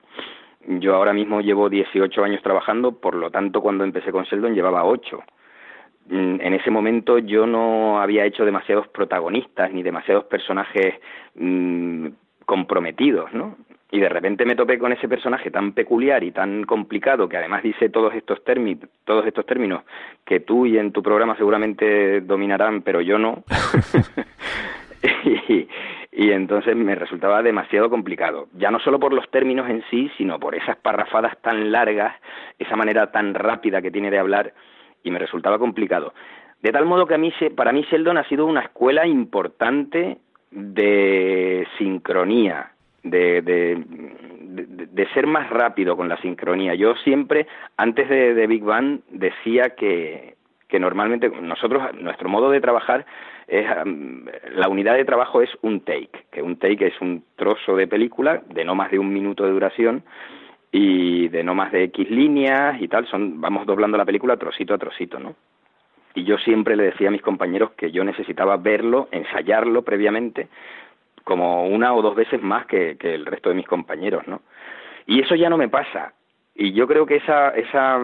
Yo ahora mismo llevo 18 años trabajando, por lo tanto cuando empecé con Sheldon llevaba 8. Mm, en ese momento yo no había hecho demasiados protagonistas ni demasiados personajes mmm, comprometidos, ¿no? Y de repente me topé con ese personaje tan peculiar y tan complicado que además dice todos estos términos, todos estos términos que tú y en tu programa seguramente dominarán, pero yo no. y, y entonces me resultaba demasiado complicado, ya no solo por los términos en sí, sino por esas parrafadas tan largas, esa manera tan rápida que tiene de hablar, y me resultaba complicado. De tal modo que a para mí Sheldon ha sido una escuela importante de sincronía, de, de, de, ser más rápido con la sincronía. Yo siempre, antes de, Big Bang, decía que, que normalmente nosotros, nuestro modo de trabajar es, la unidad de trabajo es un take, que un take es un trozo de película de no más de un minuto de duración y de no más de X líneas y tal, son, vamos doblando la película trocito a trocito, ¿no? Y yo siempre le decía a mis compañeros que yo necesitaba verlo, ensayarlo previamente, como una o dos veces más que, que el resto de mis compañeros, ¿no? Y eso ya no me pasa. Y yo creo que esa, esa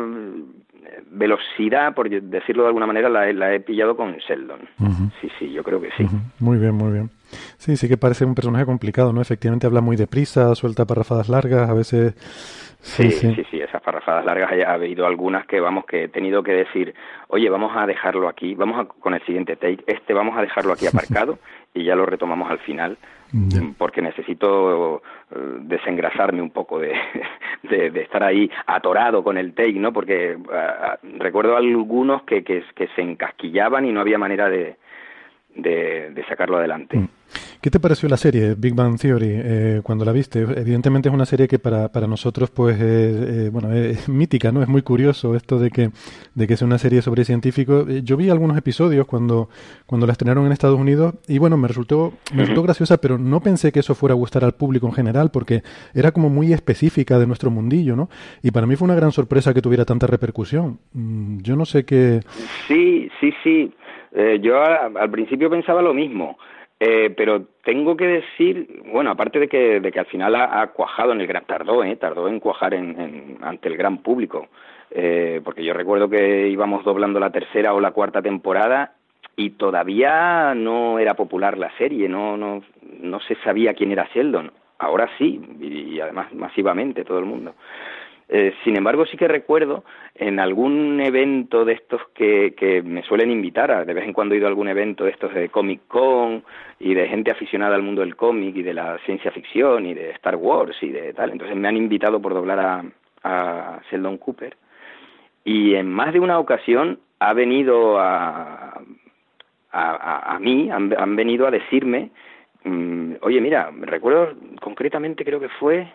velocidad, por decirlo de alguna manera, la, la he pillado con Sheldon. Sí, sí, yo creo que sí. Muy bien, muy bien. Sí, sí que parece un personaje complicado, ¿no? Efectivamente habla muy deprisa, suelta parrafadas largas, a veces... Sí, sí, sí, esas parrafadas largas ha habido algunas que vamos que he tenido que decir, oye, vamos a dejarlo aquí, vamos a, con el siguiente take, este vamos a dejarlo aquí aparcado y ya lo retomamos al final porque necesito eh, desengrasarme un poco de, de, estar ahí atorado con el take, ¿no? Porque uh, recuerdo algunos que, que, que, se encasquillaban y no había manera de, de, sacarlo adelante. Mm. ¿Qué te pareció la serie Big Bang Theory eh, cuando la viste? Evidentemente es una serie que para, para nosotros pues eh, bueno es mítica, ¿no? Es muy curioso esto de que de que sea una serie sobre científicos. Eh, yo vi algunos episodios cuando cuando la estrenaron en Estados Unidos y bueno me resultó me resultó graciosa, pero no pensé que eso fuera a gustar al público en general porque era como muy específica de nuestro mundillo, ¿no? Y para mí fue una gran sorpresa que tuviera tanta repercusión. Mm, yo no sé qué. Sí, sí, sí. Eh, yo al principio pensaba lo mismo, eh, pero tengo que decir, bueno, aparte de que, de que al final ha, cuajado en el gran, tardó, eh, tardó en cuajar en, ante el gran público, eh, porque yo recuerdo que íbamos doblando la tercera o la cuarta temporada y todavía no era popular la serie, no, no, no se sabía quién era Sheldon. Ahora sí, y además masivamente todo el mundo. Eh, sin embargo, sí que recuerdo en algún evento de estos que, me suelen invitar, a, de vez en cuando he ido a algún evento de estos de Comic Con y de gente aficionada al mundo del cómic y de la ciencia ficción y de Star Wars y de tal. Entonces me han invitado por doblar a, a Sheldon Cooper. Y en más de una ocasión ha venido a, a, a mí, han, han, venido a decirme, mm, oye, mira, recuerdo concretamente, creo que fue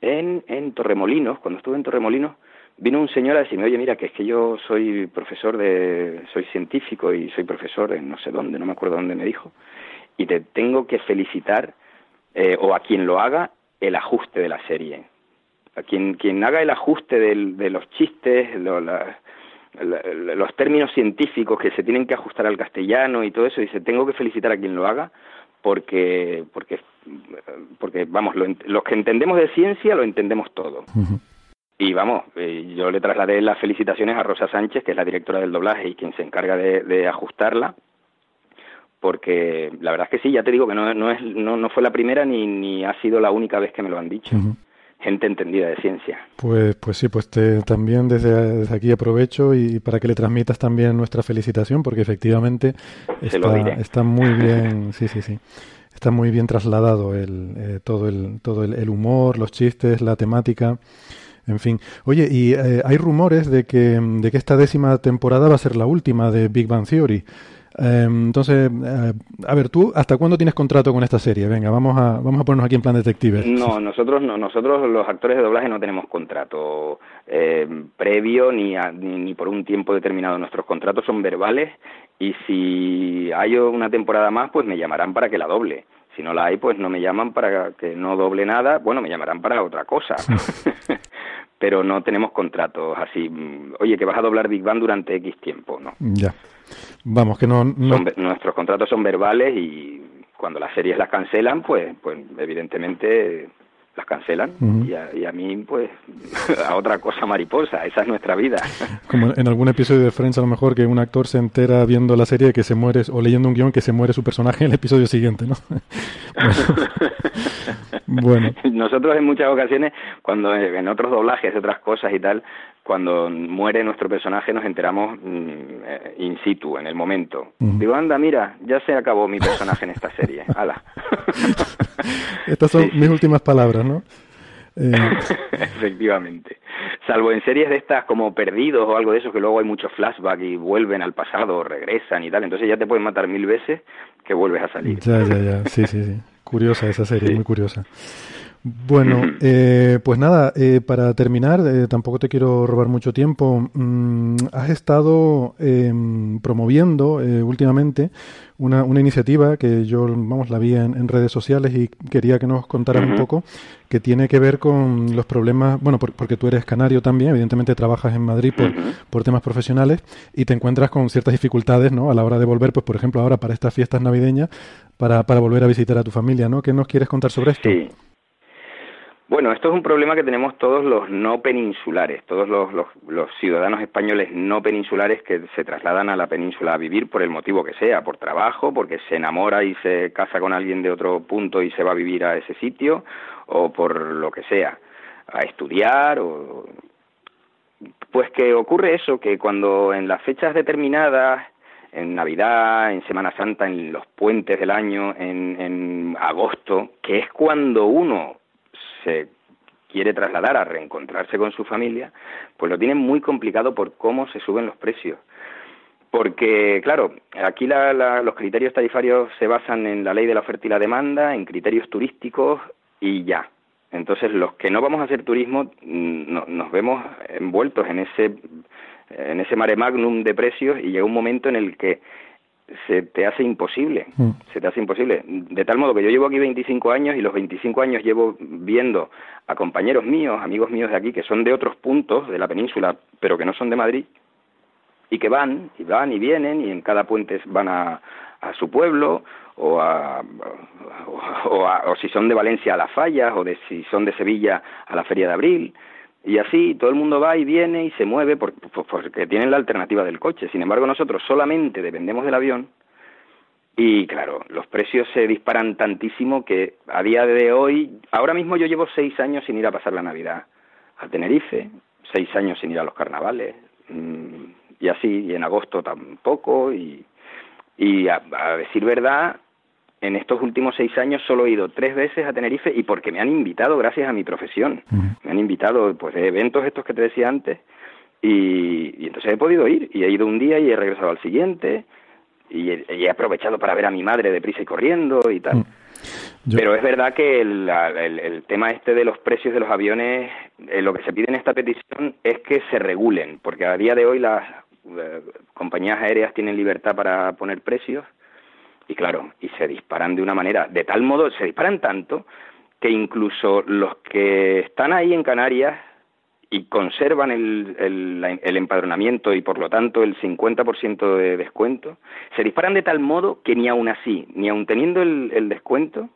en, en Torremolinos, cuando estuve en Torremolinos, vino un señor a decirme, oye, mira, que es que yo soy profesor de, soy científico y soy profesor en no sé dónde, no me acuerdo dónde me dijo, y te tengo que felicitar, eh, o a quien lo haga, el ajuste de la serie. A quien, quien haga el ajuste de los chistes, los términos científicos que se tienen que ajustar al castellano y todo eso, dice, tengo que felicitar a quien lo haga porque, porque, porque vamos, lo, los que entendemos de ciencia lo entendemos todo. Y vamos, eh, yo le trasladé las felicitaciones a Rosa Sánchez, que es la directora del doblaje y quien se encarga de, ajustarla, porque la verdad es que sí, ya te digo que no, no, es, no, no fue la primera ni, ni ha sido la única vez que me lo han dicho. Gente entendida de ciencia. Pues, pues sí, pues te, también desde, desde, aquí aprovecho y para que le transmitas también nuestra felicitación, porque efectivamente está, está, muy bien, sí, sí, sí, está muy bien trasladado el, eh, todo, el, todo el, humor, los chistes, la temática. En fin, oye, y eh, hay rumores de que, de que esta décima temporada va a ser la última de Big Bang Theory. Em, entonces, eh, a ver, tú, ¿hasta cuándo tienes contrato con esta serie? Venga, vamos a, vamos a ponernos aquí en plan detective. No, nosotros no, nosotros los actores de doblaje no tenemos contrato eh, previo ni, ni, por un tiempo determinado. Nuestros contratos son verbales y si hay una temporada más, pues me llamarán para que la doble. Si no la hay, pues no me llaman para que no doble nada. Bueno, me llamarán para otra cosa. Pero no tenemos contratos así. Oye, que vas a doblar Big Bang durante X tiempo, ¿no? Ya. Vamos, que no... nuestros contratos son verbales y cuando las series las cancelan, pues, pues evidentemente las cancelan y, a, mí pues a otra cosa mariposa, esa es nuestra vida. Como en algún episodio de Friends a lo mejor que un actor se entera viendo la serie que se muere o leyendo un guion que se muere su personaje en el episodio siguiente, ¿no? Bueno. Nosotros en muchas ocasiones, cuando en otros doblajes, otras cosas y tal, cuando muere nuestro personaje nos enteramos mm, eh, in situ, en el momento. Digo, anda, mira, ya se acabó mi personaje en esta serie. ¡Hala! Estas son mis últimas palabras, ¿no? Eh, Efectivamente. Salvo en series de estas como Perdidos o algo de eso, que luego hay muchos flashbacks y vuelven al pasado, regresan y tal. Entonces ya te pueden matar mil veces que vuelves a salir. Ya, ya, ya. Sí, sí, sí. Curiosa esa serie, muy curiosa. Bueno, eh, pues nada, eh, para terminar, eh, tampoco te quiero robar mucho tiempo. Mm, has estado em, promoviendo últimamente una, una, iniciativa que yo, vamos, la vi en, redes sociales y quería que nos contaras un poco, que tiene que ver con los problemas, bueno, porque tú eres canario también, evidentemente trabajas en Madrid por, por temas profesionales y te encuentras con ciertas dificultades, ¿no? A la hora de volver, pues por ejemplo, ahora para estas fiestas navideñas, para, para volver a visitar a tu familia, ¿no? ¿Qué nos quieres contar sobre esto? Sí. Bueno, esto es un problema que tenemos todos los no peninsulares, todos los, los, ciudadanos españoles no peninsulares que se trasladan a la península a vivir por el motivo que sea, por trabajo, porque se enamora y se casa con alguien de otro punto y se va a vivir a ese sitio, o por lo que sea, a estudiar, o... pues que ocurre eso, que cuando en las fechas determinadas en Navidad, en Semana Santa, en los puentes del año, en, en agosto, que es cuando uno se quiere trasladar a reencontrarse con su familia, pues lo tienen muy complicado por cómo se suben los precios. Porque, claro, aquí los criterios tarifarios se basan en la ley de la oferta y la demanda, en criterios turísticos y ya. Entonces, los que no vamos a hacer turismo mm, nos vemos envueltos en ese, en ese mare magnum de precios y llega un momento en el que se te hace imposible, mm. se te hace imposible. De tal modo que yo llevo aquí 25 años y los 25 años llevo viendo a compañeros míos, amigos míos de aquí, que son de otros puntos de la península, pero que no son de Madrid, y que van, y van y vienen, y en cada puente van a, a su pueblo, o, a, o, o, si son de Valencia a las fallas, o de si son de Sevilla a la Feria de Abril, y así todo el mundo va y viene y se mueve porque tienen la alternativa del coche. Sin embargo, nosotros solamente dependemos del avión y claro, los precios se disparan tantísimo que a día de hoy, ahora mismo yo llevo seis años sin ir a pasar la Navidad a Tenerife, seis años sin ir a los carnavales mm, y así, y en agosto tampoco y, y a decir verdad, en estos últimos seis años solo he ido tres veces a Tenerife y porque me han invitado gracias a mi profesión. Me han invitado pues de eventos estos que te decía antes y, entonces he podido ir y he ido un día y he regresado al siguiente y he, aprovechado para ver a mi madre deprisa y corriendo y tal. Pero es verdad que el, el, tema este de los precios de los aviones, eh, lo que se pide en esta petición es que se regulen, porque a día de hoy las eh, compañías aéreas tienen libertad para poner precios y claro, y se disparan de una manera, de tal modo, se disparan tanto que incluso los que están ahí en Canarias y conservan el, el, empadronamiento y por lo tanto el 50% de descuento, se disparan de tal modo que ni aun así, ni aun teniendo el, el descuento,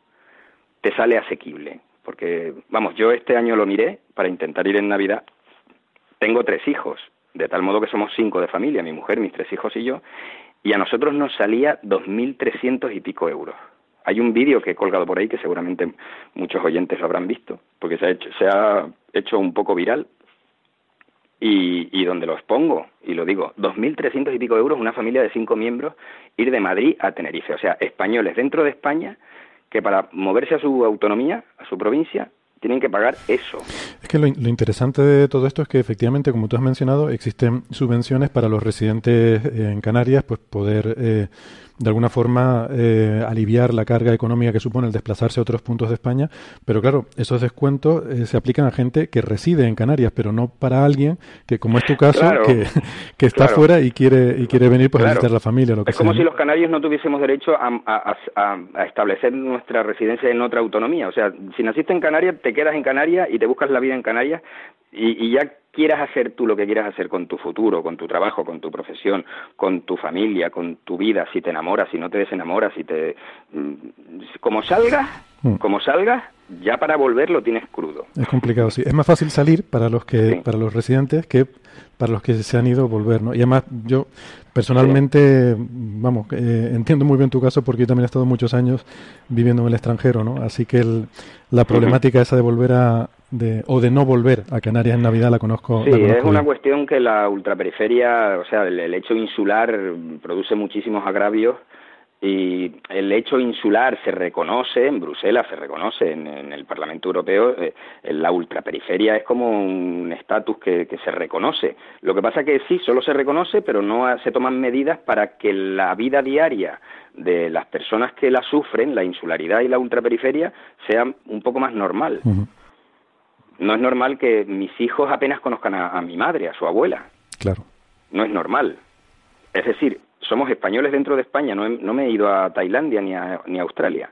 te sale asequible. Porque, vamos, yo este año lo miré para intentar ir en Navidad. Tengo tres hijos, de tal modo que somos cinco de familia, mi mujer, mis tres hijos y yo, y a nosotros nos salía 2.300 y pico euros. Hay un vídeo que he colgado por ahí que seguramente muchos oyentes lo habrán visto, porque se ha hecho, se ha hecho un poco viral y, y donde lo expongo, y lo digo, 2.300 y pico euros una familia de cinco miembros ir de Madrid a Tenerife, o sea, españoles dentro de España que para moverse a su autonomía, a su provincia, tienen que pagar eso. Es que lo, interesante de todo esto es que efectivamente, como tú has mencionado, existen subvenciones para los residentes en Canarias, pues poder eh, de alguna forma eh, aliviar la carga económica que supone el desplazarse a otros puntos de España, pero claro, esos descuentos eh, se aplican a gente que reside en Canarias, pero no para alguien que, como es tu caso, que, que, está fuera y quiere y quiere venir pues, a visitar la familia. Lo que es como si los canarios no tuviésemos derecho a, a, establecer nuestra residencia en otra autonomía. O sea, si naciste en Canarias, te quedas en Canarias y te buscas la vida en Canarias y, y ya quieras hacer tú lo que quieras hacer con tu futuro, con tu trabajo, con tu profesión, con tu familia, con tu vida, si te enamoras, si no te desenamoras, si te mm, como salgas, mm. como salgas, ya para volver lo tienes crudo. Es complicado, sí. Es más fácil salir para los que para los residentes que para los que se han ido volver, ¿no? Y además yo personalmente, vamos, eh, entiendo muy bien tu caso porque yo también he estado muchos años viviendo en el extranjero, ¿no? Así que la problemática esa de volver a de, o de no volver a Canarias en Navidad la conozco. Sí, es una cuestión que la ultraperiferia, o sea, el hecho insular produce muchísimos agravios y el hecho insular se reconoce en Bruselas, se reconoce en, el Parlamento Europeo, eh, la ultraperiferia es como un estatus que, se reconoce. Lo que pasa que sí, solo se reconoce, pero no se toman medidas para que la vida diaria de las personas que la sufren, la insularidad y la ultraperiferia, sea un poco más normal. No es normal que mis hijos apenas conozcan a mi madre, a su abuela. Claro. No es normal. Es decir, somos españoles dentro de España, no, no me he ido a Tailandia ni a, ni a Australia.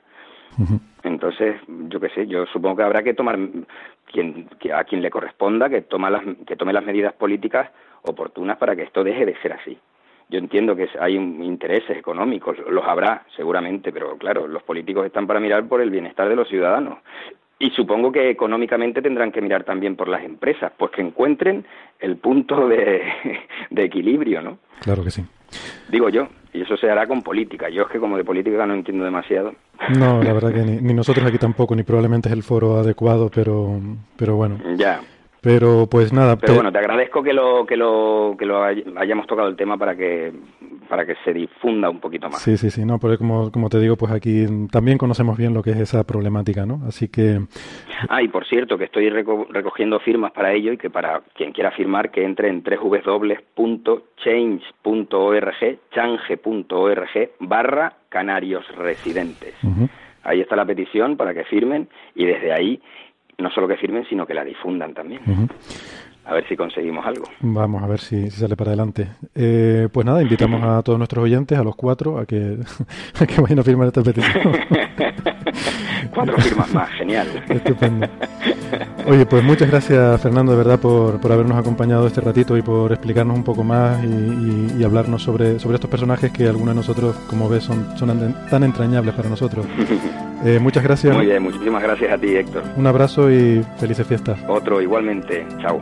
Entonces, yo qué sé, yo supongo que habrá que tomar quien, que a quien le corresponda que, toma las, que tome las medidas políticas oportunas para que esto deje de ser así. Yo entiendo que hay intereses económicos, los habrá seguramente, pero claro, los políticos están para mirar por el bienestar de los ciudadanos. Y supongo que económicamente tendrán que mirar también por las empresas, pues que encuentren el punto de, de equilibrio, ¿no? Claro que sí. Digo yo, y eso se hará con política. Yo es que como de política no entiendo demasiado. No, la verdad que ni, nosotros aquí tampoco, ni probablemente es el foro adecuado, pero, pero bueno. Ya. Pero pues nada. Pero bueno, te agradezco que lo, que lo, que lo hayamos tocado el tema para que para que se difunda un poquito más. Sí, sí, sí, no, porque como, como te digo, pues aquí también conocemos bien lo que es esa problemática, ¿no? Así que... Ah, y por cierto, que estoy recogiendo firmas para ello y que para quien quiera firmar que entre en www.change.org, change.org barra canarios residentes. Ahí está la petición para que firmen y desde ahí no solo que firmen, sino que la difundan también a ver si conseguimos algo. Vamos a ver si, sale para adelante. Eh, pues nada, invitamos a todos nuestros oyentes, a los cuatro, a que, a que vayan a firmar esta petición. cuatro firmas más, genial. Estupendo. Oye, pues muchas gracias Fernando, de verdad, por, por habernos acompañado este ratito y por explicarnos un poco más y, hablarnos sobre, sobre estos personajes que algunos de nosotros, como ves, son, son tan entrañables para nosotros. Eh, muchas gracias. Muy bien, muchísimas gracias a ti, Héctor. Un abrazo y felices fiestas. Otro igualmente. Chao.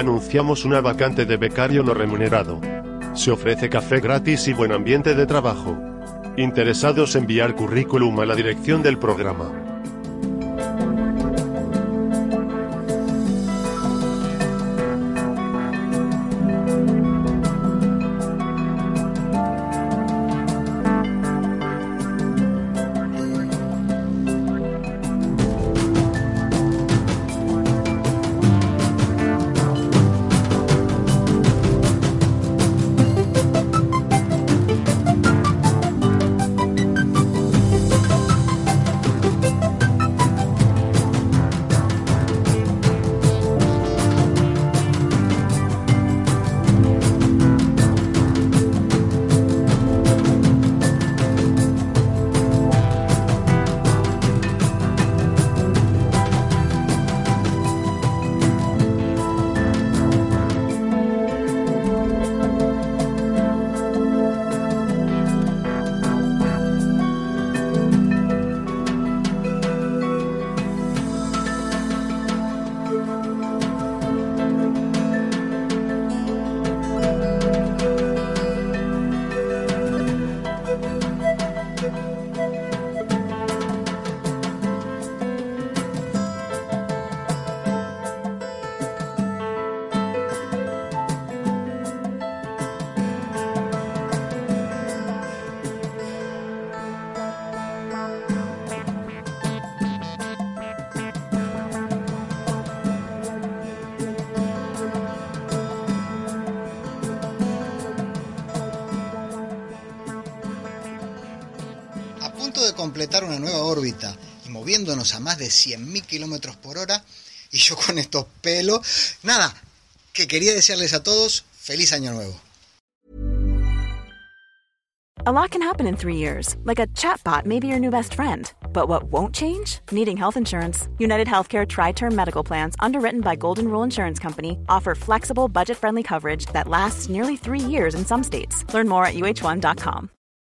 Anunciamos una vacante de becario no remunerado. Se ofrece café gratis y buen ambiente de trabajo. Interesados enviar currículum a la dirección del programa. De 100.000 kilómetros por hora, y yo con estos pelos, nada, que quería desearles a todos feliz año nuevo. A lot can happen in three years, like a chatbot may be your new best friend. But what won't change? Needing health insurance. United Healthcare Tri Term Medical Plans, underwritten by Golden Rule Insurance Company, offer flexible, budget friendly coverage that lasts nearly three years in some states. Learn more at uh1.com.